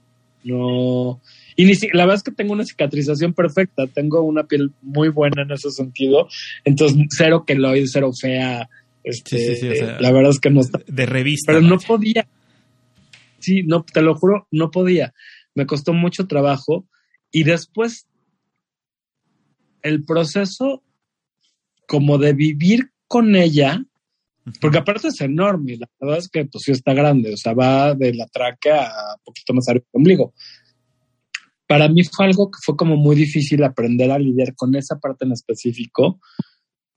no. Y ni la verdad es que tengo una cicatrización perfecta, tengo una piel muy buena en ese sentido, entonces cero queloide, cero fea, este, la verdad es que no está. De revista. Pero no podía. Sí, no, te lo juro, no podía me costó mucho trabajo y después el proceso como de vivir con ella, porque aparte es enorme, la verdad es que pues sí está grande, o sea, va de la tráquea a un poquito más arriba del ombligo. Para mí fue algo que fue como muy difícil aprender a lidiar con esa parte en específico.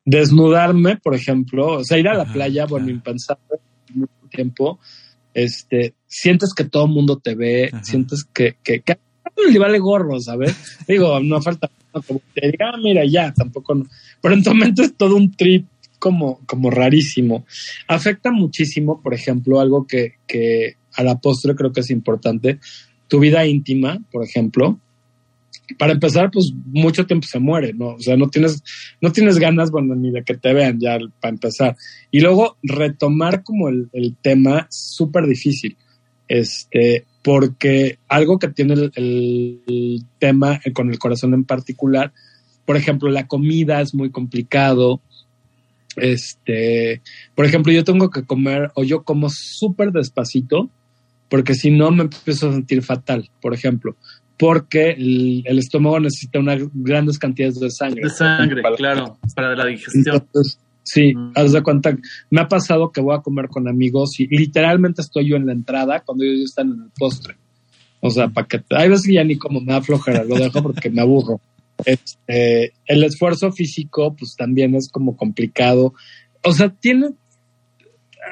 Desnudarme, por ejemplo, o sea, ir a la playa, bueno, impensable mucho tiempo, este, sientes que todo el mundo te ve, sientes que, que, que le vale gorro, ¿sabes? [laughs] Digo, no falta como te diga, ah, mira, ya, tampoco, no. pero en tu mente es todo un trip como, como rarísimo. Afecta muchísimo, por ejemplo, algo que, que a la postre creo que es importante, tu vida íntima, por ejemplo, para empezar, pues mucho tiempo se muere, ¿no? O sea, no tienes, no tienes ganas, bueno, ni de que te vean ya para empezar. Y luego retomar como el, el tema súper difícil. Este, porque algo que tiene el, el, tema con el corazón en particular, por ejemplo, la comida es muy complicado. Este, por ejemplo, yo tengo que comer o yo como súper despacito, porque si no me empiezo a sentir fatal, por ejemplo porque el, estómago necesita unas grandes cantidades de sangre. De sangre, claro, para la digestión. Sí, mm. haz de cuenta, me ha pasado que voy a comer con amigos y literalmente estoy yo en la entrada cuando ellos están en el postre. O sea, para que hay veces que ya ni como me da flojera, lo dejo porque me aburro. [laughs] Este, el esfuerzo físico, pues también es como complicado. O sea, tiene,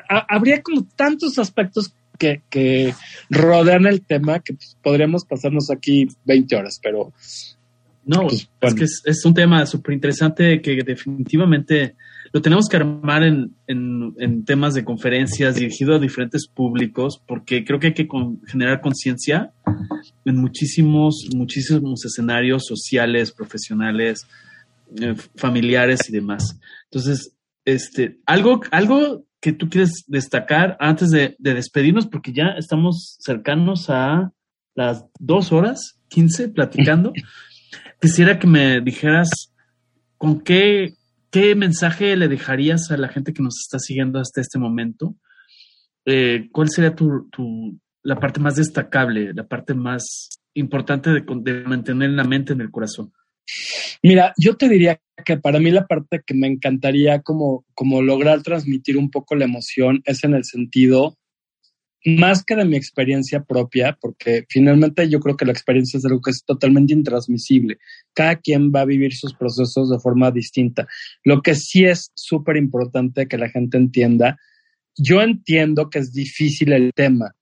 habría como tantos aspectos que, rodean el tema que pues, podríamos pasarnos aquí 20 horas, pero... No, pues, es que es, un tema súper interesante que definitivamente lo tenemos que armar en, en, temas de conferencias dirigido a diferentes públicos, porque creo que hay que generar conciencia en muchísimos, muchísimos escenarios sociales, profesionales, eh, familiares y demás. Entonces, este, algo, algo que tú quieres destacar antes de, despedirnos, porque ya estamos cercanos a las dos horas, quince, platicando. [laughs] Quisiera que me dijeras con qué, qué mensaje le dejarías a la gente que nos está siguiendo hasta este momento. Eh, ¿Cuál sería tu, la parte más destacable, la parte más importante de, de mantener la mente en el corazón? Mira, yo te diría que para mí la parte que me encantaría como, como lograr transmitir un poco la emoción es en el sentido más que de mi experiencia propia, porque finalmente yo creo que la experiencia es algo que es totalmente intransmisible. Cada quien va a vivir sus procesos de forma distinta. Lo que sí es súper importante que la gente entienda, yo entiendo que es difícil el tema,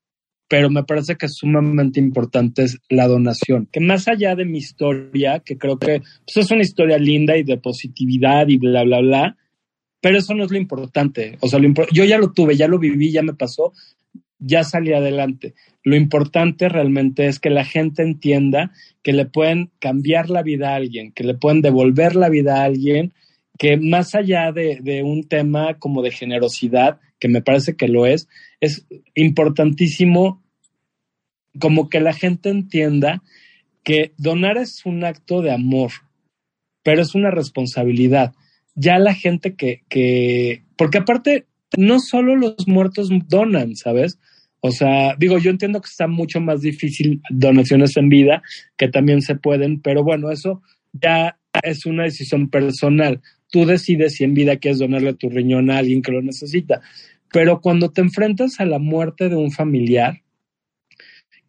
pero me parece que sumamente importante es la donación, que más allá de mi historia, que creo que pues, es una historia linda y de positividad y bla, bla, bla, pero eso no es lo importante. O sea, yo ya lo tuve, ya lo viví, ya me pasó, ya salí adelante. Lo importante realmente es que la gente entienda que le pueden cambiar la vida a alguien, que le pueden devolver la vida a alguien, que más allá de, un tema como de generosidad, que me parece que lo es, es importantísimo como que la gente entienda que donar es un acto de amor, pero es una responsabilidad. Ya la gente que, que, porque aparte, no solo los muertos donan, ¿sabes? O sea, digo, yo entiendo que está mucho más difícil donaciones en vida, que también se pueden, pero bueno, eso ya es una decisión personal. Tú decides si en vida quieres donarle tu riñón a alguien que lo necesita. Pero cuando te enfrentas a la muerte de un familiar,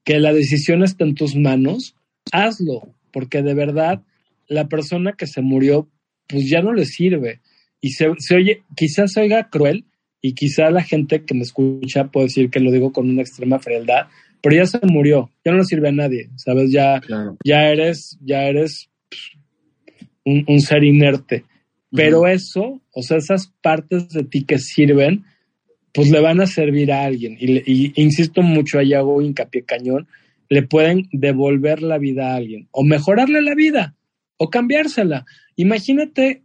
que la decisión está en tus manos, hazlo, porque de verdad la persona que se murió, pues ya no le sirve. Y se, oye, quizás se oiga cruel, y quizá la gente que me escucha puede decir que lo digo con una extrema frialdad, pero ya se murió, ya no le sirve a nadie, ¿sabes? Ya, ya eres, ya eres un, ser inerte. Pero eso, o sea, esas partes de ti que sirven, pues le van a servir a alguien. Y, insisto mucho, ahí hago hincapié cañón, le pueden devolver la vida a alguien, o mejorarle la vida, o cambiársela. Imagínate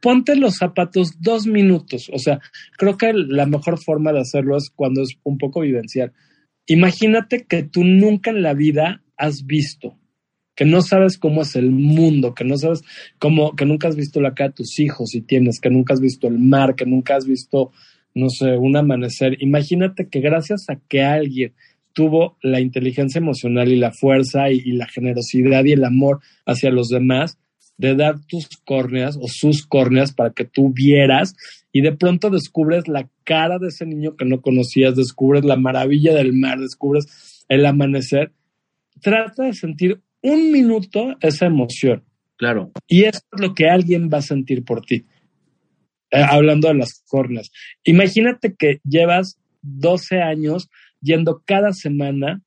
ponte los zapatos dos minutos. O sea, creo que la mejor forma de hacerlo es cuando es un poco vivencial. Imagínate que tú nunca en la vida has visto, que no sabes cómo es el mundo, que no sabes cómo, que nunca has visto la cara de tus hijos y tienes, que nunca has visto el mar, que nunca has visto, no sé, un amanecer. Imagínate que gracias a que alguien tuvo la inteligencia emocional y la fuerza y la generosidad y el amor hacia los demás, de dar tus córneas o sus córneas para que tú vieras y de pronto descubres la cara de ese niño que no conocías, descubres la maravilla del mar, descubres el amanecer. Trata de sentir un minuto esa emoción. Claro. Y eso es lo que alguien va a sentir por ti. Eh, hablando de las córneas. Imagínate que llevas 12 años yendo cada semana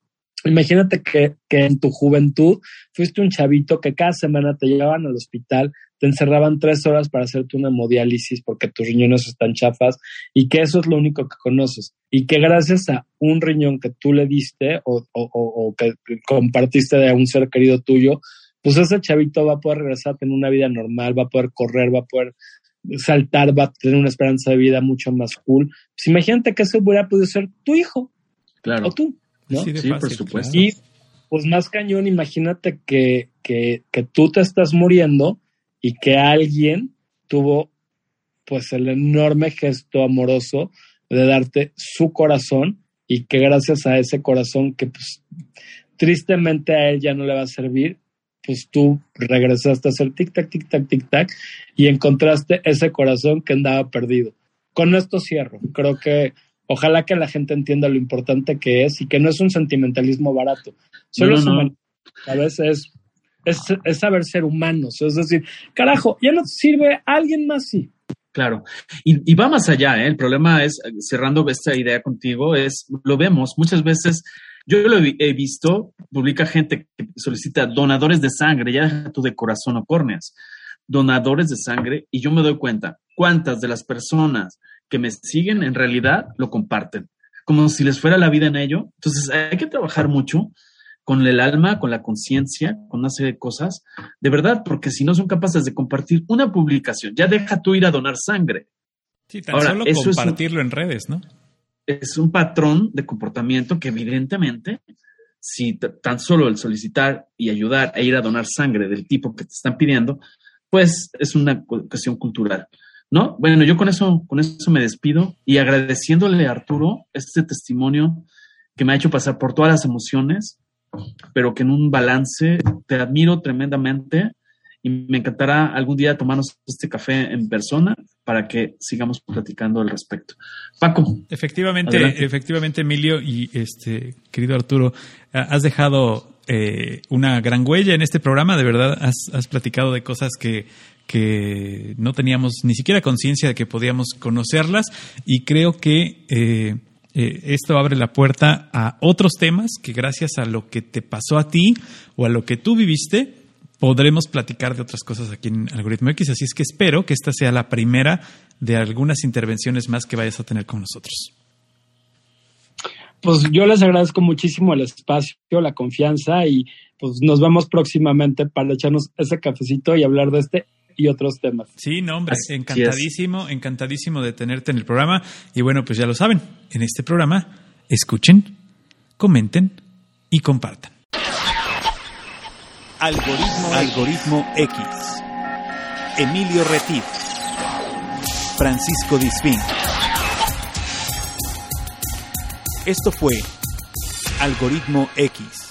Imagínate que, en tu juventud fuiste un chavito que cada semana te llevaban al hospital, te encerraban tres horas para hacerte una hemodiálisis porque tus riñones están chafas y que eso es lo único que conoces. Y que gracias a un riñón que tú le diste o, o, que compartiste de un ser querido tuyo, pues ese chavito va a poder regresar a tener una vida normal, va a poder correr, va a poder saltar, va a tener una esperanza de vida mucho más cool. Pues imagínate que ese hubiera podido ser tu hijo. Claro. O tú sí, por supuesto. Y pues más cañón, imagínate que, que, que tú te estás muriendo y que alguien tuvo pues el enorme gesto amoroso de darte su corazón y que gracias a ese corazón que pues tristemente a él ya no le va a servir, pues tú regresaste a hacer tic-tac, tic-tac, tic-tac y encontraste ese corazón que andaba perdido. Con esto cierro. Creo que Ojalá que la gente entienda lo importante que es y que no es un sentimentalismo barato. Solo a veces es, es, saber ser humanos. Es decir, carajo, ya no sirve alguien más, sí. Claro. Y, va más allá, ¿eh? El problema es, cerrando esta idea contigo, es, lo vemos muchas veces, yo lo he visto, publica gente que solicita donadores de sangre, ya deja tú de corazón o córneas, donadores de sangre, y yo me doy cuenta cuántas de las personas que me siguen en realidad lo comparten, como si les fuera la vida en ello. Entonces hay que trabajar mucho con el alma, con la conciencia, con una serie de cosas, de verdad, porque si no son capaces de compartir una publicación, ya deja tú ir a donar sangre. Sí, tan solo compartirlo en redes, ¿no? Es un patrón de comportamiento que evidentemente, si tan solo el solicitar y ayudar a ir a donar sangre del tipo que te están pidiendo, pues es una cuestión cultural. ¿No? Bueno, yo con eso, con eso me despido y agradeciéndole a Arturo este testimonio que me ha hecho pasar por todas las emociones, pero que en un balance te admiro tremendamente y me encantará algún día tomarnos este café en persona para que sigamos platicando al respecto. Paco. Efectivamente, efectivamente, Emilio y este querido Arturo, has dejado eh, una gran huella en este programa. De verdad, has, has platicado de cosas que que no teníamos ni siquiera conciencia de que podíamos conocerlas y creo que eh, eh, esto abre la puerta a otros temas que gracias a lo que te pasó a ti o a lo que tú viviste podremos platicar de otras cosas aquí en Algoritmo X, así es que espero que esta sea la primera de algunas intervenciones más que vayas a tener con nosotros. Pues yo les agradezco muchísimo el espacio, la confianza y pues nos vemos próximamente para echarnos ese cafecito y hablar de este y otros temas. Sí, no, hombre, encantadísimo, encantadísimo de tenerte en el programa. Y bueno, pues ya lo saben, en este programa escuchen, comenten y compartan. Algoritmo, Algoritmo X. Emilio Retif. Francisco Disfín. Esto fue Algoritmo X.